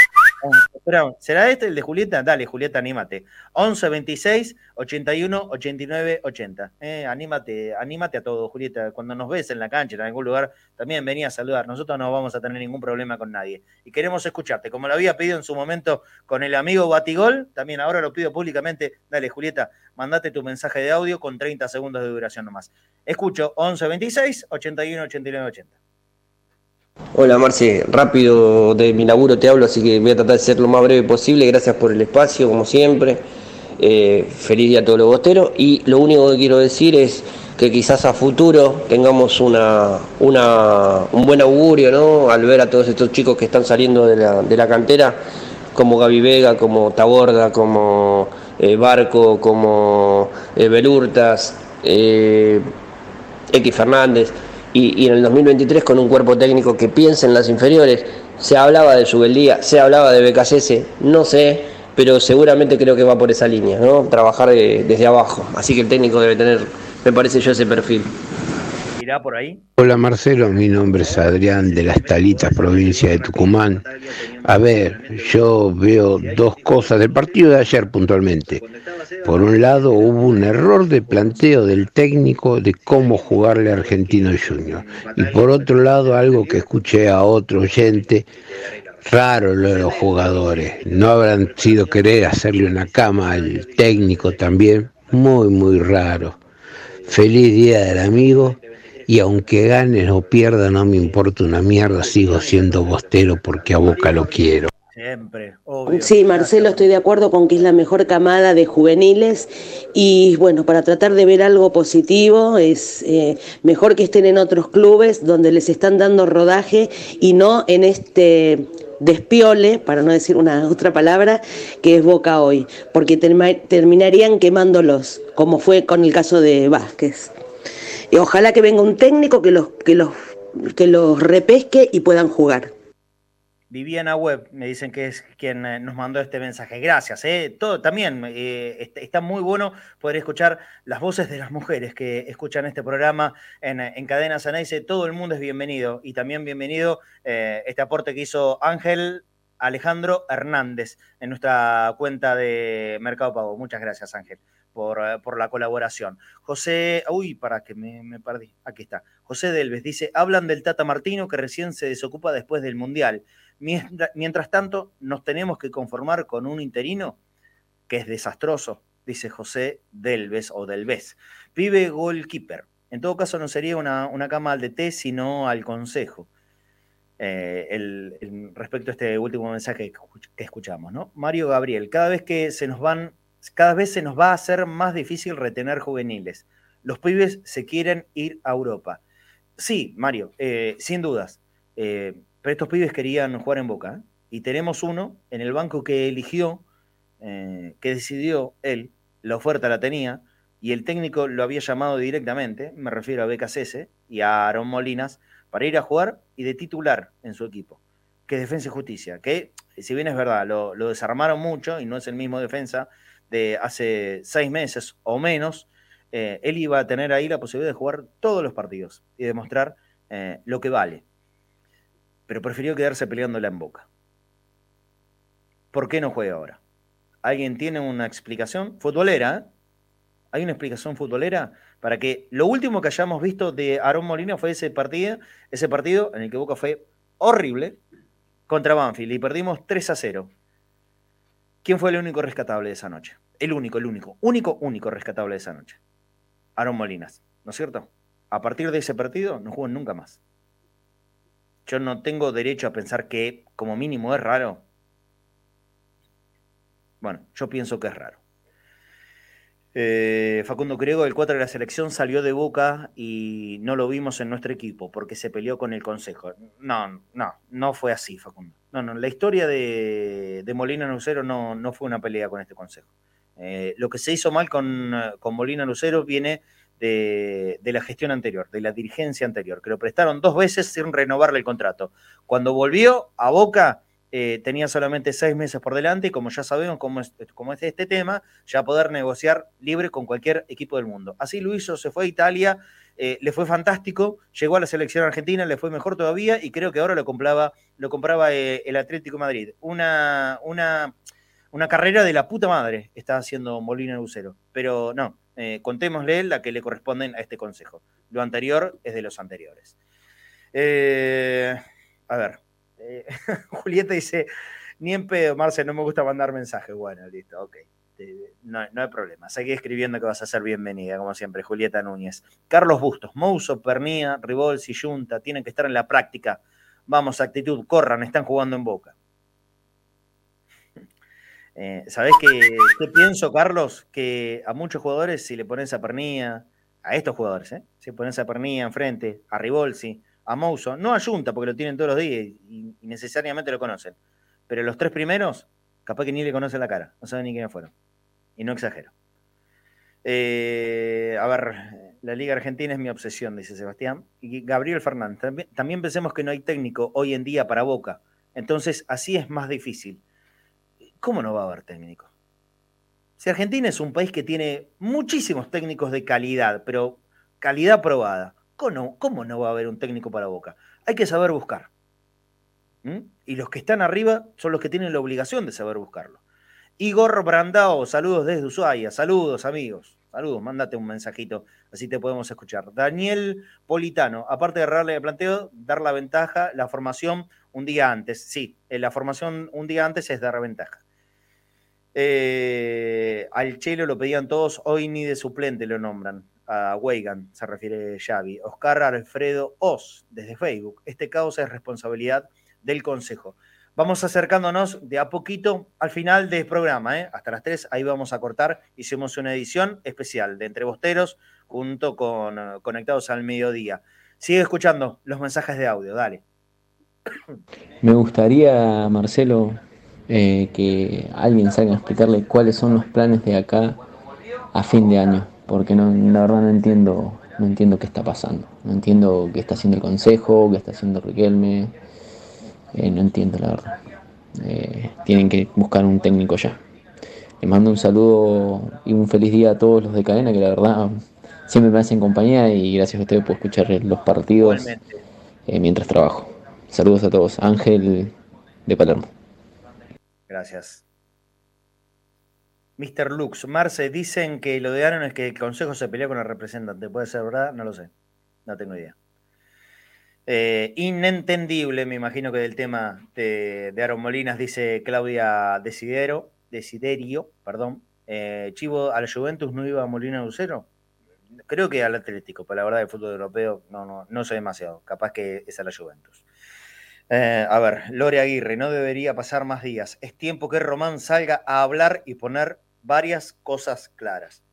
¿Será este el de Julieta? Dale, Julieta, anímate. 11 26 81 89 80. anímate, anímate a todo, Julieta. Cuando nos ves en la cancha, en algún lugar, también venía a saludar. Nosotros no vamos a tener ningún problema con nadie. Y queremos escucharte. Como lo había pedido en su momento con el amigo Batigol, también ahora lo pido públicamente. Dale, Julieta, mandate tu mensaje de audio con 30 segundos de duración nomás. Escucho 11 26 81 89 80. Hola Marce, rápido de mi laburo te hablo, así que voy a tratar de ser lo más breve posible. Gracias por el espacio, como siempre. Eh, feliz día a todos los bosteros. Y lo único que quiero decir es que quizás a futuro tengamos una, un buen augurio, ¿no? Al ver a todos estos chicos que están saliendo de la, cantera, como Gaby Vega, como Taborda, como eh, Barco, como eh, Belurtas, X Fernández y, en el 2023 con un cuerpo técnico que piense en las inferiores. Se hablaba de Subeldía, se hablaba de BKS, no sé, pero seguramente creo que va por esa línea, ¿no? Trabajar desde abajo. Así que el técnico debe tener, me parece yo, ese perfil ahí? Hola Marcelo, mi nombre es Adrián de Las Talitas, provincia de Tucumán. A ver, yo veo dos cosas del partido de ayer puntualmente. Por un lado, hubo un error de planteo del técnico de cómo jugarle a Argentino Junior. Y por otro lado, algo que escuché a otro oyente, raro lo de los jugadores. No habrán sido querer hacerle una cama al técnico también. Muy, muy raro. Feliz día del amigo y aunque gane o pierda no me importa una mierda, sigo siendo bostero porque a Boca lo quiero. Siempre, Sí, Marcelo, estoy de acuerdo con que es la mejor camada de juveniles y bueno, para tratar de ver algo positivo es eh, mejor que estén en otros clubes donde les están dando rodaje y no en este despiole, para no decir una otra palabra, que es Boca hoy, porque terminarían quemándolos, como fue con el caso de Vázquez. Y ojalá que venga un técnico que los, que los, que los repesque y puedan jugar. Viviana Web, me dicen que es quien eh, nos mandó este mensaje. Gracias. Eh. Todo, también eh, está muy bueno poder escuchar las voces de las mujeres que escuchan este programa en, en Cadena Todo el mundo es bienvenido. Y también bienvenido este aporte que hizo Ángel Alejandro Hernández en nuestra cuenta de Mercado Pago. Muchas gracias, Ángel. Eh, por, la colaboración. José, uy, para que me, perdí, aquí está. José Delves dice, hablan del Tata Martino que recién se desocupa después del Mundial. Mientras, tanto, nos tenemos que conformar con un interino que es desastroso, dice José Delves o Delves. Pibe goalkeeper. En todo caso, no sería una, una cama al DT, sino al consejo. Eh, el, respecto a este último mensaje que escuchamos, ¿no? Mario Gabriel, cada vez que se nos van cada vez se nos va a hacer más difícil retener juveniles. Los pibes se quieren ir a Europa. Sí, Mario, eh, sin dudas. Eh, pero estos pibes querían jugar en Boca. ¿eh? Y tenemos uno en el banco que eligió, que decidió él, la oferta la tenía, y el técnico lo había llamado directamente, me refiero a BKCS y a Aaron Molinas, para ir a jugar y de titular en su equipo, que es Defensa y Justicia, que si bien es verdad, lo, desarmaron mucho y no es el mismo defensa de hace seis meses o menos, eh, él iba a tener ahí la posibilidad de jugar todos los partidos y demostrar eh, lo que vale. Pero prefirió quedarse peleándola en boca. ¿Por qué no juega ahora? ¿Alguien tiene una explicación? Futbolera, ¿eh? ¿Hay una explicación futbolera para que lo último que hayamos visto de Aaron Molina fue ese partido, ese partido en el que Boca fue horrible contra Banfield y perdimos 3 a 0? ¿Quién fue el único rescatable de esa noche? El único, el único, único, único rescatable de esa noche. Aaron Molinas, ¿no es cierto? A partir de ese partido no jugó nunca más. Yo no tengo derecho a pensar que como mínimo es raro. Bueno, yo pienso que es raro. Eh, Facundo Griego, el 4 de la selección, salió de boca y no lo vimos en nuestro equipo porque se peleó con el consejo. No, no, no fue así, Facundo. No, no, la historia de, Molina Lucero no, no, fue una pelea con este consejo. Eh, lo que se hizo mal con, Molina Lucero viene de, de, la gestión anterior, de la dirigencia anterior, que lo prestaron dos veces sin renovarle el contrato. Cuando volvió a Boca, eh, tenía solamente seis meses por delante y como ya sabemos cómo es, este tema, ya poder negociar libre con cualquier equipo del mundo. Así lo hizo, se fue a Italia, eh, le fue fantástico, llegó a la selección argentina, le fue mejor todavía y creo que ahora lo compraba, lo compraba eh, el Atlético Madrid. Una, una, una, carrera de la puta madre está haciendo Molina Lucero, pero no, contémosle la que le corresponden a este consejo. Lo anterior es de los anteriores. a ver, eh, Julieta dice, ni en pedo, Marce, no me gusta mandar mensajes. Bueno, listo, ok. No, hay problema. Seguí escribiendo que vas a ser bienvenida, como siempre, Julieta Núñez. Carlos Bustos, Mouso, Pernía, Ribolsi, Junta, tienen que estar en la práctica. Vamos, actitud, corran, están jugando en boca. Eh, ¿Sabés qué, pienso, Carlos? Que a muchos jugadores, si le pones a Pernía, a estos jugadores, ¿eh? si pones a Pernía enfrente, a Ribolsi, a Mouso, no a porque lo tienen todos los días y, necesariamente lo conocen. Pero los tres primeros, capaz que ni le conocen la cara, no saben ni quiénes fueron. Y no exagero. Eh, a ver, la Liga Argentina es mi obsesión, dice Sebastián. Y Gabriel Fernández, también, pensemos que no hay técnico hoy en día para Boca. Entonces, así es más difícil. ¿Cómo no va a haber técnico? Si Argentina es un país que tiene muchísimos técnicos de calidad, pero calidad probada. ¿Cómo no, va a haber un técnico para Boca? Hay que saber buscar. Y los que están arriba son los que tienen la obligación de saber buscarlo. Igor Brandao, saludos desde Ushuaia, saludos amigos, saludos, mándate un mensajito, así te podemos escuchar. Daniel Politano, aparte de darle el planteo, dar la ventaja, la formación un día antes. Sí, la formación un día antes es dar ventaja. Eh, al Chelo lo pedían todos, hoy ni de suplente lo nombran a Weigan, se refiere Xavi. Oscar Alfredo Oz, desde Facebook. Este caos es responsabilidad del Consejo. Vamos acercándonos de a poquito al final del programa, ¿eh? hasta las 3, ahí vamos a cortar. Hicimos una edición especial de Entre Bosteros junto con eh, Conectados al Mediodía. Sigue escuchando los mensajes de audio, dale. Me gustaría, Marcelo, eh, que alguien salga a explicarle cuáles son los planes de acá a fin de año porque no, la verdad no entiendo, no entiendo qué está pasando. No entiendo qué está haciendo el Consejo, qué está haciendo Riquelme. Eh, no entiendo la verdad. Eh, tienen que buscar un técnico ya. Les mando un saludo y un feliz día a todos los de cadena, que la verdad siempre me hacen compañía y gracias a ustedes por escuchar los partidos eh, mientras trabajo. Saludos a todos. Ángel de Palermo. Gracias. Mr. Lux, Marce, dicen que lo de Aaron es que el consejo se peleó con el representante. ¿Puede ser verdad? No lo sé. No tengo idea. Eh, inentendible, me imagino que del tema de, Aaron Molinas, dice Claudia Desidero, Desiderio, perdón. Eh, Chivo, ¿a la Juventus no iba a Molina Lucero? Creo que al Atlético, pero la verdad el fútbol europeo no, no, no sé demasiado. Capaz que es a la Juventus. Eh, a ver, Lore Aguirre, no debería pasar más días. Es tiempo que Román salga a hablar y poner varias cosas claras.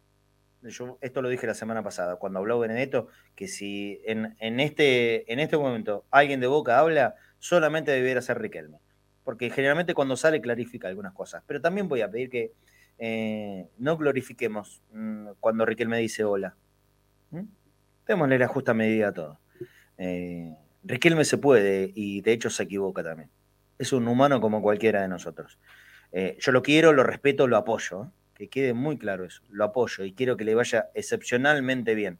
Yo esto lo dije la semana pasada, cuando habló Benedetto, que si en, este, en este momento alguien de Boca habla, solamente debiera ser Riquelme. Porque generalmente cuando sale clarifica algunas cosas. Pero también voy a pedir que, eh, no glorifiquemos mm, cuando Riquelme dice hola. ¿Mm? Démosle la justa medida a todo. Eh, Riquelme se puede y de hecho se equivoca también. Es un humano como cualquiera de nosotros. Eh, yo lo quiero, lo respeto, lo apoyo. ¿eh? Que quede muy claro eso. Lo apoyo y quiero que le vaya excepcionalmente bien.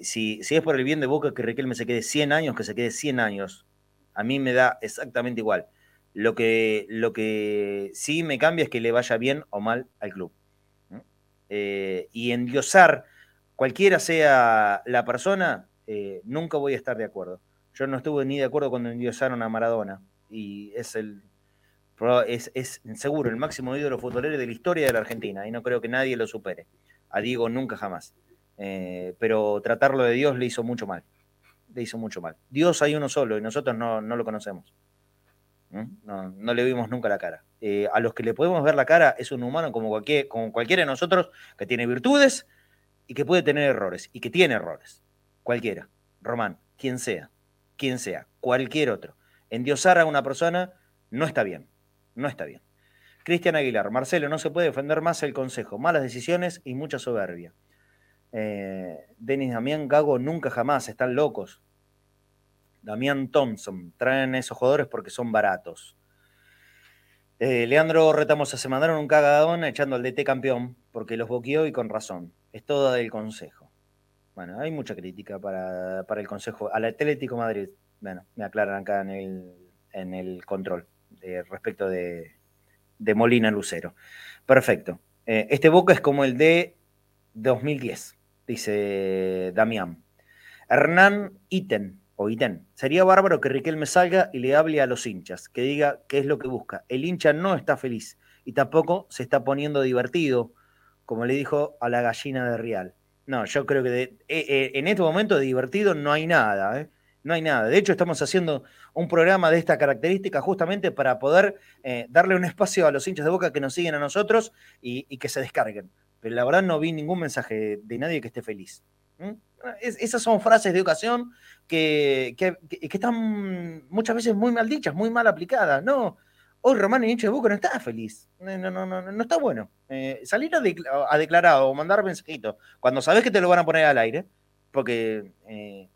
si, si es por el bien de Boca que Riquelme se quede 100 años, que se quede 100 años. A mí me da exactamente igual. Lo que, lo que sí me cambia es que le vaya bien o mal al club. Eh, y endiosar, cualquiera sea la persona, eh, nunca voy a estar de acuerdo. Yo no estuve ni de acuerdo cuando endiosaron a Maradona. Y es el es, es seguro el máximo ídolo futbolero de la historia de la Argentina. Y no creo que nadie lo supere. A Diego nunca jamás. Eh, pero tratarlo de Dios le hizo mucho mal. Le hizo mucho mal. Dios hay uno solo y nosotros no, no lo conocemos. No, le vimos nunca la cara. Eh, a los que le podemos ver la cara es un humano como, cualquier, como cualquiera de nosotros que tiene virtudes y que puede tener errores y que tiene errores. Cualquiera. Román, quien sea, quien sea, cualquier otro. Endiosar a una persona no está bien. No está bien. Cristian Aguilar, Marcelo, no se puede defender más el consejo. Malas decisiones y mucha soberbia. Eh, Denis Damián Gago, nunca jamás, están locos. Damián Thompson. Traen esos jugadores porque son baratos. Eh, Leandro Retamosa se mandaron un cagadón echando al DT campeón porque los boqueó y con razón. Es todo del consejo. Bueno, hay mucha crítica para, el consejo. Al Atlético Madrid, bueno, me aclaran acá en el, en el control respecto de, Molina Lucero. Perfecto. Eh, este Boca es como el de 2010, dice Damián. Hernán Iten, o Sería bárbaro que Riquelme salga y le hable a los hinchas, que diga qué es lo que busca. El hincha no está feliz y tampoco se está poniendo divertido, como le dijo a la gallina de Real. No, yo creo que eh, eh, en este momento de divertido no hay nada, ¿eh? No hay nada. De hecho, estamos haciendo un programa de esta característica justamente para poder darle un espacio a los hinchas de boca que nos siguen a nosotros y, que se descarguen. Pero la verdad no vi ningún mensaje de nadie que esté feliz. esas son frases de ocasión que, están muchas veces muy mal dichas, muy mal aplicadas. No, hoy Román en hincha de Boca no está feliz. No, no, no, no, está bueno. Eh, salir a, declarar o mandar mensajitos cuando sabes que te lo van a poner al aire, porque eh,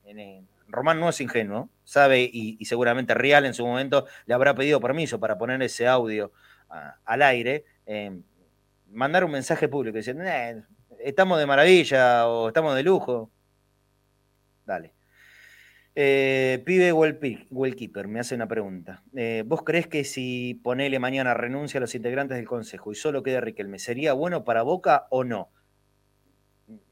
Román no es ingenuo, sabe y, seguramente Real en su momento le habrá pedido permiso para poner ese audio al aire. Eh, mandar un mensaje público diciendo, estamos de maravilla o estamos de lujo. Dale. Eh, pibe Wellkeeper me hace una pregunta. Eh, ¿Vos crees que si ponele mañana renuncia a los integrantes del Consejo y solo queda Riquelme, ¿sería bueno para Boca o no?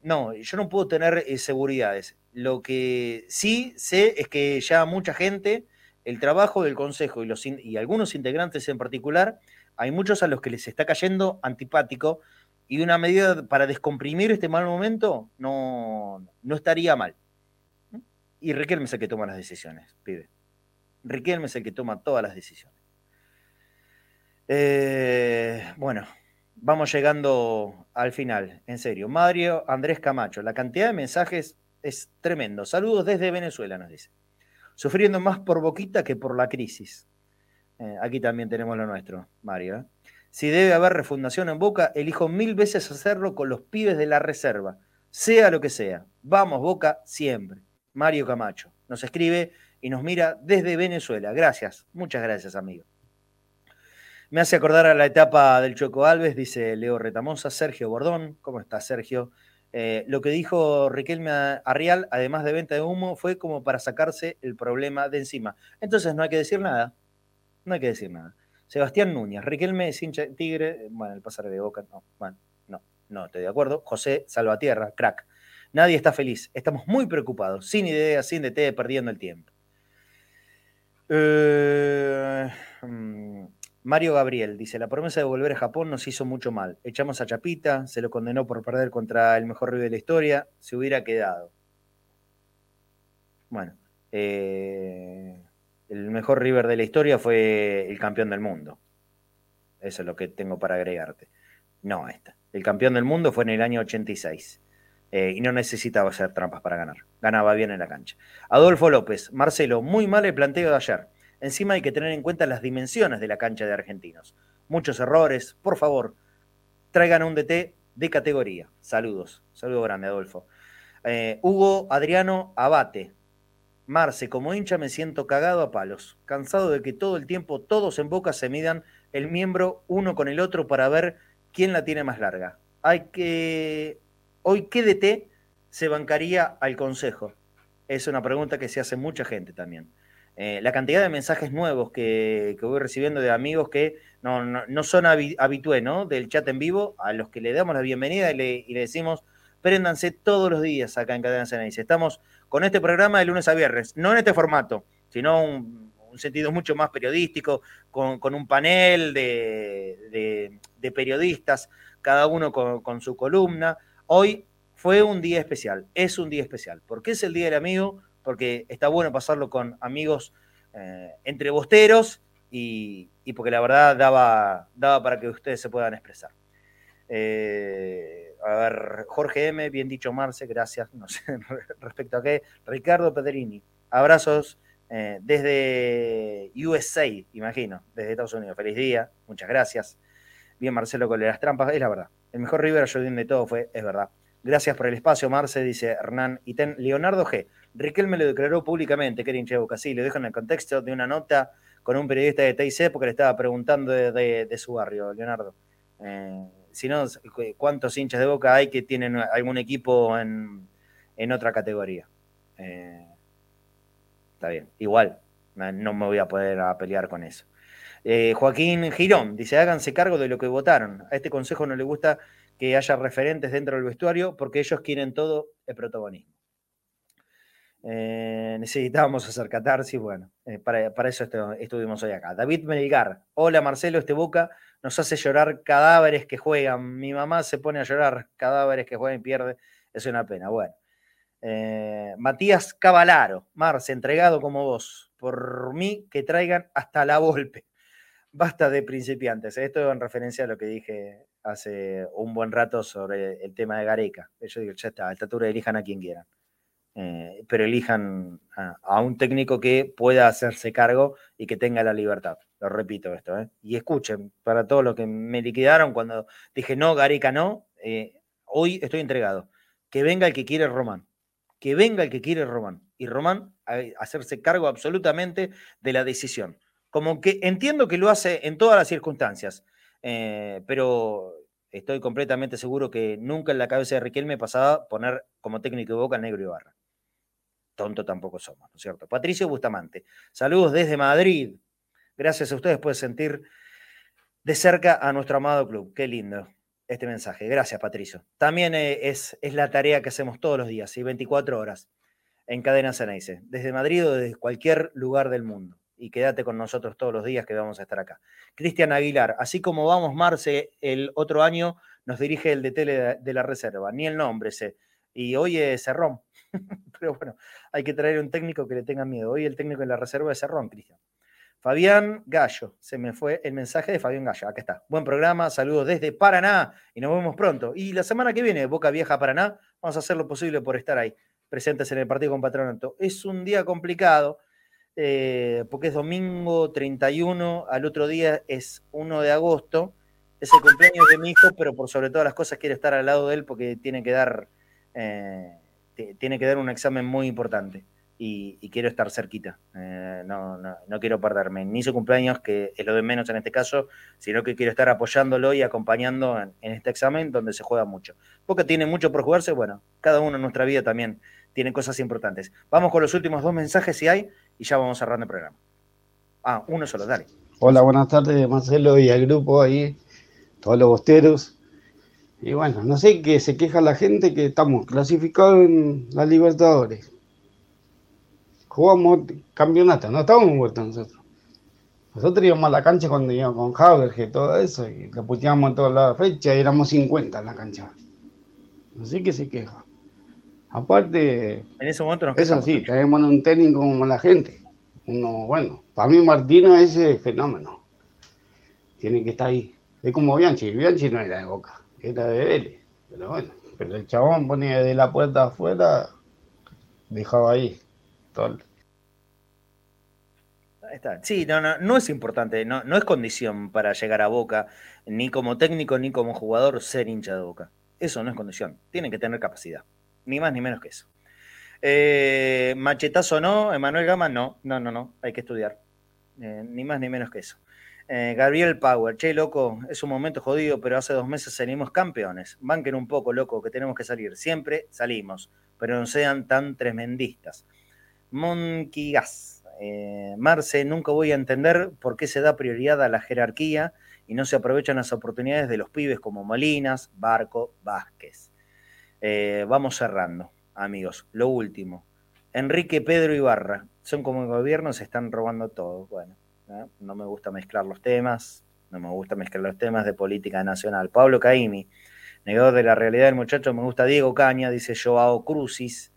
No, yo no puedo tener eh, seguridades. Lo que sí sé es que ya mucha gente, el trabajo del Consejo y, algunos integrantes en particular, hay muchos a los que les está cayendo antipático y una medida para descomprimir este mal momento no, no estaría mal. Y Riquelme es el que toma las decisiones, pibe. Riquelme es el que toma todas las decisiones. Eh, bueno, vamos llegando al final, en serio. Mario Andrés Camacho, la cantidad de mensajes es tremendo. Saludos desde Venezuela, nos dice. Sufriendo más por Boquita que por la crisis. Eh, aquí también tenemos lo nuestro, Mario. ¿eh? Si debe haber refundación en Boca, elijo mil veces hacerlo con los pibes de la reserva, sea lo que sea. Vamos, Boca, siempre. Mario Camacho. Nos escribe y nos mira desde Venezuela. Gracias, muchas gracias, amigo. Me hace acordar a la etapa del Choco Alves, dice Leo Retamosa, Sergio Bordón. ¿Cómo está, Sergio? Eh, lo que dijo Riquelme Arrial, además de venta de humo, fue como para sacarse el problema de encima. Entonces no hay que decir nada. No hay que decir nada. Sebastián Núñez, Riquelme es tigre. Bueno, el pasar de boca, no. Bueno, no, no estoy de acuerdo. José Salvatierra, crack. Nadie está feliz. Estamos muy preocupados, sin idea, sin DT, perdiendo el tiempo. Eh, mm, Mario Gabriel dice: La promesa de volver a Japón nos hizo mucho mal. Echamos a Chapita, se lo condenó por perder contra el mejor River de la historia. Se hubiera quedado. Bueno, eh, el mejor River de la historia fue el campeón del mundo. Eso es lo que tengo para agregarte. No, esta. El campeón del mundo fue en el año 86. Eh, y no necesitaba hacer trampas para ganar. Ganaba bien en la cancha. Adolfo López, Marcelo, muy mal el planteo de ayer. Encima hay que tener en cuenta las dimensiones de la cancha de argentinos. Muchos errores, por favor. traigan un DT de categoría. Saludos. Saludo grande, Adolfo. Eh, Hugo Adriano Abate. Marce, como hincha me siento cagado a palos, cansado de que todo el tiempo todos en Boca se midan el miembro uno con el otro para ver quién la tiene más larga. Hay que... Hoy, ¿qué DT se bancaría al Consejo? Es una pregunta que se hace mucha gente también. Eh, la cantidad de mensajes nuevos que, voy recibiendo de amigos que no, no, son habitués ¿no? del chat en vivo, a los que le damos la bienvenida y le, y le decimos, préndanse todos los días acá en Cadena Ceneice. Estamos con este programa de lunes a viernes, no en este formato, sino un, un sentido mucho más periodístico, con, un panel de, periodistas, cada uno con, su columna. Hoy fue un día especial, es un día especial. ¿Por qué es el Día del Amigo? Porque está bueno pasarlo con amigos eh, entre bosteros y, porque la verdad daba, daba para que ustedes se puedan expresar. Eh, a ver, Jorge M, bien dicho Marce, gracias. No sé respecto a qué. Ricardo Pedrini, abrazos eh, desde USA, imagino, desde Estados Unidos. Feliz día, muchas gracias. Bien, Marcelo con las trampas, es la verdad. El mejor River Jordan de todo fue, es verdad. Gracias por el espacio, Marce, dice Hernán Iten. Leonardo G. Riquelme lo declaró públicamente que era hincha de Boca. Sí, lo dejo en el contexto de una nota con un periodista de TIC porque le estaba preguntando de, su barrio, Leonardo. Eh, si no, ¿cuántos hinchas de Boca hay que tienen algún equipo en, otra categoría? Eh, está bien, igual, no me voy a poder pelear con eso. Eh, Joaquín Girón dice, háganse cargo de lo que votaron. A este consejo no le gusta que haya referentes dentro del vestuario porque ellos quieren todo el protagonismo. Eh, necesitábamos hacer catarsis, bueno, para, eso estuvimos hoy acá. David Melgar, hola Marcelo, este Boca nos hace llorar cadáveres que juegan. Mi mamá se pone a llorar cadáveres que juegan y pierde. Es una pena. Bueno. Eh, Matías Cavalaro, Marce, entregado como vos. Por mí, que traigan hasta la golpe. Basta de principiantes. Esto en referencia a lo que dije hace un buen rato sobre el tema de Gareca. Yo digo, ya está, a estatura elijan a quien quieran. Eh, pero elijan a, un técnico que pueda hacerse cargo y que tenga la libertad. Lo repito esto. ¿eh? Y escuchen, para todos los que me liquidaron cuando dije no, Gareca no, eh, hoy estoy entregado. Que venga el que quiere Román. Que venga el que quiere Román. Y Román hacerse cargo absolutamente de la decisión. Como que entiendo que lo hace en todas las circunstancias, pero estoy completamente seguro que nunca en la cabeza de Riquelme pasaba poner como técnico de boca negro y barra tonto tampoco somos, ¿no es cierto? Patricio Bustamante, saludos desde Madrid. Gracias a ustedes pueden sentir de cerca a nuestro amado club. Qué lindo este mensaje. Gracias, Patricio. También eh, es, es la tarea que hacemos todos los días, y 24 horas en Cadena Ceneice, desde Madrid o desde cualquier lugar del mundo. Y quédate con nosotros todos los días que vamos a estar acá. Cristian Aguilar, así como vamos Marce el otro año, nos dirige el DT de la reserva. Ni el nombre sé. Y hoy es Cerrón. Pero bueno, hay que traer un técnico que le tenga miedo. Hoy el técnico en la reserva es Cerrón, Cristian. Fabián Gallo, se me fue el mensaje de Fabián Gallo. Acá está. Buen programa, saludos desde Paraná y nos vemos pronto. Y la semana que viene, Boca Vieja Paraná, vamos a hacer lo posible por estar ahí, presentes en el partido con Patronato. Es un día complicado eh, porque es domingo 31, al otro día es 1 de agosto. Es el cumpleaños de mi hijo, pero por sobre todas las cosas quiero estar al lado de él porque tiene que dar. Eh, tiene que dar un examen muy importante y, quiero estar cerquita. Eh, no, no, quiero perderme ni su cumpleaños, que es lo de menos en este caso, sino que quiero estar apoyándolo y acompañando en, este examen donde se juega mucho. Porque tiene mucho por jugarse, bueno, cada uno en nuestra vida también tiene cosas importantes. Vamos con los últimos dos mensajes si hay y ya vamos cerrando el programa. Ah, uno solo, dale. Hola, buenas tardes Marcelo y al grupo ahí, todos los bosteros. Y bueno, no sé qué se queja la gente que estamos clasificados en la Libertadores. Jugamos campeonato, no estamos muertos nosotros. Nosotros íbamos a la cancha cuando íbamos con Haber y todo eso, y lo puteábamos en todas las fechas, y éramos 50 en la cancha. No sé qué se queja. Aparte, en ese momento nos eso sí, tenemos un técnico como la gente. Uno, bueno, para mí Martino es ese fenómeno. Tiene que estar ahí. Es como Bianchi, Bianchi no era de boca era de Vélez. Pero bueno, pero el chabón ponía de la puerta afuera, dejaba ahí. Todo. está. Sí, no, no, no es importante, no, no es condición para llegar a Boca, ni como técnico ni como jugador, ser hincha de Boca. Eso no es condición. Tienen que tener capacidad. Ni más ni menos que eso. Eh, machetazo no, Emanuel Gama no, no, no, no, hay que estudiar. Eh, ni más ni menos que eso. Eh, Gabriel Power, che, loco, es un momento jodido, pero hace dos meses salimos campeones. Banquen un poco, loco, que tenemos que salir. Siempre salimos, pero no sean tan tremendistas. Monkey Gas, eh, Marce, nunca voy a entender por qué se da prioridad a la jerarquía y no se aprovechan las oportunidades de los pibes como Molinas, Barco, Vázquez. Eh, vamos cerrando, amigos. Lo último. Enrique, Pedro Ibarra, son como el gobierno, se están robando todo. Bueno, no me gusta mezclar los temas, no me gusta mezclar los temas de política nacional. Pablo Caimi, negador de la realidad del muchacho, me gusta Diego Caña, dice Joao Crucis.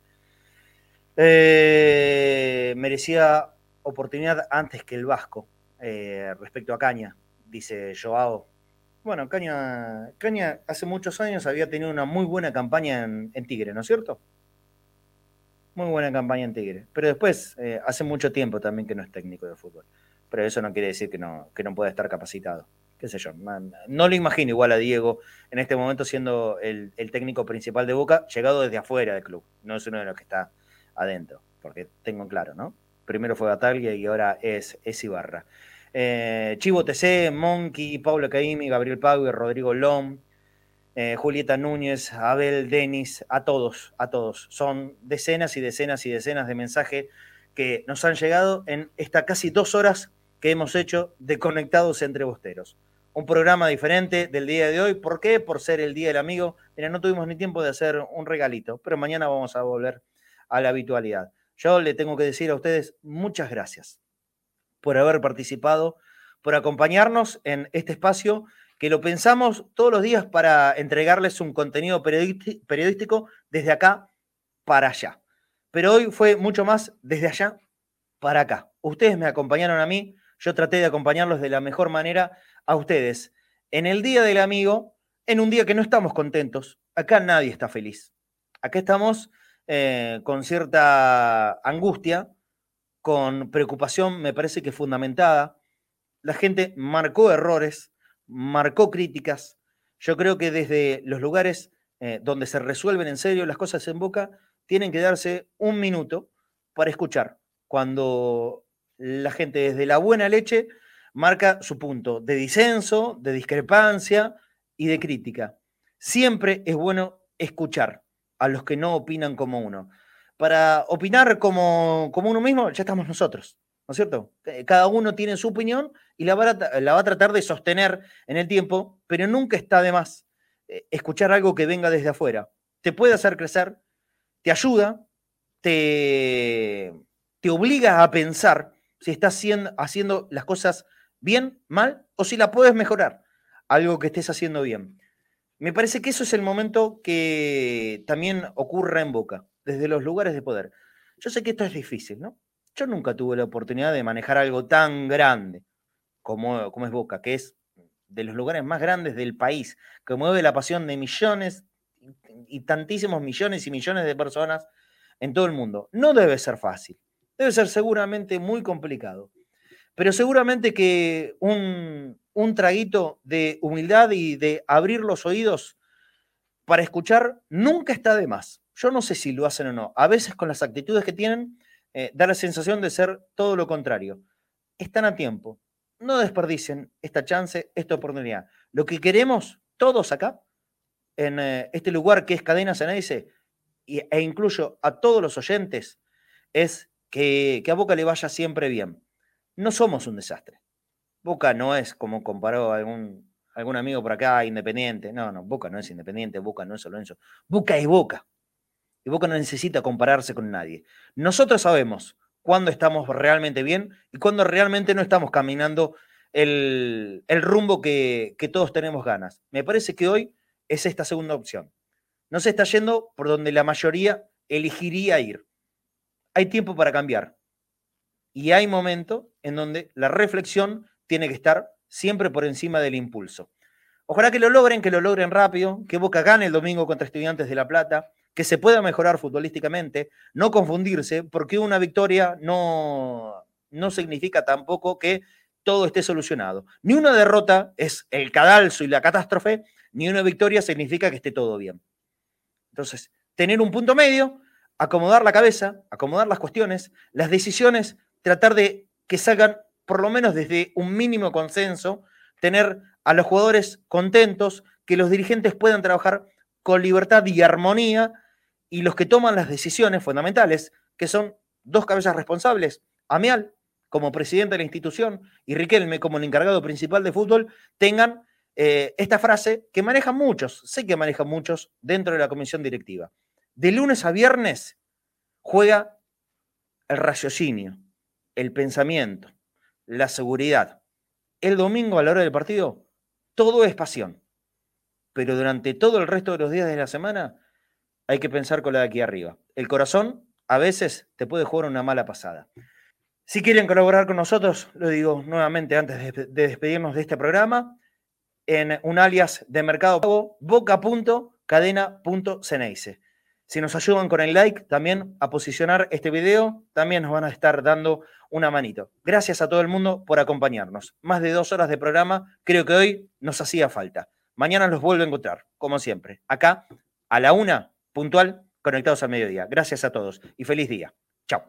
Eh, merecía oportunidad antes que el Vasco eh, respecto a Caña, dice Joao. Bueno, Caña, Caña hace muchos años había tenido una muy buena campaña en, Tigre, ¿no es cierto? Muy buena campaña en Tigre. Pero después, eh, hace mucho tiempo también que no es técnico de fútbol pero eso no quiere decir que no, que no pueda estar capacitado. Qué sé yo, no lo imagino igual a Diego en este momento siendo el, técnico principal de Boca, llegado desde afuera del club, no es uno de los que está adentro, porque tengo claro, ¿no? Primero fue Bataglia y ahora es, es Ibarra. Eh, Chivo TC, Monkey, Pablo Caimi, Gabriel Pau Rodrigo Lom, eh, Julieta Núñez, Abel, Denis, a todos, a todos. Son decenas y decenas y decenas de mensajes que nos han llegado en estas casi dos horas que hemos hecho de Conectados entre Bosteros. Un programa diferente del día de hoy. ¿Por qué? Por ser el Día del Amigo. Mira, no tuvimos ni tiempo de hacer un regalito, pero mañana vamos a volver a la habitualidad. Yo le tengo que decir a ustedes muchas gracias por haber participado, por acompañarnos en este espacio que lo pensamos todos los días para entregarles un contenido periodístico desde acá para allá. Pero hoy fue mucho más desde allá para acá. Ustedes me acompañaron a mí, yo traté de acompañarlos de la mejor manera a ustedes. En el Día del Amigo, en un día que no estamos contentos, acá nadie está feliz. Acá estamos eh, con cierta angustia, con preocupación, me parece que fundamentada. La gente marcó errores, marcó críticas. Yo creo que desde los lugares eh, donde se resuelven en serio las cosas en boca, tienen que darse un minuto para escuchar cuando la gente desde la buena leche marca su punto de disenso, de discrepancia y de crítica. Siempre es bueno escuchar a los que no opinan como uno. Para opinar como, como uno mismo, ya estamos nosotros, ¿no es cierto? Cada uno tiene su opinión y la va, a, la va a tratar de sostener en el tiempo, pero nunca está de más eh, escuchar algo que venga desde afuera. Te puede hacer crecer, te ayuda, te, te obliga a pensar si estás haciendo, haciendo las cosas bien, mal, o si la puedes mejorar, algo que estés haciendo bien. Me parece que eso es el momento que también ocurre en Boca, desde los lugares de poder. Yo sé que esto es difícil, ¿no? Yo nunca tuve la oportunidad de manejar algo tan grande como, como es Boca, que es de los lugares más grandes del país, que mueve la pasión de millones y tantísimos millones y millones de personas en todo el mundo. No debe ser fácil. Debe ser seguramente muy complicado. Pero seguramente que un, un traguito de humildad y de abrir los oídos para escuchar nunca está de más. Yo no sé si lo hacen o no. A veces con las actitudes que tienen, eh, da la sensación de ser todo lo contrario. Están a tiempo. No desperdicien esta chance, esta oportunidad. Lo que queremos todos acá, en eh, este lugar que es Cadena Ceneice, e incluyo a todos los oyentes, es que, a Boca le vaya siempre bien. No somos un desastre. Boca no es como comparó algún, algún amigo por acá, independiente. No, no, Boca no es independiente, Boca no es solo eso. Boca es Boca. Y Boca no necesita compararse con nadie. Nosotros sabemos cuándo estamos realmente bien y cuándo realmente no estamos caminando el, rumbo que, que todos tenemos ganas. Me parece que hoy es esta segunda opción. No se está yendo por donde la mayoría elegiría ir hay tiempo para cambiar. Y hay momentos en donde la reflexión tiene que estar siempre por encima del impulso. Ojalá que lo logren, que lo logren rápido, que Boca gane el domingo contra Estudiantes de La Plata, que se pueda mejorar futbolísticamente, no confundirse, porque una victoria no, no significa tampoco que todo esté solucionado. Ni una derrota es el cadalso y la catástrofe, ni una victoria significa que esté todo bien. Entonces, tener un punto medio, acomodar la cabeza, acomodar las cuestiones, las decisiones, tratar de que salgan por lo menos desde un mínimo consenso, tener a los jugadores contentos, que los dirigentes puedan trabajar con libertad y armonía y los que toman las decisiones fundamentales, que son dos cabezas responsables, Amial como presidente de la institución y Riquelme como el encargado principal de fútbol, tengan eh, esta frase que manejan muchos, sé que manejan muchos dentro de la comisión directiva. De lunes a viernes juega el raciocinio, el pensamiento, la seguridad. El domingo a la hora del partido, todo es pasión. Pero durante todo el resto de los días de la semana hay que pensar con la de aquí arriba. El corazón a veces te puede jugar una mala pasada. Si quieren colaborar con nosotros, lo digo nuevamente antes de, despedirnos de este programa, en un alias de Mercado Pago, boca.cadena.ceneice. Si nos ayudan con el like también a posicionar este video, también nos van a estar dando una manito. Gracias a todo el mundo por acompañarnos. Más de dos horas de programa, creo que hoy nos hacía falta. Mañana los vuelvo a encontrar, como siempre, acá a la una, puntual, conectados al mediodía. Gracias a todos y feliz día. Chao.